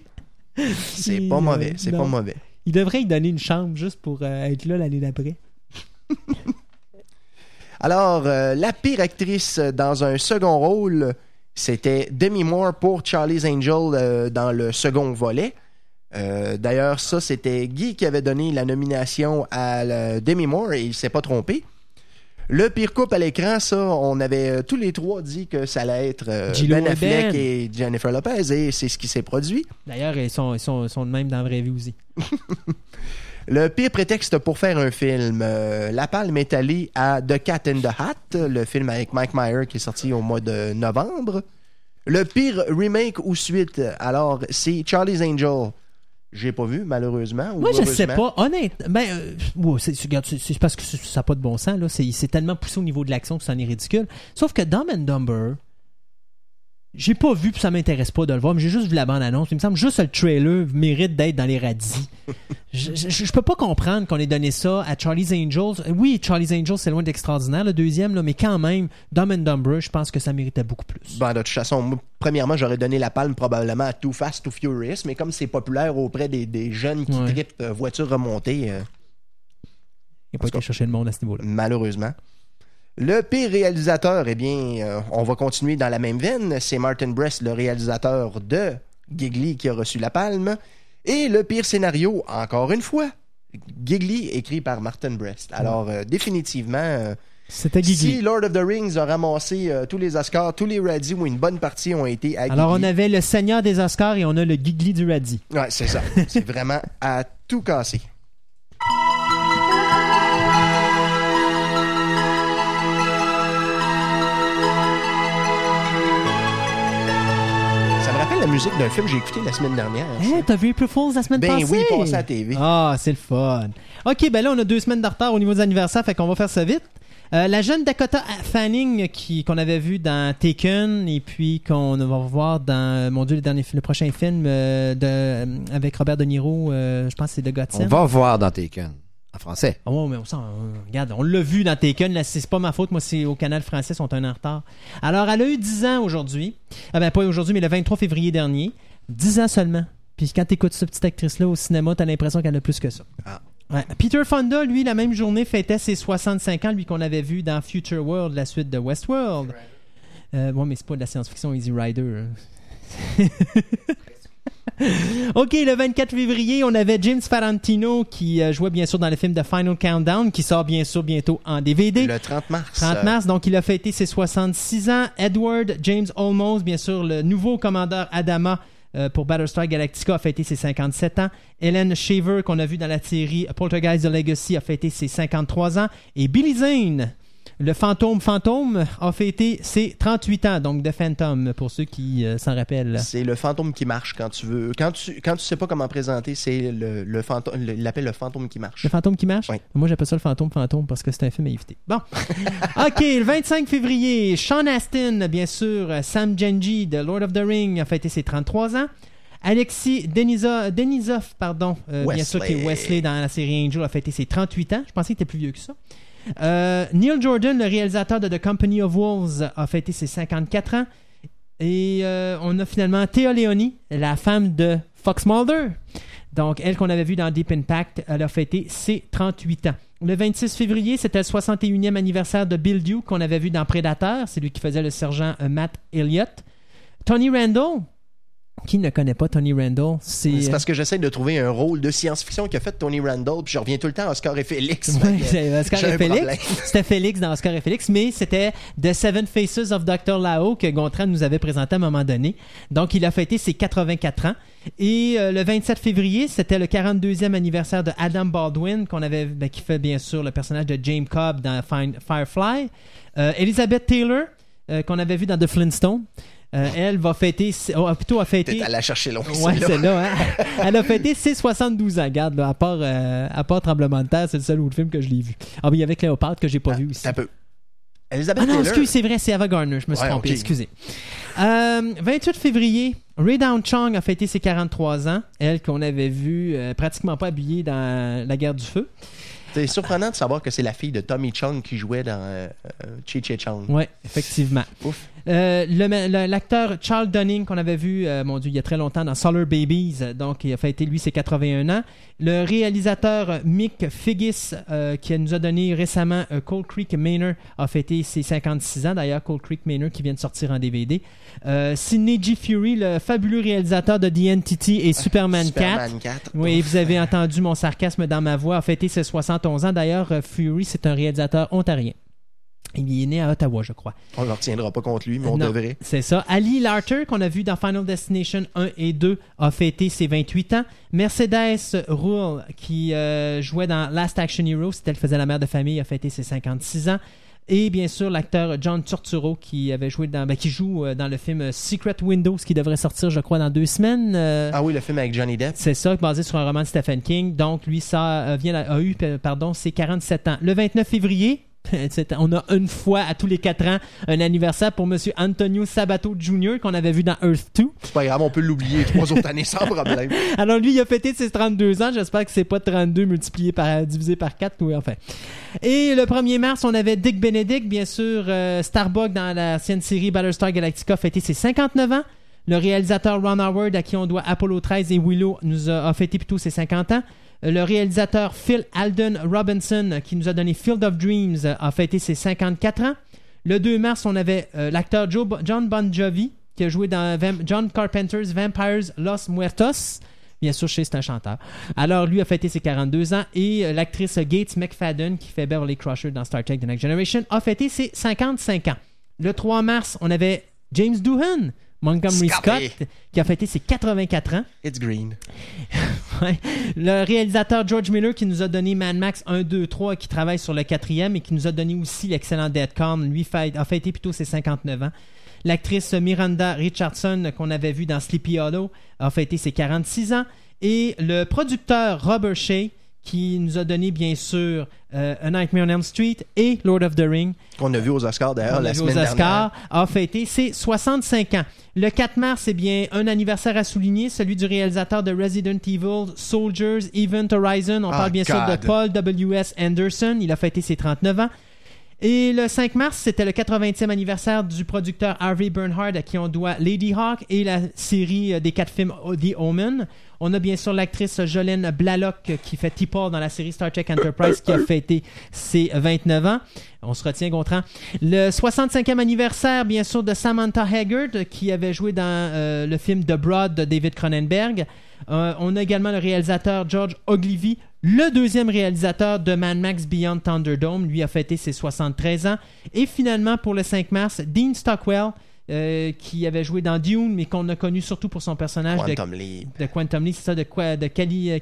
C'est pas euh, mauvais. C'est pas mauvais. Il devrait y donner une chambre juste pour euh, être là l'année d'après. Alors, euh, la pire actrice dans un second rôle, c'était Demi Moore pour Charlie's Angel euh, dans le second volet. Euh, D'ailleurs, ça, c'était Guy qui avait donné la nomination à la- Demi Moore et il s'est pas trompé. Le pire couple à l'écran, ça, on avait euh, tous les trois dit que ça allait être euh, Ben et Affleck Ben. et Jennifer Lopez et c'est ce qui s'est produit. D'ailleurs, ils sont, ils, sont, ils sont de même dans la vraie vie aussi. Le pire prétexte pour faire un film, la palme est allée à The Cat in the Hat, le film avec Mike Myers qui est sorti au mois de novembre. Le pire remake ou suite, alors c'est Charlie's Angel. J'ai pas vu, malheureusement. ou Moi, je sais pas. Honnêtement, ben, euh, ouais, c'est, parce que ça n'a pas de bon sens. Là. C'est, c'est tellement poussé au niveau de l'action que ça en est ridicule. Sauf que Dumb and Dumber, J'ai pas vu, puis ça m'intéresse pas de le voir, mais j'ai juste vu la bande-annonce. Il me semble juste le trailer mérite d'être dans les radis. je, je, je peux pas comprendre qu'on ait donné ça à Charlie's Angels. Oui, Charlie's Angels, c'est loin d'extraordinaire, le deuxième, là, mais quand même, Dumb and Dumber, je pense que ça méritait beaucoup plus. Ben, de toute façon, moi, premièrement, j'aurais donné la palme probablement à Too Fast, Too Furious, mais comme c'est populaire auprès des, des jeunes qui Ouais. trippent euh, voitures remontées, euh, Il a pas été chercher le monde à ce niveau-là. malheureusement. Le pire réalisateur, eh bien, euh, on va continuer dans la même veine. C'est Martin Brest, le réalisateur de Giggly, qui a reçu la palme. Et le pire scénario, encore une fois, Giggly, écrit par Martin Brest. Alors, euh, définitivement, euh, C'était si Lord of the Rings a ramassé euh, tous les Oscars, tous les Radis ou une bonne partie ont été à Alors, on avait le Seigneur des Oscars et on a le Gigli du Radis. Ouais, c'est ça. c'est vraiment à tout casser. Musique d'un film que j'ai écouté la semaine dernière. Hein, t'as vu April Fools la semaine Ben passée? oui, passé à la TV. Ah, c'est le fun. OK, ben là, on a deux semaines de retard au niveau des anniversaires, fait qu'on va faire ça vite. Euh, la jeune Dakota Fanning qui qu'on avait vu dans Taken et puis qu'on va voir dans mon dieu le dernier fi- le prochain film euh, de avec Robert De Niro euh, je pense que c'est de Gotham. On va voir dans Taken. En français. Ouais, mais on, sent, regarde, on l'a vu dans Taken, là, c'est pas ma faute, moi c'est au canal français, ils sont un an en retard. Alors, elle a eu 10 ans aujourd'hui. Ah ben pas aujourd'hui, mais le 23 février dernier. 10 ans seulement. Puis quand t'écoutes cette petite actrice-là au cinéma, t'as l'impression qu'elle a plus que ça. Ah. Ouais. Peter Fonda, lui, la même journée, fêtait ses 65 ans, lui qu'on avait vu dans Future World, la suite de Westworld. Euh, bon, mais c'est pas de la science-fiction Easy Rider. hein. ok, le 24 février, on avait James Farantino qui euh, jouait bien sûr dans le film The Final Countdown, qui sort bien sûr bientôt en DVD. Le 30 mars. 30 mars, donc il a fêté ses 66 ans. Edward James Olmos, bien sûr, le nouveau commandeur Adama euh, pour Battlestar Galactica, a fêté ses 57 ans. Helen Shaver, qu'on a vu dans la série Poltergeist The Legacy, a fêté ses 53 ans. Et Billy Zane, le fantôme fantôme, a fêté ses 38 ans, donc The Phantom, pour ceux qui euh, s'en rappellent. C'est le fantôme qui marche quand tu veux. Quand tu quand tu sais pas comment présenter, c'est le, le fantôme. l'appelle le fantôme qui marche. Le fantôme qui marche? Oui. Moi, j'appelle ça le fantôme fantôme parce que c'est un film à éviter. Bon. OK, le 25 février, Sean Astin, bien sûr, Sam Genji de Lord of the Ring a fêté ses 33 ans. Alexis Denisov, pardon, euh, bien sûr, qui est Wesley. Wesley dans la série Angel, a fêté ses 38 ans. Je pensais qu'il était plus vieux que ça. Euh, Neil Jordan, le réalisateur de The Company of Wolves, a fêté ses 54 ans. Et euh, on a finalement Thea Leoni, la femme de Fox Mulder. Donc, elle qu'on avait vue dans Deep Impact, elle a fêté ses 38 ans. Le 26 février, c'était le 61e anniversaire de Bill Duke qu'on avait vu dans Predator. C'est lui qui faisait le sergent euh, Matt Elliott. Tony Randall, qui ne connaît pas Tony Randall, c'est... C'est parce que j'essaie de trouver un rôle de science-fiction qu'a fait Tony Randall, puis je reviens tout le temps à Oscar et Félix. Ouais, Oscar et Félix. C'était Félix dans Oscar et Félix, mais c'était The Seven Faces of Dr. Lao que Gontran nous avait présenté à un moment donné. Donc, il a fêté ses 84 ans. Et euh, le 27 février, c'était le 42e anniversaire de Adam Baldwin, qu'on avait, ben, qui fait bien sûr le personnage de James Cobb dans Firefly. Euh, Elizabeth Taylor, euh, qu'on avait vu dans The Flintstones. Euh, elle va fêter, oh, plutôt a fêté. T'es allé la chercher loin. Ouais, celle-là. hein? Elle a fêté ses 72 ans, regarde, là, à part, euh, à part Tremblement de terre, c'est le seul autre film que je l'ai vu. Ah, mais il y avait Cléopâtre que j'ai pas Ah, vu aussi. Un peu. Elizabeth Ah non, Taylor. excuse, c'est vrai, c'est Ava Gardner, je me suis Ouais, trompé, excusez. Euh, 28 février, Ray Down Chong a fêté ses 43 ans. Elle qu'on avait vue euh, pratiquement pas habillée dans La guerre du feu. C'est surprenant de savoir que c'est la fille de Tommy Chung qui jouait dans euh, Chi Chi Chung. Ouais, effectivement. Ouf. Euh, L'acteur Charles Dunning qu'on avait vu, euh, mon Dieu, il y a très longtemps dans Solar Babies, euh, donc il a fêté lui ses 81 ans. Le réalisateur Mick Figgis, euh, qui nous a donné récemment Cold Creek Manor, a fêté ses 56 ans. D'ailleurs, Cold Creek Manor qui vient de sortir en DVD. Sidney G. Fury, le fabuleux réalisateur de The Entity et Superman, 4. Superman 4. Oui, vous avez entendu mon sarcasme dans ma voix, a fêté ses 71 ans. D'ailleurs, Fury, c'est un réalisateur ontarien. Il est né à Ottawa, je crois. On ne le retiendra pas contre lui, mais on Non, devrait. C'est ça. Ali Larter, qu'on a vu dans Final Destination 1 et 2, a fêté ses 28 ans. Mercedes Rule, qui euh, jouait dans Last Action Hero, c'était elle faisait la mère de famille, a fêté ses 56 ans. Et bien sûr, l'acteur John Turturro, qui avait joué dans, ben, qui joue euh, dans le film Secret Windows, qui devrait sortir, je crois, dans deux semaines. Euh, Ah oui, le film avec Johnny Depp. c'est ça, basé sur un roman de Stephen King. Donc, lui, ça vient, a eu, pardon, ses 47 ans. Le 29 février, On a une fois à tous les quatre ans un anniversaire pour Monsieur Antonio Sabato Jr. qu'on avait vu dans Earth 2. C'est pas grave, on peut l'oublier trois autres années sans problème. Alors lui, il a fêté ses 32 ans. J'espère que c'est pas 32 multiplié par divisé par 4 ou enfin. Et le 1er mars, on avait Dick Benedict, bien sûr, euh, Starbuck dans l'ancienne série Battlestar Galactica fêté ses 59 ans. Le réalisateur Ron Howard, à qui on doit Apollo 13 et Willow, nous a, a fêté plutôt ses 50 ans. Euh, Le réalisateur Phil Alden Robinson, qui nous a donné Field of Dreams, euh, a fêté ses 54 ans. Le 2 mars, on avait euh, l'acteur John Bon Jovi, qui a joué dans John Carpenter's Vampires Los Muertos. Bien sûr, chez c'est un chanteur. Alors, lui a fêté ses 42 ans et euh, l'actrice Gates McFadden, qui fait Beverly Crusher dans Star Trek The Next Generation, a fêté ses 55 ans. Le 3 mars, on avait James Doohan, Montgomery. Scott, qui a fêté ses 84 ans. It's green. Ouais. Le réalisateur George Miller qui nous a donné Mad Max 1, 2, 3 qui travaille sur le quatrième et qui nous a donné aussi l'excellent Deadcom, lui fait- a fêté plutôt ses 59 ans. L'actrice Miranda Richardson qu'on avait vu dans Sleepy Hollow a fêté ses 46 ans. Et le producteur Robert Shea qui nous a donné bien sûr euh, A Nightmare on Elm Street et Lord of the Ring Qu'on a vu aux Oscars d'ailleurs la semaine aux dernière. Oscars, a fêté ses 65 ans. Le 4 mars, c'est bien un anniversaire à souligner, celui du réalisateur de Resident Evil, Soldiers, Event Horizon. On Ah, parle bien sûr de Paul W.S. Anderson. Il a fêté ses 39 ans. Et le 5 mars, c'était le 80e anniversaire du producteur Harvey Bernhard à qui on doit Lady Hawk et la série euh, des quatre films The Omen. On a bien sûr l'actrice Jolene Blalock euh, qui fait T-Paul dans la série Star Trek Enterprise qui a fêté ses 29 ans. On se retient, Gontran. Le 65e anniversaire, bien sûr, de Samantha Haggard euh, qui avait joué dans euh, le film The Broad de David Cronenberg. Euh, on a également le réalisateur George Ogilvy, le deuxième réalisateur de Mad Max Beyond Thunderdome. Lui a fêté ses 73 ans. Et finalement, pour le 5 mars, Dean Stockwell, euh, qui avait joué dans Dune, mais qu'on a connu surtout pour son personnage de, Quantum Leap. de Quantum Leap, c'est ça, de quoi De Cali, euh,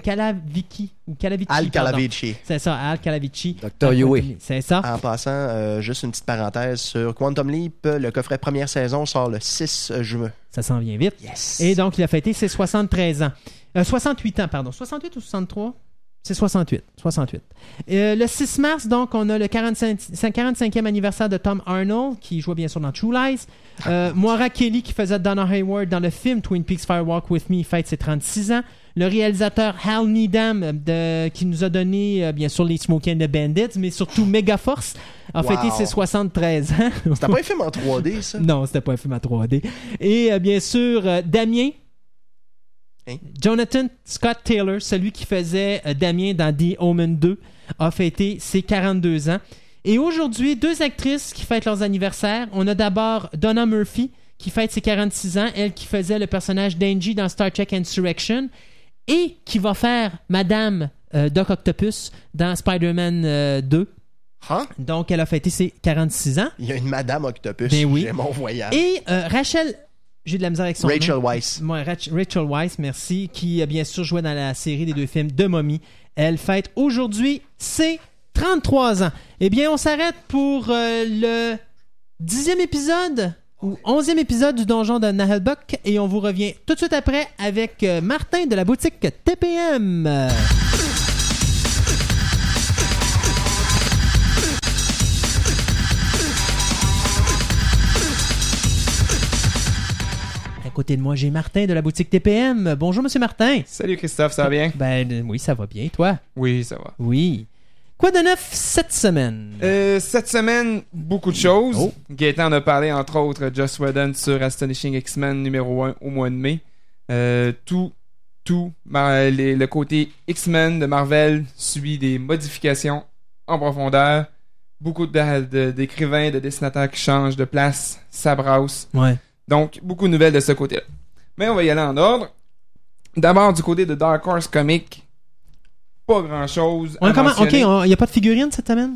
ou Calavici. Al. Calavici. C'est ça, Al Calavici. Quantum Leap. C'est ça. En passant, euh, juste une petite parenthèse sur Quantum Leap, le coffret première saison sort le 6 juin. Ça s'en vient vite. Yes. Et donc, il a fêté ses 73 ans. Euh, 68 ans, pardon. 68 ou 63 C'est 68. 68. Euh, le 6 mars, donc, on a le 45, 45e anniversaire de Tom Arnold, qui jouait bien sûr dans True Lies. Euh, Moira Kelly, qui faisait Donna Hayward dans le film Twin Peaks Fire Walk With Me, fête ses 36 ans. Le réalisateur Hal Needham, euh, de- qui nous a donné, euh, bien sûr, les Smokey and the Bandits, mais surtout Megaforce, a Wow. fêté ses 73 ans. C'était pas un film en 3D, ça? Non, c'était pas un film à 3D. Et euh, bien sûr, euh, Damien. Jonathan Scott Taylor, celui qui faisait euh, Damien dans The Omen 2, a fêté ses 42 ans. Et aujourd'hui, deux actrices qui fêtent leurs anniversaires. On a d'abord Donna Murphy, qui fête ses 46 ans, elle qui faisait le personnage d'Angie dans Star Trek Insurrection, et qui va faire Madame euh, Doc Octopus dans Spider-Man euh, 2. Hein? Donc, elle a fêté ses 46 ans. Il y a une Madame Octopus. Ben oui. J'ai mon voyage. Et euh, Rachel, j'ai de la misère avec son Rachel nom. Weisz. Ouais, Rach- Rachel Weisz, merci, qui a bien sûr joué dans la série des deux films de Mommy. Elle fête aujourd'hui ses 33 ans. Eh bien, on s'arrête pour euh, le dixième épisode ou onzième épisode du Donjon de Nahelbuck et on vous revient tout de suite après avec euh, Martin de la boutique TPM. Côté de moi, j'ai Martin de la boutique TPM. Bonjour, Monsieur Martin. Salut Christophe, ça va bien? Ben oui, ça va bien. Toi? Oui, ça va. Oui. Quoi de neuf cette semaine? Euh, cette semaine, beaucoup de choses. Oh. Gaëtan en a parlé, entre autres, Joss Whedon sur Astonishing X-Men numéro 1 au mois de mai. Euh, tout, tout, mar- les- le côté X-Men de Marvel subit des modifications en profondeur. Beaucoup de- de- d'écrivains, de, dessinateurs qui changent de place, ça brasse. Ouais. Donc, beaucoup de nouvelles de ce côté-là. Mais on va y aller en ordre. D'abord, du côté de Dark Horse Comics, pas grand-chose. à On comment? Ok, mentionner. il n'y a pas de figurine cette semaine?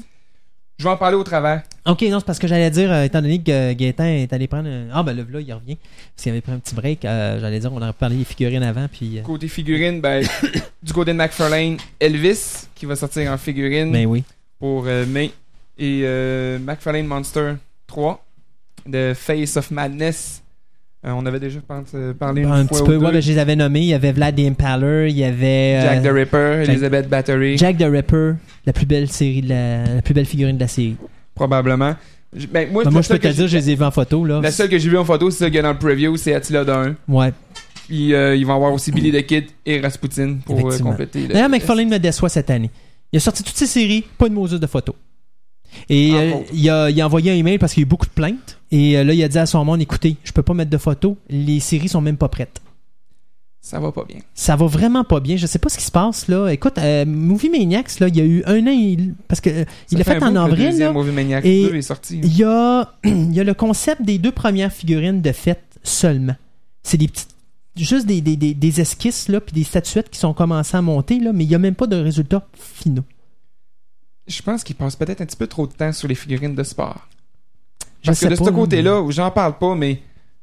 Je vais en parler au travers. Ok, non, c'est parce que j'allais dire, euh, étant donné que Gaëtan est allé prendre. un- Ah, ben là, là, il revient. Parce qu'il avait pris un petit break. euh, j'allais dire, on aurait parlé des figurines avant. Puis. euh, Côté figurine, ben, du côté de McFarlane, Elvis, qui va sortir en figurine Ben oui. pour euh, mai. Et euh, McFarlane Monster 3, de Face of Madness. Euh, on avait déjà euh, parlé une un fois petit ou peu. deux. Ouais, ben, je les avais nommés. Il y avait Vlad the Impaler. Il y avait. euh, Jack the Ripper, Jack- Elizabeth Battery. Jack the Ripper. La plus belle série de la, la plus belle figurine de la série. probablement. J- Ben, moi, Ben, moi, je peux te dire, je les ai vus en photo, là. La seule que j'ai vue en photo, c'est celle qu'il y a dans le preview, c'est Attila 1. Ouais. Puis euh, ils vont avoir aussi Billy the Kid et Rasputin pour compléter. le- D'ailleurs, McFarlane me déçoit cette année. Il a sorti toutes ses séries, pas de Moses de photos. Et euh, il, a, il a envoyé un email parce qu'il y a eu beaucoup de plaintes. Et euh, là, il a dit à son monde écoutez, je peux pas mettre de photos, les séries sont même pas prêtes. Ça va pas bien. Ça va vraiment pas bien. Je sais pas ce qui se passe là. Écoute, euh, Movie Maniacs, là, il y a eu un an, il- parce que euh, il l'a fait, un en bout que Le avril. là. Movie Et 2 est sorti. Il y a, il y a le concept des deux premières figurines de fête seulement. C'est des petites, juste des, des, des, des esquisses là, puis des statuettes qui sont commencées à monter là, mais il y a même pas de résultats finaux. Je pense qu'ils passent peut-être un petit peu trop de temps sur les figurines de sport. Je Parce que de pas, ce là, côté-là, où j'en parle pas, mais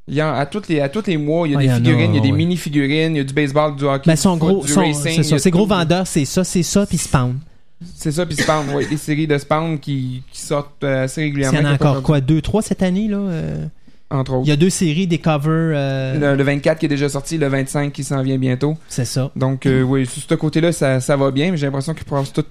il y a, à, toutes les, à tous les mois, il y a Ah, y des figurines, il y a des ouais. mini-figurines, il y a du baseball, du hockey, Ben, du foot, gros, du son- racing. c'est ses gros tout. vendeurs, c'est ça, c'est ça, puis Spawn. C'est ça, puis Spawn, oui. Des séries de Spawn qui, qui sortent euh, assez Il y régulièrement. en a encore quoi, deux, trois cette année là. euh, Entre autres. Il y a deux séries, des covers, euh, Le, le 24 qui est déjà sorti, le 25 qui s'en vient bientôt. c'est ça. Donc, euh, oui, sur ce côté-là, ça, ça va bien, mais j'ai l'impression qu'il passe toute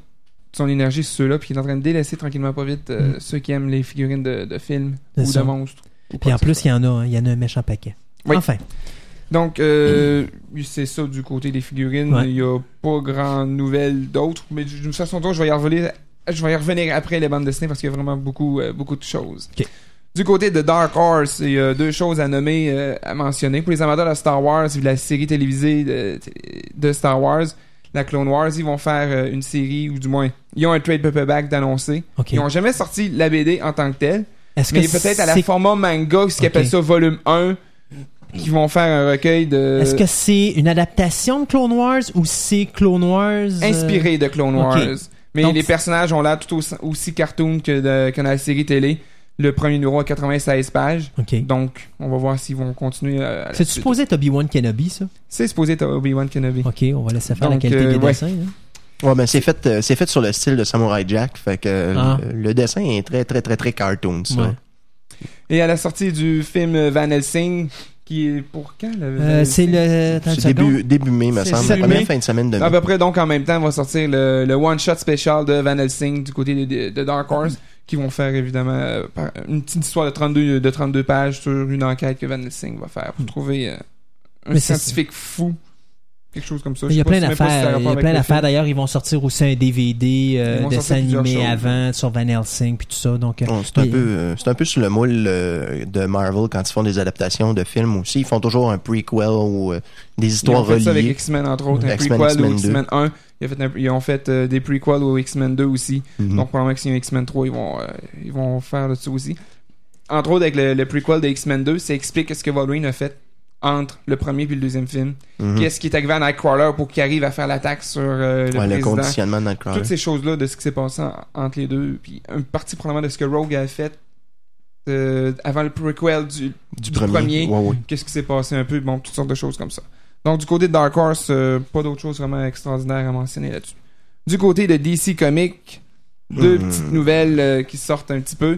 son énergie sur ceux-là, puis qu'il est en train de délaisser tranquillement pas vite euh, Mm. ceux qui aiment les figurines de, de films ou ça. de monstres. ou Puis en plus, il y en a, hein, il y en a un méchant paquet. Oui. Enfin, Donc, euh, c'est ça du côté des figurines. Ouais. Il y a pas grand nouvelles d'autres, mais d'une façon je vais y revenir. Je vais y revenir après les bandes dessinées parce qu'il y a vraiment beaucoup, euh, beaucoup de choses. Du côté de Dark Horse, il y a deux choses à nommer, euh, à mentionner. Pour les amateurs de Star Wars la série télévisée de, de Star Wars, la Clone Wars, ils vont faire euh, une série, ou du moins, ils ont un trade paperback d'annoncer. Ils ont jamais sorti la BD en tant que telle, Est-ce mais que peut-être à la format manga, ce qu'ils appellent ça volume 1, qui vont faire un recueil de... Est-ce que c'est une adaptation de Clone Wars ou c'est Clone Wars euh, inspiré de Clone. Wars? Mais Donc, les personnages ont l'air tout aussi, aussi cartoon que, de- que dans la série télé. Le premier numéro a 96 pages. Donc, on va voir s'ils vont continuer C'est supposé être Obi-Wan Kenobi, ça? C'est supposé être Obi-Wan Kenobi. Ok, on va laisser faire la qualité euh, des ouais. dessins. là. Ouais, ben c'est fait, euh, c'est fait sur le style de Samurai Jack, fait que euh, Ah. le, le dessin est très très très très cartoon. Ça. Ouais. Et à la sortie du film Van Helsing, qui est pour quand Euh, c'est le. début, début mai, me semble. La première mai. fin de semaine de mai. À peu près, donc, en même temps, va sortir le, le one-shot spécial de Van Helsing du côté de, de- de Dark Horse, qui vont faire évidemment euh, une petite histoire de 32, de 32 pages sur une enquête que Van Helsing va faire pour trouver euh, un Mais scientifique fou. Quelque chose comme ça. Il y a plein si d'affaires. Il y a plein le d'affaires. D'ailleurs, ils vont sortir aussi un DVD, euh, dessin animé choses. avant sur Van Helsing puis tout ça. Donc, euh, Bon, c'est un peu, euh, c'est un peu sur le moule euh, de Marvel quand ils font des adaptations de films aussi. Ils font toujours un prequel ou euh, des Ils ont histoires fait ça avec reliées. X-Men, entre autres, un X-Men, prequel ou X-Men 2. X-Men 1. Ils ont fait, un- ils ont fait euh, des prequels au X-Men 2 aussi. Mhm. Donc, probablement que s'il y a un X-Men 3, ils vont, euh, ils vont faire de ça aussi. Entre autres, avec le, le prequel de X-Men 2, ça explique ce que Wolverine a fait entre le premier et le deuxième film. Mhm. Qu'est-ce qui est arrivé à Nightcrawler pour qu'il arrive à faire l'attaque sur euh, le Ouais, le président? conditionnement de Nightcrawler. Toutes ces choses-là de ce qui s'est passé en- entre les deux. Puis, une partie probablement de ce que Rogue a fait euh, avant le prequel du, du, du premier. premier. Ouais, ouais. qu'est-ce qui s'est passé un peu, bon, toutes sortes de choses comme ça. Donc, du côté de Dark Horse, euh, pas d'autre chose vraiment extraordinaire à mentionner là-dessus. Du côté de DC Comics, deux Hmm. petites nouvelles qui sortent un petit peu.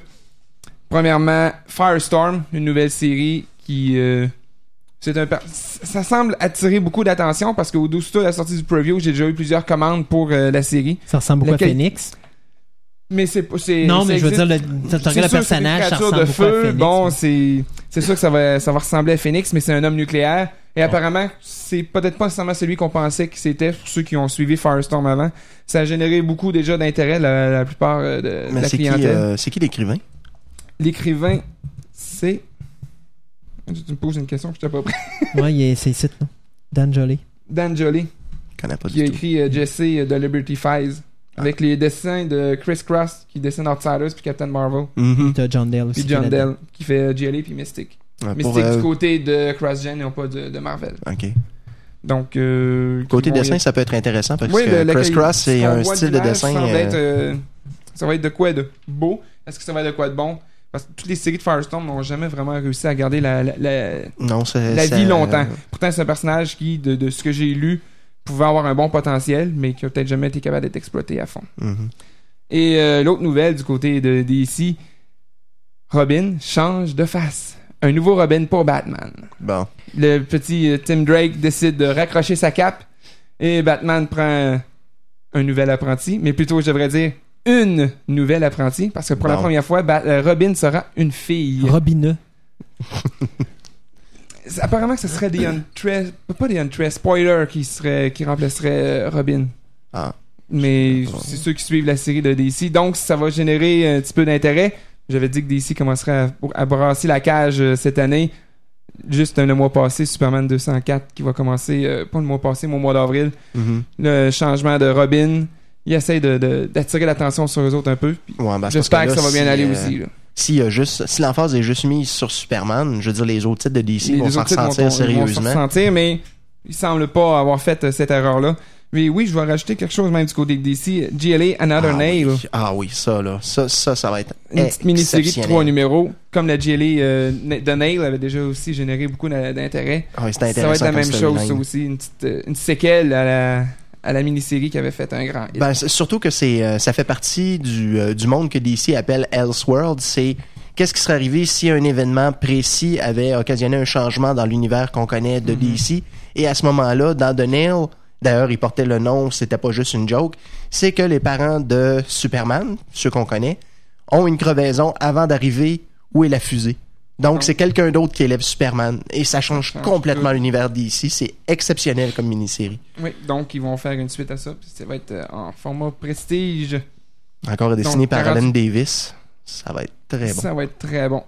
Premièrement, Firestorm, une nouvelle série qui... c'est un per- ça semble attirer beaucoup d'attention parce qu'au dessus de la sortie du preview, j'ai déjà eu plusieurs commandes pour euh, la série. ça ressemble beaucoup Lequel- à Phoenix. Mais c'est Non, mais je veux dire, le, le personnage, ça ressemble de beaucoup à feu. Phoenix. bon, ouais. c'est c'est sûr que ça va ça va ressembler à Phoenix, mais c'est un homme nucléaire. Et apparemment, c'est peut-être pas nécessairement celui qu'on pensait que c'était pour ceux qui ont suivi Firestorm avant. Ça a généré beaucoup déjà d'intérêt la, la plupart euh, de, la c'est qui, clientèle. euh, c'est qui l'écrivain? L'écrivain, c'est tu me poses une question que je t'ai pas pris. Ouais, il est- c'est ici, là. Dan Jolie. Dan Jolie, Je connais pas qui a écrit euh, Jesse euh, de Liberty Fies. Avec les dessins de Chris Cross, qui dessine Outsiders, puis Captain Marvel. Mhm. T'as John Dale aussi. Puis John. Dell, qui fait euh, GLA, puis Mystic. Ouais, Mystique pour, euh, du côté de CrossGen et non pas de, de Marvel. OK. Donc, euh, Côté dessin, ça peut être intéressant parce Oui, que le- le- Chris Cross, c'est un style de dessin. semble euh, être, euh, ça va être de quoi de beau? Est-ce que ça va être de quoi de bon? Parce que toutes les séries de Firestorm n'ont jamais vraiment réussi à garder la, la, la- Non, c'est. la ça- vie longtemps. Pourtant, c'est un personnage qui, de, de ce que j'ai lu, pouvait avoir un bon potentiel, mais qui a peut-être jamais été capable d'être exploité à fond. Mhm. Et euh, l'autre nouvelle du côté de DC, Robin change de face. Un nouveau Robin pour Batman. Bon. Le petit euh, Tim Drake décide de raccrocher sa cape et Batman prend un nouvel apprenti, mais plutôt je devrais dire une nouvelle apprentie, parce que pour la première fois, Ba- euh, Robin sera une fille. Robineux. C'est- Apparemment que ce serait des Huntress, pas des Huntress, Spoiler qui serait, qui remplacerait euh, Robin. Ah. Mais c'est ceux qui suivent la série de DC. Donc, ça va générer un petit peu d'intérêt. J'avais dit que DC commencerait à, à brasser la cage euh, cette année. Juste le mois passé, Superman 204 qui va commencer, euh, pas le mois passé, mais au mois d'avril. Mhm. Le changement de Robin. Il essaie de- de- d'attirer l'attention sur eux autres un peu. Ouais, ben, J'espère que, ça va bien aller euh, aussi. là. Si, juste, si l'emphase est juste mise sur Superman, je veux dire, les autres titres de DC Les vont s'en ressentir vont- vont se sérieusement. ressentir, mais il semble pas avoir fait euh, cette erreur-là. Mais oui, je vais rajouter quelque chose même du côté de DC. GLA Another ah, Nail. oui. ah oui, ça, là. Ça, ça, ça va être Une petite mini-série de trois numéros. Comme la GLA euh, The Nail avait déjà aussi généré beaucoup d'intérêt. Ah oui, Ça va être la même chose, ça aussi. Une, petite, euh, une séquelle à la, à la mini-série qui avait fait un grand hit. Ben, surtout que c'est, euh, ça fait partie du, euh, du monde que DC appelle Elseworld. C'est qu'est-ce qui serait arrivé si un événement précis avait occasionné un changement dans l'univers qu'on connaît de Mhm. DC. Et à ce moment-là, dans The Nail, d'ailleurs, il portait le nom, c'était pas juste une joke, c'est que les parents de Superman, ceux qu'on connaît, ont une crevaison avant d'arriver où est la fusée. Donc, Donc- c'est quelqu'un d'autre qui élève Superman. Et ça change change complètement l'univers d'ici. C'est exceptionnel comme mini-série. Oui, donc ils vont faire une suite à ça. puis Ça va être euh, en format prestige. Encore dessiné Donc, par 40 Alan Davis. Ça va être très bon. Ça va être très bon.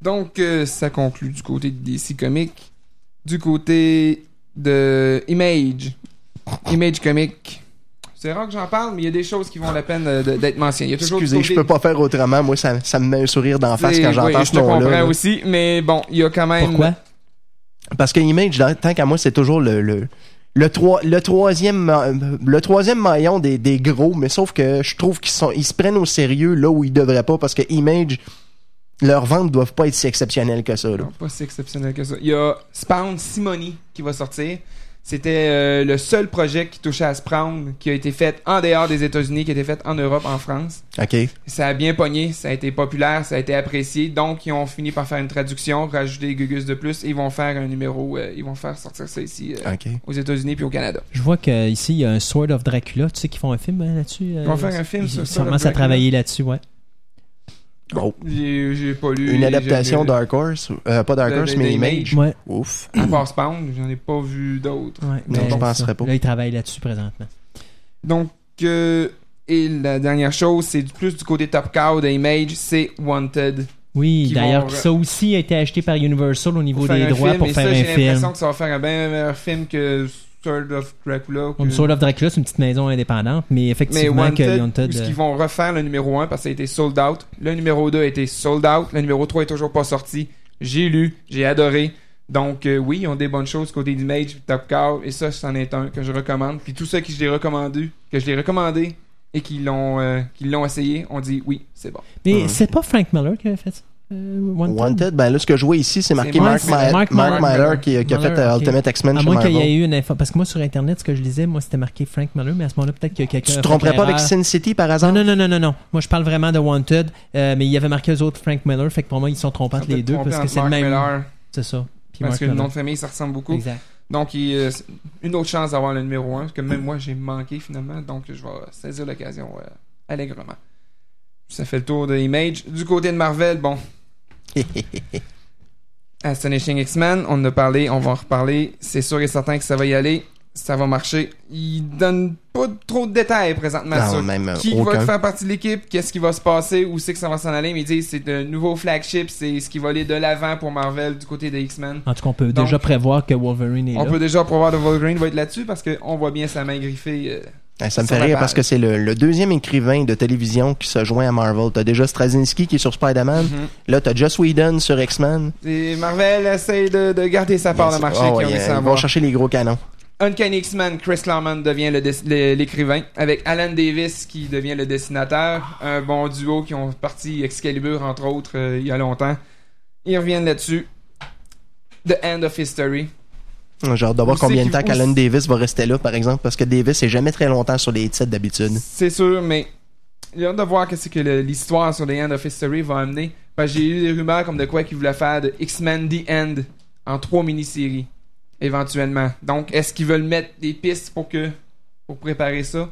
Donc, euh, ça conclut du côté de DC Comics. Du côté de Image. Image Comics. C'est rare que j'en parle, mais il y a des choses qui vont la peine euh, d'être mentionnées. Il y a toujours Excusez, je peux pas faire autrement. Moi, ça, ça me met un sourire d'en face quand j'entends oui, ce Je te comprends nom-là. là. aussi, mais bon, il y a quand même... Pourquoi? Parce que Image, tant qu'à moi, c'est toujours le, le, le, troi- le troisième, le troisième maillon des, des gros, mais sauf que je trouve qu'ils sont, ils se prennent au sérieux là où ils devraient pas parce que Image, leurs ventes doivent pas être si exceptionnelles que ça. Là. Non, pas si exceptionnel que ça. Il y a Spawn Simony qui va sortir. C'était euh, le seul projet qui touchait à Spawn qui a été fait en dehors des États-Unis, qui a été fait en Europe, en France. OK? Ça a bien pogné, ça a été populaire, ça a été apprécié. Donc, ils ont fini par faire une traduction, rajouter des gugus de plus et ils vont faire un numéro, euh, ils vont faire sortir ça ici euh, OK. aux États-Unis puis au Canada. Je vois qu'ici, il y a un Sword of Dracula. Tu sais qu'ils font un film hein, là-dessus? Ils vont faire un film sur Ils commencent à travailler là-dessus, ouais. Oh. J'ai j'ai pas lu. Une j'ai adaptation Dark Horse. Euh, pas Dark Horse, mais. Image. Ouais. Ouf. À part Spawn, j'en ai pas vu d'autres. ouais. Non, mais je penserais pas. Là, ils travaillent là-dessus présentement. Donc, euh, et la dernière chose, c'est du- plus du côté Top Cow de Image, c'est Wanted. Oui, d'ailleurs, vont- ça aussi a été acheté par Universal au niveau pour faire des un droits film, pour et faire ça, un j'ai film. l'impression que ça va faire un bien meilleur film que Sword of Dracula. que- of Dracula, c'est une petite maison indépendante, mais Mais effectivement, que Wanted, Wanted, où euh, ils vont refaire le numéro 1 parce que ça a été sold out. Le numéro 2 a été sold out. Le numéro 3 est toujours pas sorti. J'ai lu, j'ai adoré. Donc euh, oui, ils ont des bonnes choses côté d'Image, Top Cow, et ça, c'en est un que je recommande. Puis tous ceux qui je l'ai recommandé, que je l'ai recommandé et qui l'ont euh, qui l'ont essayé, ont dit oui, c'est bon. Mais Mhm. c'est pas Frank Miller qui avait fait ça? Euh, Wanted? Wanted, ben là, ce que je vois ici, c'est marqué Mark, Mark- Mi- Mark Mark Miller. Qui, qui a Miller, fait euh, ok. Ultimate X-Men À moins qu'il y ait eu une info. Parce que moi, sur Internet, ce que je lisais, moi, c'était marqué Frank Miller, mais à ce moment-là, peut-être que quelqu'un. Tu te tromperais pas avec. Sin City par hasard? Non, non, non, non, non. Moi, je parle vraiment de Wanted, euh, mais il y avait marqué eux autres Frank Miller, fait que pour moi, ils sont trompés entre les deux parce que c'est le même. C'est ça. Puis parce Mark que le nom de famille, ça ressemble beaucoup. Exact. Donc, il, euh, une autre chance d'avoir le numéro 1, que même moi, j'ai manqué finalement. Donc, je vais saisir l'occasion euh, allègrement. Ça fait le tour de Image. Du côté de Marvel, bon, Astonishing X-Men, on en a parlé, on va en reparler. C'est sûr et certain que ça va y aller. Ça va marcher. Il donne pas trop de détails présentement Non, sur même euh, qui aucun. va faire partie de l'équipe, qu'est-ce qui va se passer, où c'est que ça va s'en aller. Mais ils disent c'est un nouveau flagship, c'est ce qui va aller de l'avant pour Marvel du côté des X-Men. En tout cas, on peut Donc, déjà prévoir que Wolverine est On là. peut déjà prévoir de Wolverine va être là-dessus parce qu'on voit bien sa main griffée. euh, Ça me fait rire parce que c'est le, le deuxième écrivain de télévision qui se joint à Marvel. T'as déjà Straczynski qui est sur Spider-Man. mhm. Là, t'as Joss Whedon sur X-Men. Et Marvel essaie de, de garder sa part de marché Oh, ouais, réussi ils vont chercher les gros canons. Uncanny X-Men, Chris Claremont devient l'écrivain, avec Alan Davis qui devient le dessinateur. Un bon duo qui ont parti Excalibur, entre autres, euh, il y a longtemps. Ils reviennent là-dessus. The End of History. J'ai hâte de voir combien de temps c'est- Davis va rester là, par exemple, parce que Davis est jamais très longtemps sur les titres d'habitude. C'est sûr, mais j'ai hâte de voir qu'est-ce que l'histoire sur The End of History va amener. J'ai eu des rumeurs comme de quoi qu'ils voulaient faire de X-Men The End en trois mini-séries, éventuellement. Donc, est-ce qu'ils veulent mettre des pistes pour que pour préparer ça?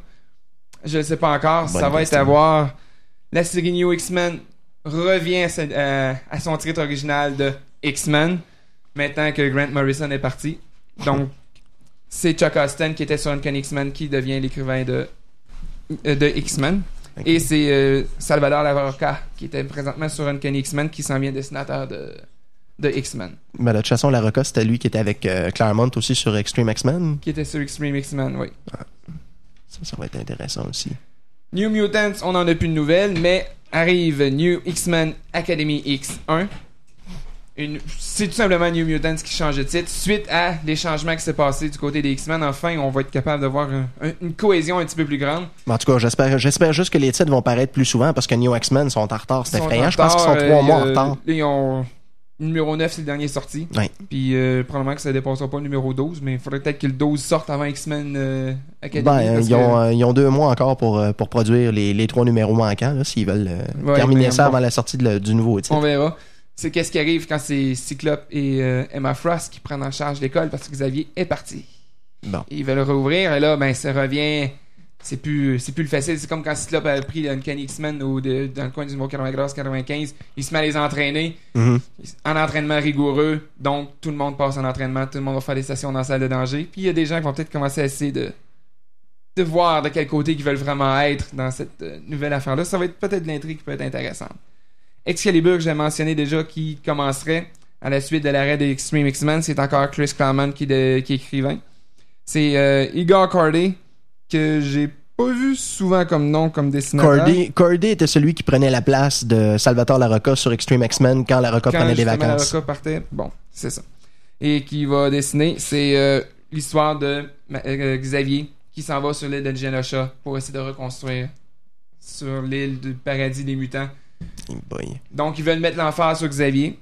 Je ne sais pas encore. Bonne ça va question. être à voir. La série New X-Men revient à, sa- euh, à son titre original de X-Men, maintenant que Grant Morrison est parti. Donc, c'est Chuck Austin qui était sur Uncanny X-Men qui devient l'écrivain de, euh, de X-Men. Et c'est euh, Salvador Lavarca qui était présentement sur Uncanny X-Men qui s'en vient dessinateur de, de X-Men. Mais de toute façon, la Roca, c'était lui qui était avec euh, Claremont aussi sur Extreme X-Men. Qui était sur Extreme X-Men, oui. Ça, ça va être intéressant aussi. New Mutants, on en a plus de nouvelles, mais arrive New X-Men Academy X1. Une- C'est tout simplement New Mutants qui change de titre. Suite à les changements qui s'est passé du côté des X-Men, enfin, on va être capable de voir un- un- une cohésion un petit peu plus grande. En tout cas, j'espère, j'espère juste que les titres vont paraître plus souvent parce que New X-Men sont en retard. C'est effrayant. Je pense qu'ils sont trois euh, mois en euh, retard. Ils ont... Numéro 9, c'est le dernier sorti. Puis euh, probablement que ça dépassera pas le numéro 12, mais il faudrait peut-être que le 12 sorte avant X-Men euh, Academy. Ben, ils, ont, que- euh, ils ont deux mois encore pour, pour produire les, les trois numéros manquants, s'ils veulent Ouais, terminer mais ça bon. avant la sortie de du nouveau titre. On verra. C'est qu'est-ce qui arrive quand c'est Cyclope et euh, Emma Frost qui prennent en charge l'école parce que Xavier est parti. Bon. Ils veulent rouvrir et là, ben, ça revient. C'est plus, c'est plus le facile. C'est comme quand Cyclope a pris Uncanny X-Men ou de- dans le coin du numéro 94-95. Il se met à les entraîner Mhm. en entraînement rigoureux. Donc, tout le monde passe en entraînement. Tout le monde va faire des sessions dans la salle de danger. Puis, il y a des gens qui vont peut-être commencer à essayer de, de voir de quel côté ils veulent vraiment être dans cette euh, nouvelle affaire-là. Ça va être peut-être l'intrigue qui peut être intéressante. Excalibur, que j'ai mentionné déjà, qui commencerait à la suite de l'arrêt des Extreme X-Men, c'est encore Chris Claremont qui, de- qui est écrivain. C'est euh, Igor Corday, que j'ai pas vu souvent comme nom, comme dessinateur. Cordy, Cordy était celui qui prenait la place de Salvatore Larocca sur Extreme X-Men quand Larocca quand prenait des vacances. l'avocat partait. Bon, c'est ça. Et qui va dessiner, c'est euh, l'histoire de euh, Xavier qui s'en va sur l'île de Genosha pour essayer de reconstruire sur l'île du paradis des mutants. Boy. Donc, ils veulent mettre l'emphase sur Xavier.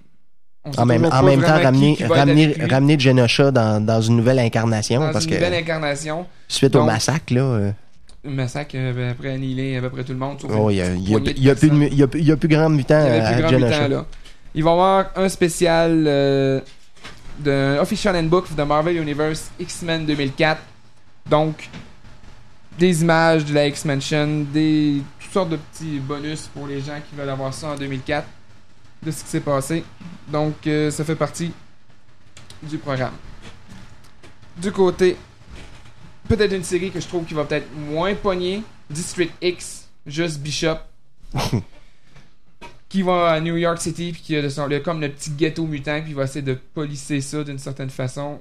En même, en temps, ramener, ramener, ramener Genosha dans, dans une nouvelle incarnation dans parce une que nouvelle incarnation. suite au massacre, là, euh, Un massacre euh, ben, après annihiler à peu près tout le monde. oh, il y a, y y plus y a grand mutant Il y avait à plus grand Genosha. mutant, là. Il va y avoir un spécial euh, de Official Handbook de Marvel Universe X-Men 2004. Donc, des images de la X-Mansion, des sortes de petits bonus pour les gens qui veulent avoir ça en 2004 de ce qui s'est passé. Donc, euh, ça fait partie du programme. Du côté, peut-être une série que je trouve qui va peut-être moins pogner, District X, juste Bishop qui va à New York City puis qui a de son- comme le petit ghetto mutant puis il va essayer de polisser ça d'une certaine façon.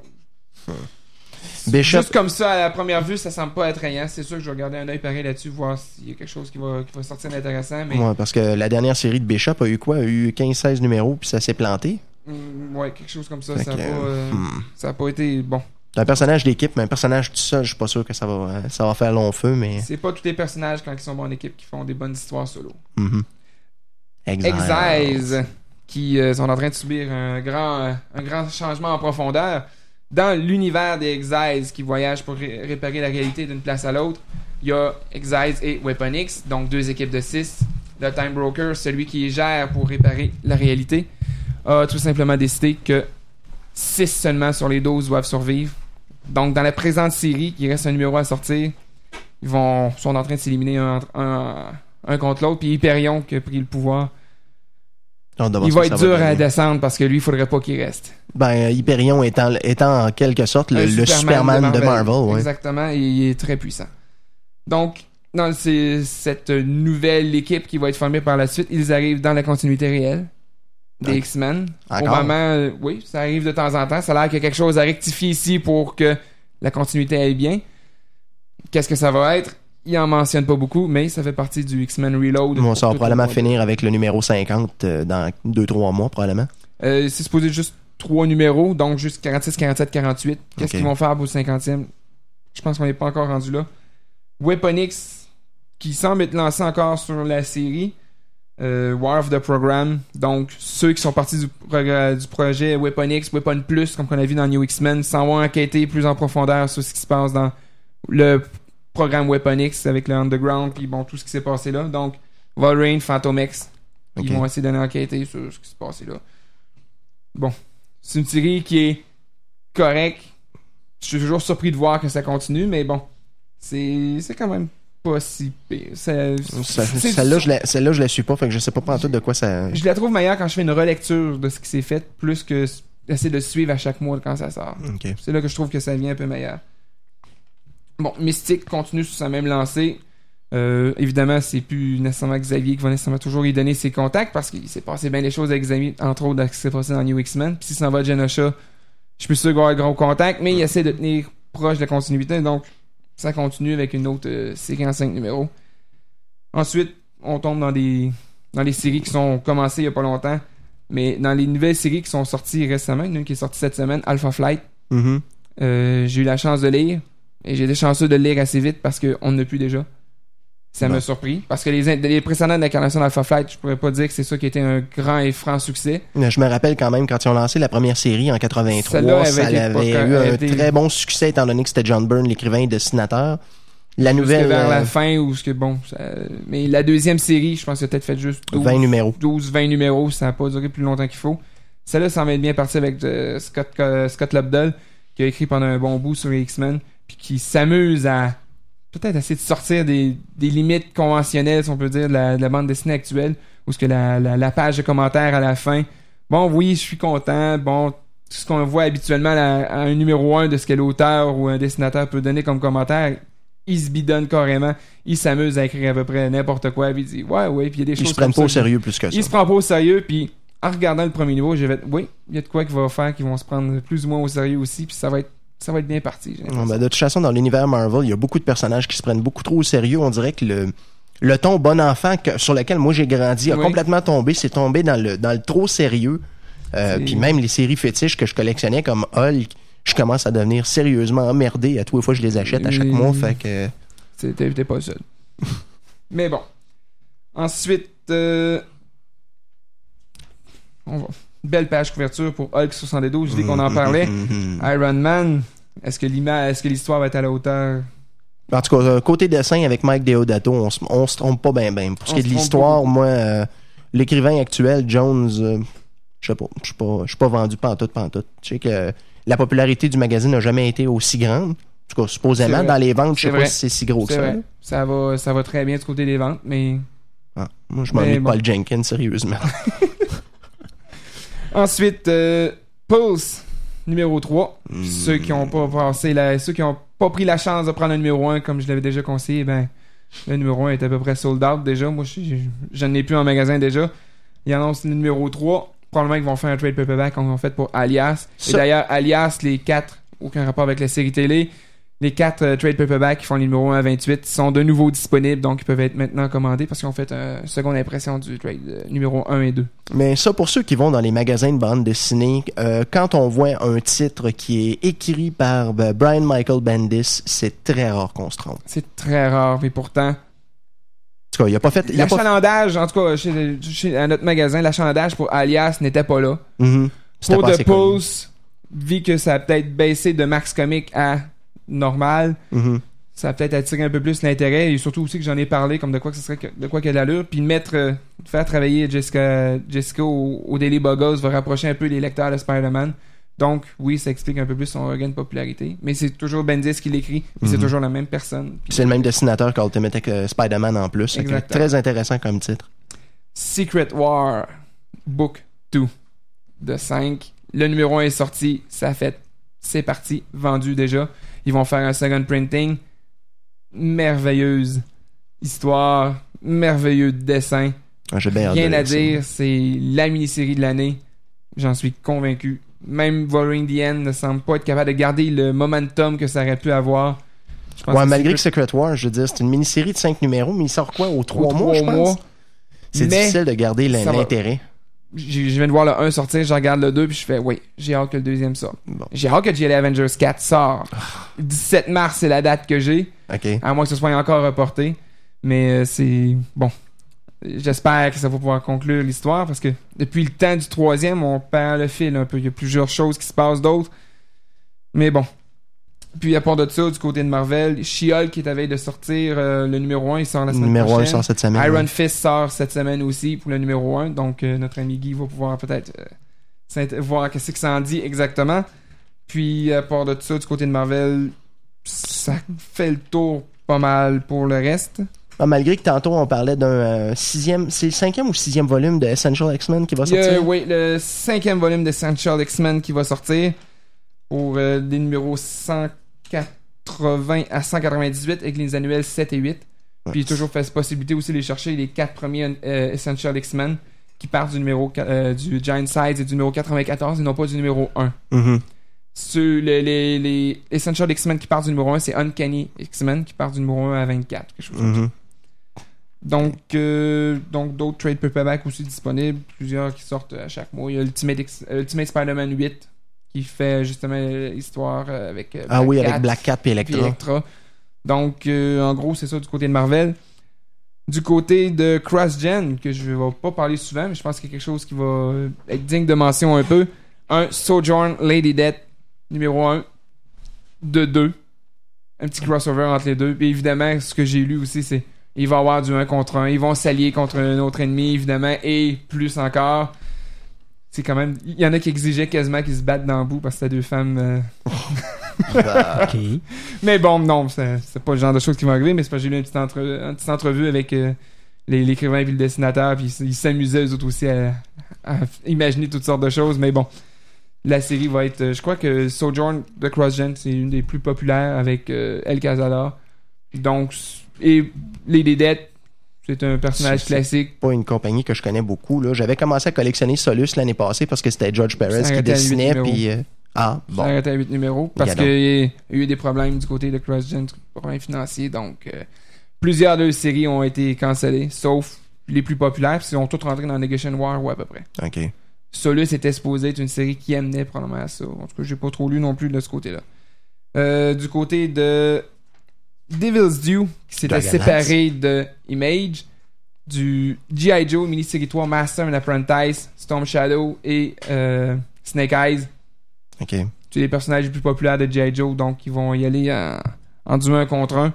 Bishop, Juste comme ça à la première vue, ça semble pas attrayant. C'est sûr que je vais garder un œil pareil là-dessus voir s'il y a quelque chose qui va, qui va sortir d'intéressant mais Ouais, parce que la dernière série de Bishop a eu quoi? A eu 15-16 numéros, puis ça s'est planté. mm, ouais, quelque chose comme ça, Fait ça a que, pas euh, hmm. ça a pas été bon. C'est un personnage d'équipe, mais un personnage tout seul, je suis pas sûr que ça va, euh, ça va faire long feu, mais. C'est pas tous les personnages quand ils sont bons en équipe qui font des bonnes histoires solo. Exiles. Exiles, qui euh, sont en train de subir un grand, un grand changement en profondeur. Dans l'univers des Exiles qui voyagent pour ré- réparer la réalité d'une place à l'autre, il y a Exiles et Weapon X, donc deux équipes de six. Le Time Broker, celui qui gère pour réparer la réalité, a tout simplement décidé que 6 seulement sur les 12 doivent survivre. Donc, dans la présente série, qui reste un numéro à sortir, ils vont, sont en train de s'éliminer un, un- un contre l'autre. Puis Hyperion, qui a pris le pouvoir, il va être dur à descendre parce que lui, il faudrait pas qu'il reste. Ben, Hyperion étant, étant en quelque sorte le, Superman, de Marvel. ouais. Exactement, et il est très puissant. Donc, dans c'est cette nouvelle équipe qui va être formée par la suite, ils arrivent dans la continuité réelle des. X-Men. Au moment, euh, oui, ça arrive de temps en temps. Ça a l'air qu'il y a quelque chose à rectifier ici pour que la continuité aille bien. Qu'est-ce que ça va être? Il en mentionne pas beaucoup, mais ça fait partie du X-Men Reload. Bon, ça va probablement finir avec le numéro 50 euh, dans 2-3 mois, probablement. Euh, c'est supposé juste trois numéros, donc juste 46, 47, 48. Qu'est-ce qu'ils vont faire pour le 50e Je pense qu'on n'est pas encore rendu là. Weapon X, qui semble être lancé encore sur la série. Euh, War of the Program. Donc, ceux qui sont partis du, du projet Weapon X, Weapon Plus, comme qu'on a vu dans New X-Men, s'en vont enquêter plus en profondeur sur ce qui se passe dans le programme Weapon X avec le Underground, puis bon, tout ce qui s'est passé là. Donc, Wolverine, Phantom X, ils vont essayer d'aller enquêter sur ce qui s'est passé là. Bon, c'est une série qui est correcte. Je suis toujours surpris de voir que ça continue, mais bon, c'est c'est quand même pas si pire. Celle-là, je la, je la suis pas, fait que je sais pas en tout de quoi ça. je la trouve meilleure quand je fais une relecture de ce qui s'est fait, plus que essayer de suivre à chaque mois quand ça sort. C'est là que je trouve que ça devient un peu meilleur. Bon, Mystique continue sur sa même lancée. Euh, évidemment, c'est plus nécessairement Xavier qui va nécessairement toujours y donner ses contacts parce qu'il s'est passé bien des choses avec Xavier, entre autres, ce qui s'est passé dans New X-Men. Puis si ça va à Genosha, je suis plus sûr qu'il va avoir un gros contact, mais il essaie de tenir proche de la continuité, donc ça continue avec une autre euh, série en 5 numéros. Ensuite, on tombe dans des dans les séries qui sont commencées il y a pas longtemps, mais dans les nouvelles séries qui sont sorties récemment, une qui est sortie cette semaine, Alpha Flight. Mhm. Euh, j'ai eu la chance de lire et j'ai été chanceux de le lire assez vite parce qu'on ne plus déjà. Ça m'a surpris parce que les, les précédentes incarnations d'Alpha Flight, je pourrais pas dire que c'est ça qui était un grand et franc succès. Je me rappelle quand même quand ils ont lancé la première série en 83, Celle-là avait ça avait eu un été- très bon succès étant donné que c'était John Byrne, l'écrivain et dessinateur. La nouvelle, vers euh, la fin ou ce que bon, ça- mais la deuxième série, je pense qu'il a peut-être fait juste 12, 20 numéros. 12 20 numéros, ça n'a pas duré plus longtemps qu'il faut. Celle-là ça va être bien parti avec euh, Scott euh, Scott Lobdell qui a écrit pendant un bon bout sur les X-Men puis qui s'amuse à peut-être essayer de sortir des, des limites conventionnelles, si on peut dire, de la, de la bande dessinée actuelle, où ce que la, la, la page de commentaires à la fin, bon oui, je suis content, bon, tout ce qu'on voit habituellement à, un numéro 1 de ce que l'auteur ou un dessinateur peut donner comme commentaire, il se bidonne carrément, il s'amuse à écrire à peu près n'importe quoi, puis il dit ouais, ouais, puis il y a des Ils choses se prennent pas au sérieux plus que ça. Il se prend pas au sérieux, puis en regardant le premier niveau, j'ai fait oui, il y a de quoi qu'il va faire qui vont se prendre plus ou moins au sérieux aussi, puis ça va être ça va être bien parti. l'impression. ben, de toute façon, dans l'univers Marvel, il y a beaucoup de personnages qui se prennent beaucoup trop au sérieux. On dirait que le, le ton bon enfant que- sur lequel moi j'ai grandi a Oui. complètement tombé. C'est tombé dans le, dans le trop sérieux. Euh, Puis même les séries fétiches que je collectionnais comme Hulk, je commence à devenir sérieusement emmerdé à tous les fois que je les achète à chaque Oui. mois. Fait que C'était pas seul. Mais bon. Ensuite, euh, on va. Belle page couverture pour Hulk 72. Je dis qu'on en parlait. Mhm. Iron Man. Est-ce que l'image, est-ce que l'histoire va être à la hauteur? En tout cas, euh, côté dessin avec Mike Deodato, on se, on se trompe pas bien bien. Pour ce qui est de l'histoire, moi, euh, l'écrivain actuel, Jones, euh, je sais pas, je suis pas, je suis pas vendu pantoute pantoute. Je sais que la popularité du magazine n'a jamais été aussi grande. En tout cas, supposément, dans les ventes, je sais pas si c'est si gros que ça. vrai. Ça va, ça va très bien du côté des ventes, mais Ah, moi, je m'ennuie de bon. Paul Jenkins, sérieusement. Ensuite, euh, Pulse, numéro 3. Hmm. Ceux qui ont pas passé la, ceux qui ont pas pris la chance de prendre un numéro 1 comme je l'avais déjà conseillé, ben, le numéro 1 est à peu près sold out déjà. Moi, je, n'en ai plus en magasin déjà. Ils annoncent le numéro 3. Probablement qu'ils vont faire un trade paperback comme ils ont fait pour Alias. Et d'ailleurs, Alias, les 4, aucun rapport avec la série télé, les 4 trade paperbacks qui font le numéro 1 à 28 sont de nouveau disponibles, donc ils peuvent être maintenant commandés parce qu'ils ont fait une seconde impression du trade euh, numéro 1 et 2. Mais ça, pour ceux qui vont dans les magasins de bande dessinée, euh, quand on voit un titre qui est écrit par euh, Brian Michael Bendis, c'est très rare qu'on se trompe. C'est très rare, mais pourtant, En tout cas, il a pas fait... L'achalandage, en tout cas, chez, chez- à notre magasin, l'achalandage pour Alias n'était pas là. Mhm. C'était Pour The. Pulse, vu que ça a peut-être baissé de Max Comic à normal, Mhm. ça a peut-être attiré un peu plus l'intérêt et surtout aussi que j'en ai parlé comme de quoi que ce serait que- de quoi qu'il y a de l'allure puis mettre euh, faire travailler Jessica Jessica au, au Daily Buggles va rapprocher un peu les lecteurs de Spider-Man donc oui ça explique un peu plus son regain de popularité mais c'est toujours Bendis qui l'écrit puis c'est Mhm. toujours la même personne C'est le même dessinateur qu'Ultimate euh, Spider-Man en plus. Exactement. Très intéressant comme titre. Secret War Book 2 de 5 le numéro 1 est sorti ça a fait c'est parti vendu déjà ils vont faire un second printing merveilleuse histoire merveilleux dessin Ah, J'ai bien Rien à dire, c'est la mini-série de l'année. J'en suis convaincu. Même Wolverine the End ne semble pas être capable de garder le momentum que ça aurait pu avoir. Je pense Ouais, que malgré que Secret War, je veux dire, c'est une mini-série de 5 numéros, mais il sort quoi Au 3 aux mois, je trois pense? mois. C'est difficile de garder l'intérêt. Je viens de voir le 1 sortir, je regarde le 2 puis je fais oui, j'ai hâte que le deuxième sorte. Bon, J'ai hâte que GL Avengers 4 sort. 17 mars, c'est la date que j'ai, à moins que ce soit encore reporté. Mais euh, c'est bon. J'espère que ça va pouvoir conclure l'histoire parce que depuis le temps du troisième, on perd le fil un peu. Il y a plusieurs choses qui se passent d'autres. Mais bon. Puis à part de ça, du côté de Marvel, She-Hulk qui est à veille de sortir euh, le numéro 1, il sort la semaine Numéro 1 prochaine. sort cette semaine. Iron. Fist sort cette semaine aussi pour le numéro 1. Donc euh, notre ami Guy va pouvoir peut-être euh, voir qu'est-ce que ça en dit exactement. Puis à part de ça, du côté de Marvel, ça fait le tour pas mal pour le reste. Ah, malgré que tantôt on parlait d'un euh, sixième, c'est le cinquième ou sixième volume de Essential X-Men qui va sortir? oui, le cinquième volume d'Essential X-Men qui va sortir pour euh, des numéros 180 à 198 avec les annuels 7 et 8. Puis il y a toujours fait possibilité aussi de les chercher les quatre premiers euh, Essential X-Men qui partent du numéro euh, du Giant Size et du numéro 94 et non pas du numéro 1. Mhm. Sur les, les, les Essential X-Men qui partent du numéro 1, c'est Uncanny X-Men qui part du numéro 1 à 24. Quelque chose comme ça. Mhm. Donc, euh, donc d'autres trade paperback aussi disponibles, plusieurs qui sortent à chaque mois. Il y a Ultimate Spider-Man 8 qui fait justement l'histoire euh, avec euh, Ah oui, Cat avec Black Cat et Electra. Electra. Donc, euh, en gros, c'est ça du côté de Marvel. Du côté de Cross-Gen, que je vais pas parler souvent, mais je pense qu'il y a quelque chose qui va être digne de mention un peu. Un Sojourn Lady Death, numéro 1, de 2. Un petit crossover entre les deux. Puis évidemment, ce que j'ai lu aussi, c'est il va y avoir du 1 contre 1. Ils vont s'allier contre un autre ennemi, évidemment, et plus encore. C'est quand même. Il y en a qui exigeaient quasiment qu'ils se battent dans le bout parce que c'était deux femmes. euh, Bah, Ok. mais bon, non, c'est pas le genre de choses qui vont arriver, mais c'est que j'ai eu une petite, entre, une petite entrevue avec euh, les- l'écrivain et le dessinateur, puis ils s'amusaient eux autres aussi à, à imaginer toutes sortes de choses, mais bon. La série va être. euh, Je crois que Sojourn de CrossGen, c'est une des plus populaires avec euh, El Cazador. Donc, et Lady Death, c'est un personnage classique. pas une compagnie que je connais beaucoup. là. J'avais commencé à collectionner Solus l'année passée parce que c'était George Perez Ça qui dessinait. Puis, euh, ah, Ça bon. arrête à 8 numéros. Parce qu'il y a eu des problèmes du côté de CrossGen, des problèmes financiers. Donc, euh, plusieurs de leurs séries ont été cancellées, sauf les plus populaires, puis ils ont toutes rentré dans Negation War, ou à peu près. OK. Solus était supposé être une série qui amenait probablement à ça. En tout cas, j'ai pas trop lu non plus de ce côté-là. Euh, du côté de Devil's Due, qui s'était Dragon séparé de Image, du G.I. Joe mini-série 3 Master and Apprentice, Storm Shadow et euh, Snake Eyes. OK. C'est les personnages les plus populaires de G.I. Joe, donc ils vont y aller en, en du 1 contre 1.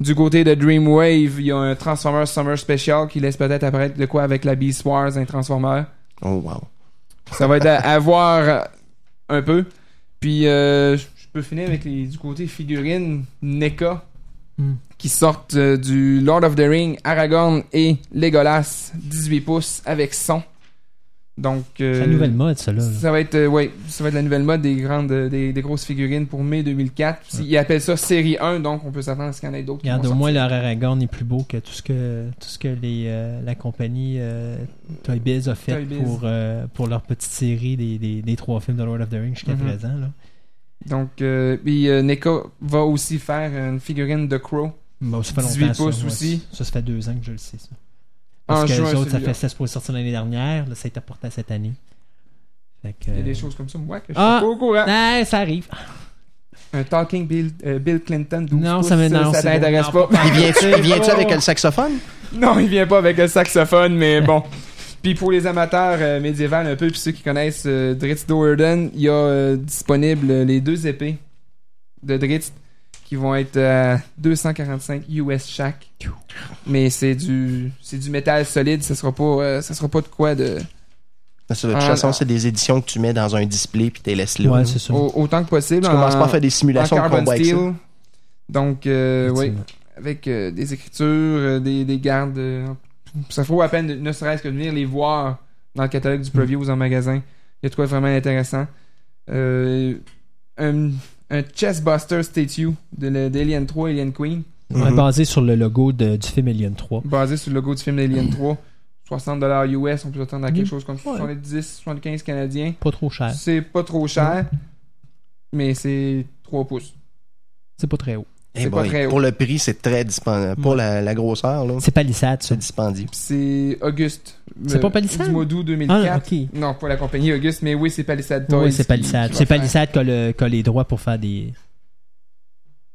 Du côté de Dreamwave, il y a un Transformers Summer Special qui laisse peut-être apparaître de quoi avec la Beast Wars, un Transformer. Oh, wow. Ça va être à, à voir euh, un peu. Puis euh, je peux finir avec les, du côté figurines NECA Hmm. qui sortent euh, du Lord of the Ring, Aragorn et Legolas 18 pouces avec son. Donc euh, C'est la nouvelle mode, ça, là. ça va être euh, ouais, ça va être la nouvelle mode des grandes des, des grosses figurines pour mai 2004. Ils appellent ça série 1 donc on peut s'attendre à ce qu'il y en ait d'autres qui Regarde, au moins, leur Aragorn est plus beau que tout ce que, tout ce que les, la compagnie Toy Biz a fait Toy pour, pour leur petite série des, des, des trois films de Lord of the Rings jusqu'à Mhm. présent. Là. Donc euh, puis euh, NECA va aussi faire une figurine de Crow Bon, ça fait 18 longtemps, ça, pouces ouais. aussi. Ça, ça fait deux ans que je le sais, ça. En Parce que juin, les autres, ça fait ça pour sortir l'année dernière. Là, ça a été apporté à cette année. Fait que, Il y a des euh, choses comme ça moi que je suis Ah! pas au courant. Ah, ça arrive. Un Talking Bill, euh, Bill Clinton 12 Non, pouces, ça non, ça t'intéresse bon. pas. Non, Il vient-tu il vient-tu avec le saxophone? Non, il vient pas avec le saxophone, mais bon. Puis pour les amateurs euh, médiévaux un peu, puis ceux qui connaissent euh, Dritz Doerden, il y a euh, disponible euh, les deux épées de Dritz qui vont être à 245 US chaque. Mais c'est du c'est du métal solide, ça sera pas euh, ça sera pas de quoi de Parce que de toute Ah, façon, c'est des éditions que tu mets dans un display puis tu les laisses là. Ouais, là. c'est ça. au- autant que possible. Tu commences en- pas à faire des en simulations de carbon combat avec ça. steel. Donc euh, oui, Effectivement. avec euh, des écritures, euh, des, des gardes. euh, ça vaut à peine, de- ne serait-ce que de venir les voir dans le catalogue du Previews en magasin. Il y a de quoi vraiment intéressant. Euh, un, un Chessbuster Statue d'Alien 3, Alien Queen, Ouais, Mhm. basé sur le logo de- du film Alien 3. basé sur le logo du film d'Alien 3. 60$ US, on peut s'attendre à quelque Mhm. chose comme Ouais. 70, 75 canadiens. Pas trop cher. C'est pas trop cher, mais c'est 3 pouces. C'est pas très haut. Eh C'est pas boy, très haut. Pour le prix, c'est très dispendieux. Pour Ouais. la, la grosseur, là, C'est palissade, ça. c'est dispendieux. C'est Auguste. C'est euh, pas Palisade? Du mois d'août 2004. Ah. Non, pas la compagnie Auguste, mais oui, c'est Palisade Toys. Oui, c'est palissade. C'est palissade qui a, le- qui a les droits pour faire des.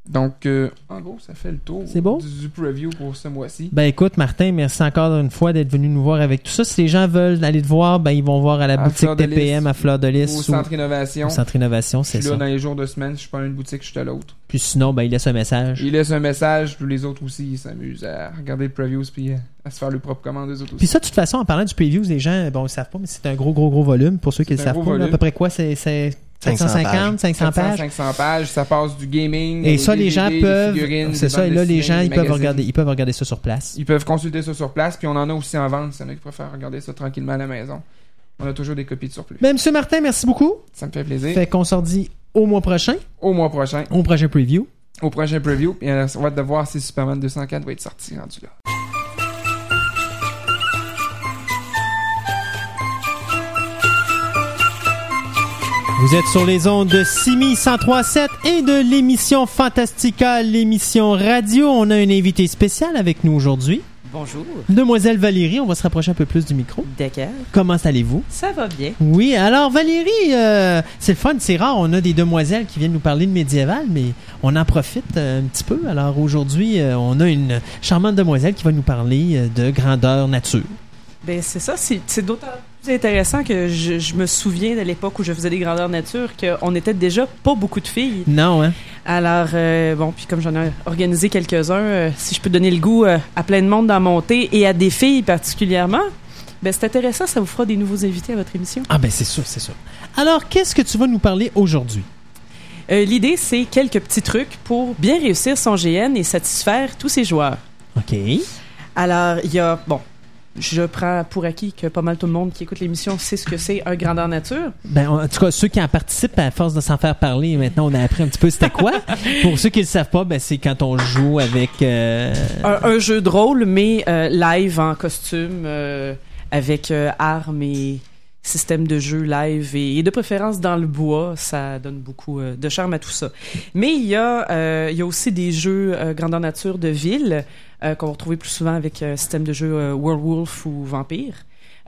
Donc, euh, en gros, ça fait le tour bon? du, preview pour ce mois-ci. Ben écoute, Martin, merci encore une fois d'être venu nous voir avec tout ça. Si les gens veulent aller te voir, ben ils vont voir à la À boutique TPM à Fleur de Lys Au Centre Innovation. au Centre Innovation, c'est suis là ça. dans les jours de semaine. Je suis pas à une boutique, je suis à l'autre. Puis sinon, ben il laisse un message. Il laisse un message, puis les autres aussi, ils s'amusent à regarder le previews, puis à se faire leur propre commande, eux autres Puis aussi. ça, de toute façon, en parlant du previews, les gens, bon, ils savent pas, mais c'est un gros, gros, gros volume. Pour ceux qui ne le savent pas, à peu près quoi, c'est, c'est 450, 500 pages. 500 pages, ça passe du gaming. Et ça, les gens peuvent. figurines, C'est ça, et là, les gens, ils peuvent, regarder, ils peuvent regarder ça sur place. Ils peuvent consulter ça sur place, puis on en a aussi en vente, s'il y en a qui préfèrent regarder ça tranquillement à la maison. On a toujours des copies de surplus. Ben, Monsieur Martin, merci beaucoup. Ça me fait plaisir. Fait qu'on s'en dit au mois prochain, Au mois prochain, au prochain preview. au prochain preview, puis euh, on va de voir si Superman 204 va être sorti rendu là. Vous êtes sur les ondes de Simi 1037 et de l'émission Fantastica, l'émission radio. On a un invité spécial avec nous aujourd'hui. Bonjour. Demoiselle Valérie, on va se rapprocher un peu plus du micro. D'accord. Comment allez-vous? Ça va bien. Oui, alors Valérie, euh, c'est le fun, c'est rare, on a des demoiselles qui viennent nous parler de médiéval, mais on en profite euh, un petit peu. Alors aujourd'hui, euh, on a une charmante demoiselle qui va nous parler de grandeur nature. Ben c'est ça, c'est c'est d'autant plus intéressant que je, je me souviens de l'époque où je faisais des grandeurs nature qu'on était déjà pas beaucoup de filles. Non, hein? Alors euh, bon, puis comme j'en ai organisé quelques-uns, euh, si je peux donner le goût euh, à plein de monde d'en monter et à des filles particulièrement, ben c'est intéressant, ça vous fera des nouveaux invités à votre émission. Ah ben c'est sûr, c'est sûr. Alors, qu'est-ce que tu vas nous parler aujourd'hui? L'idée c'est quelques petits trucs pour bien réussir son GN et satisfaire tous ses joueurs. OK. Alors, il y a, bon, je prends pour acquis que pas mal tout le monde qui écoute l'émission sait ce que c'est un grandeur nature. Ben, en tout cas, ceux qui en participent, à force de s'en faire parler, maintenant on a appris un petit peu c'était quoi. Pour ceux qui ne le savent pas, ben, c'est quand on joue avec... euh, Un, un jeu de rôle, mais euh, live en costume, euh, avec armes et système de jeu live et, et de préférence dans le bois, ça donne beaucoup euh, de charme à tout ça. Mais il y a, euh, il y a aussi des jeux euh, grandeur nature de ville euh, qu'on va retrouver plus souvent avec euh, système de jeu euh, Werewolf ou Vampire.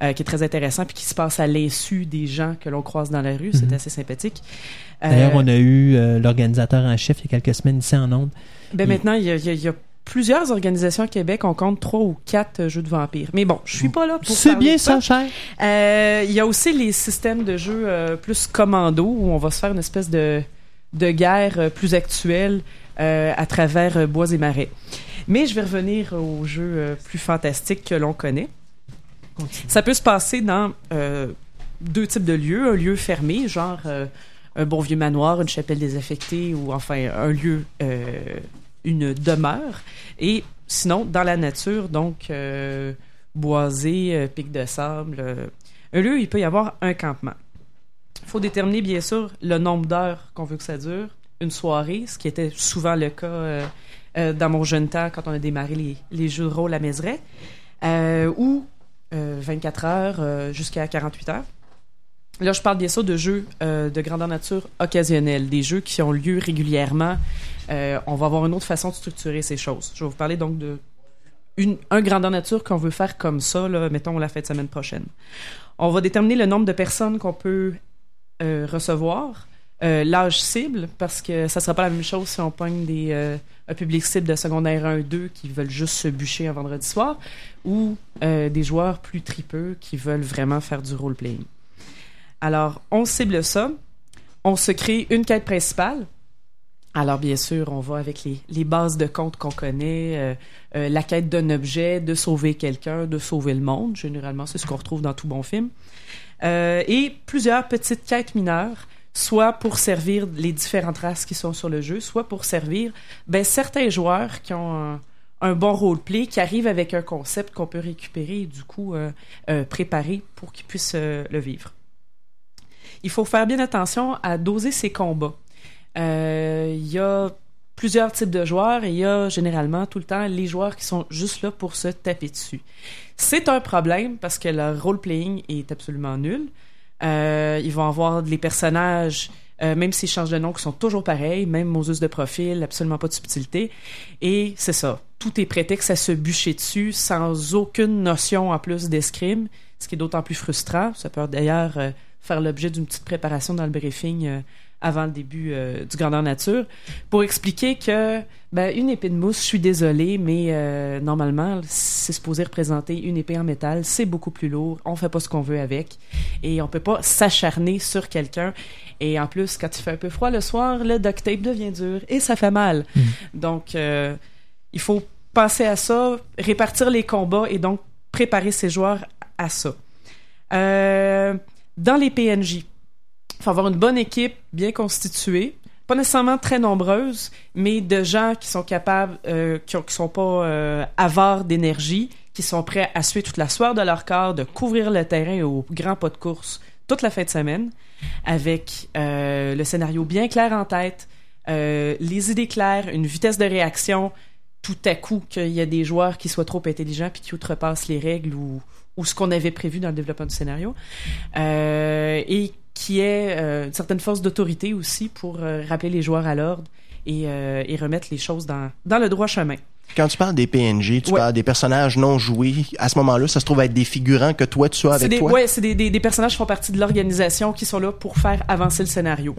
euh, qui est très intéressant puis qui se passe à l'insu des gens que l'on croise dans la rue, c'est Mhm. assez sympathique. D'ailleurs, on a eu euh, l'organisateur en chef il y a quelques semaines ici en Onde. Ben maintenant, il a, il y a- il y a plusieurs organisations à Québec. On compte trois ou quatre euh, jeux de vampires. Mais bon, je suis pas là pour C'est bien ça, cher. Euh, Il y a aussi les systèmes de jeux euh, plus commando où on va se faire une espèce de, de guerre euh, plus actuelle à travers bois et marais. Mais je vais revenir aux jeux plus fantastiques que l'on connaît. Ça peut se passer dans deux types de lieux. Un lieu fermé, genre un bon vieux manoir, une chapelle désaffectée ou enfin un lieu, une demeure. Et sinon, dans la nature, donc euh, boisé, euh, pic de sable. euh, un lieu, il peut y avoir un campement. Il faut déterminer, bien sûr, le nombre d'heures qu'on veut que ça dure. Une soirée, ce qui était souvent le cas euh, euh, dans mon jeune temps quand on a démarré les, les jeux de rôle à Mézeray. Ou euh, 24 heures jusqu'à 48 heures. Là, je parle bien sûr de jeux euh, de grandeur nature occasionnels, des jeux qui ont lieu régulièrement. Euh, on va avoir une autre façon de structurer ces choses. Je vais vous parler donc de une, un grandeur nature qu'on veut faire comme ça, là, mettons la de semaine prochaine. On va déterminer le nombre de personnes qu'on peut euh, recevoir, l'âge cible, parce que ça sera pas la même chose si on pogne des, un public cible de secondaire 1-2 qui veulent juste se bûcher un vendredi soir, ou des joueurs plus tripeux qui veulent vraiment faire du role-playing. Alors, on cible ça. On se crée une quête principale. Alors, bien sûr, on va avec les, bases de compte qu'on connaît, euh, euh, la quête d'un objet, de sauver quelqu'un, de sauver le monde. Généralement, c'est ce qu'on retrouve dans tout bon film. Euh, et plusieurs petites quêtes mineures, soit pour servir les différentes races qui sont sur le jeu, soit pour servir ben, certains joueurs qui ont un, un bon roleplay, qui arrivent avec un concept qu'on peut récupérer et du coup préparer pour qu'ils puissent le vivre. Il faut faire bien attention à doser ses combats. Euh, Il y a plusieurs types de joueurs et il y a généralement tout le temps les joueurs qui sont juste là pour se taper dessus. C'est un problème parce que leur role-playing est absolument nul. Euh, ils vont avoir les personnages, euh, même s'ils changent de nom, qui sont toujours pareils, même Moses de profil, absolument pas de subtilité. Et c'est ça. Tout est prétexte à se bûcher dessus sans aucune notion en plus d'escrime, ce qui est d'autant plus frustrant. Ça peut d'ailleurs faire l'objet d'une petite préparation dans le briefing euh, avant le début euh, du Grandeur Nature pour expliquer que ben, une épée de mousse, je suis désolé, mais euh, normalement, c'est supposé représenter une épée en métal, c'est beaucoup plus lourd, on fait pas ce qu'on veut avec et on peut pas s'acharner sur quelqu'un. Et en plus, quand il fait un peu froid le soir, le duct tape devient dur et ça fait mal. Donc, euh, il faut penser à ça, répartir les combats et donc préparer ses joueurs à ça. Euh, dans les PNJ, Il faut avoir une bonne équipe, bien constituée, pas nécessairement très nombreuse, mais de gens qui sont capables, euh, qui, qui sont pas euh, avares d'énergie, qui sont prêts à suer toute la soirée de leur corps, de couvrir le terrain au grand pas de course toute la fin de semaine, avec euh, le scénario bien clair en tête, les idées claires, une vitesse de réaction, tout à coup qu'il y a des joueurs qui soient trop intelligents puis qui outrepassent les règles ou, ou ce qu'on avait prévu dans le développement du scénario, euh, et qui ait euh, une certaine force d'autorité aussi pour euh, rappeler les joueurs à l'ordre et, et remettre les choses dans, dans le droit chemin. Quand tu parles des PNJ, tu Ouais. parles des personnages non joués. À ce moment-là, ça se trouve être des figurants que toi, tu as avec des, toi? ouais, c'est des, des, des personnages qui font partie de l'organisation qui sont là pour faire avancer le scénario.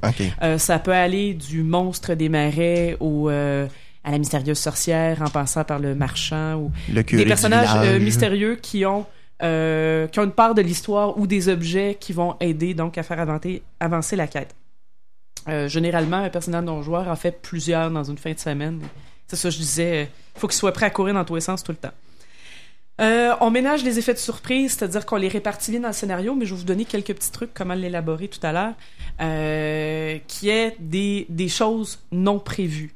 Ça peut aller du monstre des marais au, à la mystérieuse sorcière en passant par le marchand ou Le des personnages mystérieux qui ont euh, qui ont une part de l'histoire ou des objets qui vont aider donc à faire avancer, la quête. Euh, généralement, un personnage non joueur en fait plusieurs dans une fin de semaine. C'est ça, je disais, il faut qu'il soit prêt à courir dans tous les sens tout le temps. Euh, on ménage les effets de surprise, c'est-à-dire qu'on les répartit bien dans le scénario, mais je vais vous donner quelques petits trucs, comment l'élaborer tout à l'heure, euh, qui est des, choses non prévues.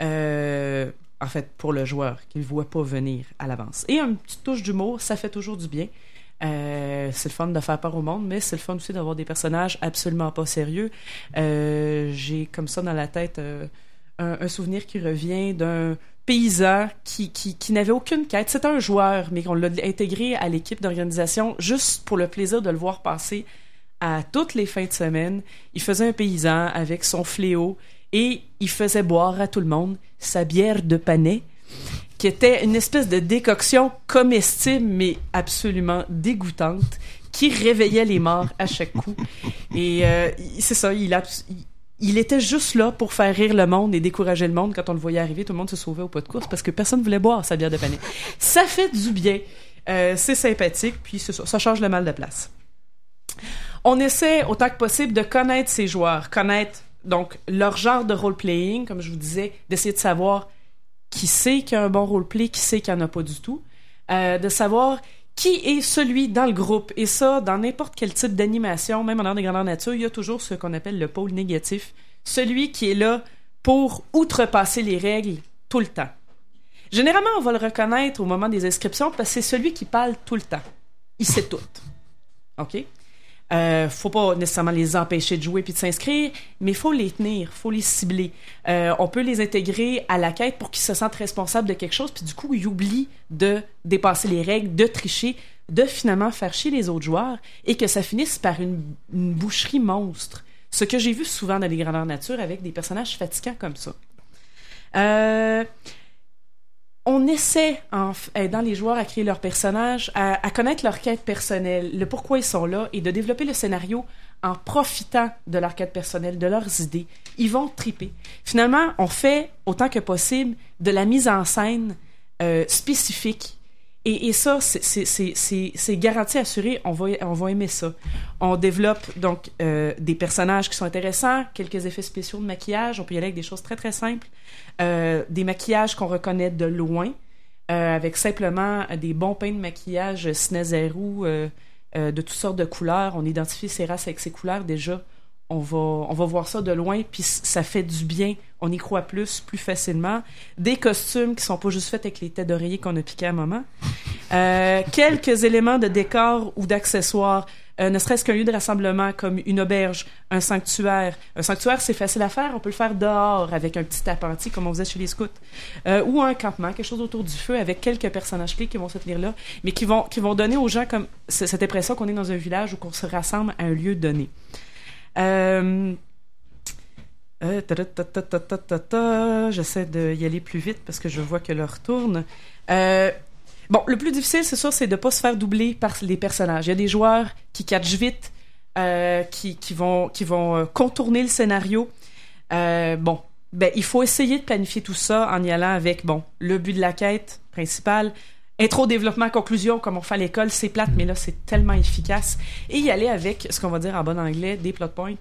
Euh, en fait, pour le joueur, qu'il ne voit pas venir à l'avance. Et une petite touche d'humour, ça fait toujours du bien. Euh, c'est le fun de faire part au monde, mais c'est le fun aussi d'avoir des personnages absolument pas sérieux. Euh, J'ai comme ça dans la tête euh, un, souvenir qui revient d'un paysan qui, qui, n'avait aucune quête. C'était un joueur, mais qu'on l'a intégré à l'équipe d'organisation juste pour le plaisir de le voir passer à toutes les fins de semaine. Il faisait un paysan avec son fléau et il faisait boire à tout le monde sa bière de panais qui était une espèce de décoction comestible mais absolument dégoûtante qui réveillait les morts à chaque coup. Et euh, c'est ça, il, était juste là pour faire rire le monde et décourager le monde. Quand on le voyait arriver, tout le monde se sauvait au pas de course parce que personne ne voulait boire sa bière de panais. Ça fait du bien. Euh, c'est sympathique, puis ça, ça change le mal de place. On essaie autant que possible de connaître ses joueurs, connaître donc leur genre de role-playing, comme je vous disais, d'essayer de savoir qui qu'il y a un bon roleplay, qui qu'il n'y en a pas du tout, euh, de savoir qui est celui dans le groupe. Et ça, dans n'importe quel type d'animation, même en art des grandeurs nature, il y a toujours ce qu'on appelle le pôle négatif, celui qui est là pour outrepasser les règles tout le temps. Généralement, on va le reconnaître au moment des inscriptions parce que c'est celui qui parle tout le temps. Il sait tout. OK? Euh, faut pas nécessairement les empêcher de jouer puis de s'inscrire, mais faut les tenir, faut les cibler. Euh, on peut les intégrer à la quête pour qu'ils se sentent responsables de quelque chose, puis du coup, ils oublient de dépasser les règles, de tricher, de finalement faire chier les autres joueurs, et que ça finisse par une, une boucherie monstre. Ce que j'ai vu souvent dans les grandeurs nature avec des personnages fatigants comme ça. Euh, on essaie, en aidant les joueurs à créer leur personnage, à, à connaître leur quête personnelle, le pourquoi ils sont là, et de développer le scénario en profitant de leur quête personnelle, de leurs idées. Ils vont triper. Finalement, on fait autant que possible de la mise en scène euh, spécifique. Et, ça, c'est- garanti assuré, on va, on va aimer ça. On développe donc euh, des personnages qui sont intéressants, quelques effets spéciaux de maquillage, on peut y aller avec des choses très très simples. Euh, des maquillages qu'on reconnaît de loin, euh, avec simplement des bons peints de maquillage Snezeru de toutes sortes de couleurs. On identifie ces races avec ces couleurs déjà. On va, on va voir ça de loin, puis ça fait du bien. On y croit plus, plus facilement. Des costumes qui sont pas juste faits avec les têtes d'oreiller qu'on a piquées à un moment. Euh, quelques éléments de décor ou d'accessoires, euh, ne serait-ce qu'un lieu de rassemblement comme une auberge, un sanctuaire. Un sanctuaire, c'est facile à faire. On peut le faire dehors avec un petit appentis comme on faisait chez les scouts. Euh, ou un campement, quelque chose autour du feu avec quelques personnages clés qui vont se tenir là, mais qui vont, qui vont donner aux gens comme cette impression qu'on est dans un village ou qu'on se rassemble à un lieu donné. J'essaie d'y aller plus vite parce que je vois que l'heure tourne. Euh, bon, le plus difficile, c'est sûr, c'est de ne pas se faire doubler par les personnages. Il y a des joueurs qui catchent vite, euh, qui, vont, qui vont euh, contourner le scénario. Bon, ben, il faut essayer de planifier tout ça en y allant avec, bon, le but de la quête principale, intro, développement, conclusion, comme on fait à l'école, c'est plate, mais là, c'est tellement efficace. Et y aller avec, ce qu'on va dire en bon anglais, des plot points,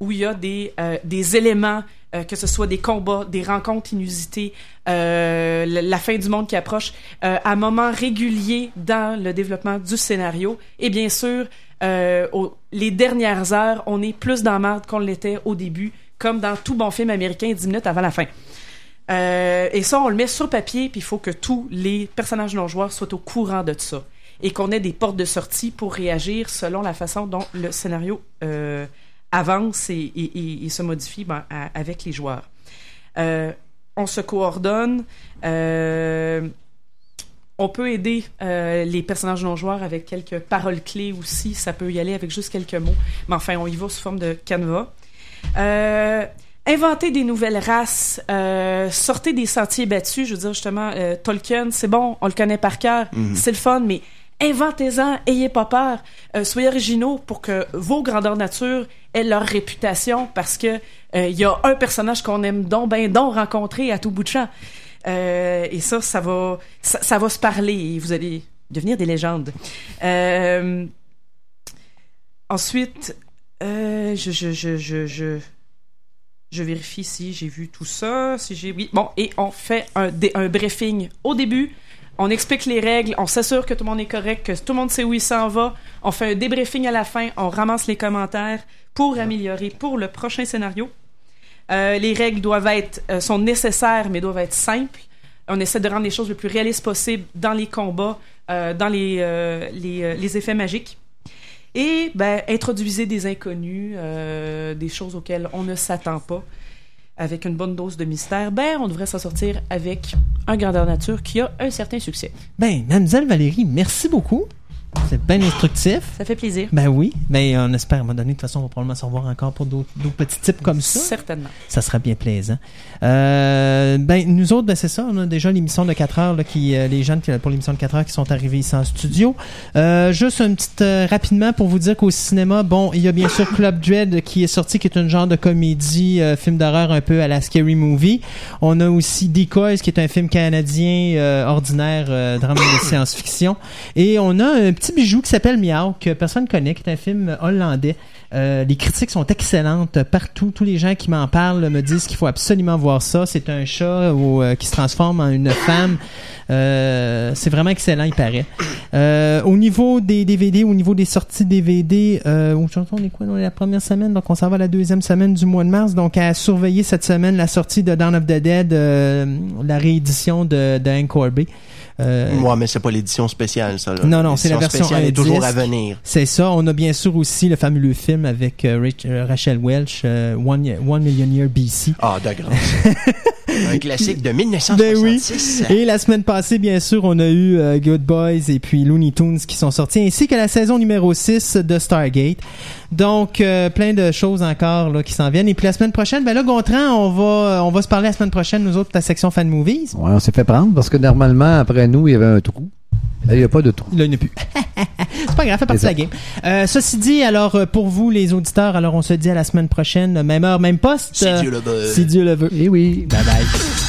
où il y a des, euh, des éléments, euh, que ce soit des combats, des rencontres inusitées, euh, la, fin du monde qui approche, euh, à moments réguliers dans le développement du scénario, et bien sûr, euh, au- les dernières heures, on est plus dans la merde qu'on l'était au début, comme dans tout bon film américain 10 minutes avant la fin. Euh, et ça, on le met sur papier, puis il faut que tous les personnages non joueurs soient au courant de ça. Et qu'on ait des portes de sortie pour réagir selon la façon dont le scénario euh, avance et, se modifie ben, avec les joueurs. Euh, on se coordonne. on peut aider les personnages non joueurs avec quelques paroles clés aussi. Ça peut y aller avec juste quelques mots. Mais enfin, on y va sous forme de canevas. Euh, inventer des nouvelles races, euh, sortez des sentiers battus. Je veux dire, justement, euh, Tolkien, c'est bon, on le connaît par cœur, c'est le fun, mais inventez-en, ayez pas peur. Euh, soyez originaux pour que vos grandeurs nature aient leur réputation parce que euh, il y a un personnage qu'on aime donc ben donc rencontrer à tout bout de champ. Euh, et ça, ça va, ça, ça va se parler et vous allez devenir des légendes. Euh, ensuite, euh, je, je, je, je, je, je vérifie si j'ai vu tout ça, si j'ai oui. Bon, et on fait un, briefing au début. On explique les règles, on s'assure que tout le monde est correct, que tout le monde sait où il s'en va. On fait un débriefing à la fin, on ramasse les commentaires pour améliorer pour le prochain scénario. Euh, les règles doivent être euh, sont nécessaires mais doivent être simples. On essaie de rendre les choses le plus réalistes possible dans les combats, euh, dans les, les, les effets magiques. Et ben, introduisez des inconnus, euh, des choses auxquelles on ne s'attend pas. Avec une bonne dose de mystère, ben, on devrait s'en sortir avec un grandeur nature qui a un certain succès. Ben, Mademoiselle Valérie, merci beaucoup. C'est bien instructif. Ça fait plaisir. Ben oui, ben on espère à un moment donné, de toute façon, on va probablement se revoir encore pour d'autres petits types comme ça. Certainement. Ça sera bien plaisant. Euh, ben, nous autres, ben, c'est ça. On a déjà l'émission de 4 heures, là, qui, euh, les gens qui, pour l'émission de 4 heures qui sont arrivés ici en studio. Euh, juste une petite, euh, rapidement pour vous dire qu'au cinéma, bon, il y a bien sûr Club Dread qui est sorti, qui est un genre de comédie, euh, film d'horreur un peu à la Scary Movie. On a aussi Decoys, qui est un film canadien euh, ordinaire, euh, drame de science-fiction. Et on a un petit bijou qui s'appelle Miao, que personne connaît, qui est un film hollandais. Euh, les critiques sont excellentes partout. Tous les gens qui m'en parlent me disent qu'il faut absolument voir ça. C'est un chat au- euh, qui se transforme en une femme. Euh, c'est vraiment excellent, il paraît. Euh, au niveau des DVD, au niveau des sorties DVD, euh, on est quoi? On la première semaine, donc on s'en va la deuxième semaine du mois de mars. Donc à surveiller cette semaine la sortie de Dawn of the Dead, euh, la réédition de, de Hank Corbet. Euh, Moi, mais c'est pas l'édition spéciale, ça. là. Non, non, c'est la version spéciale un est toujours à venir. C'est ça. On a bien sûr aussi le fameux film avec euh, euh, Rachel Welch, euh, One, One Million Year BC. Ah, de grâce. Un classique de 1966. Et la semaine passée, bien sûr, on a eu euh, Good Boys et puis Looney Tunes qui sont sortis, ainsi que la saison numéro 6 de Stargate. Donc, euh, plein de choses encore là, qui s'en viennent. Et puis la semaine prochaine, ben là, Gontran, on va, on va se parler la semaine prochaine, nous autres, de la section fan movies. Ouais, on s'est fait prendre parce que normalement, après nous, il y avait un trou. Là, il n'y a pas de trou. Là, il n'y en a plus. c'est pas grave, fait partie de la game. Euh, ceci dit, alors, euh, pour vous, les auditeurs, alors on se dit à la semaine prochaine, même heure, même poste. Si Euh, Dieu le veut. si Dieu le veut. Eh oui. Bye bye.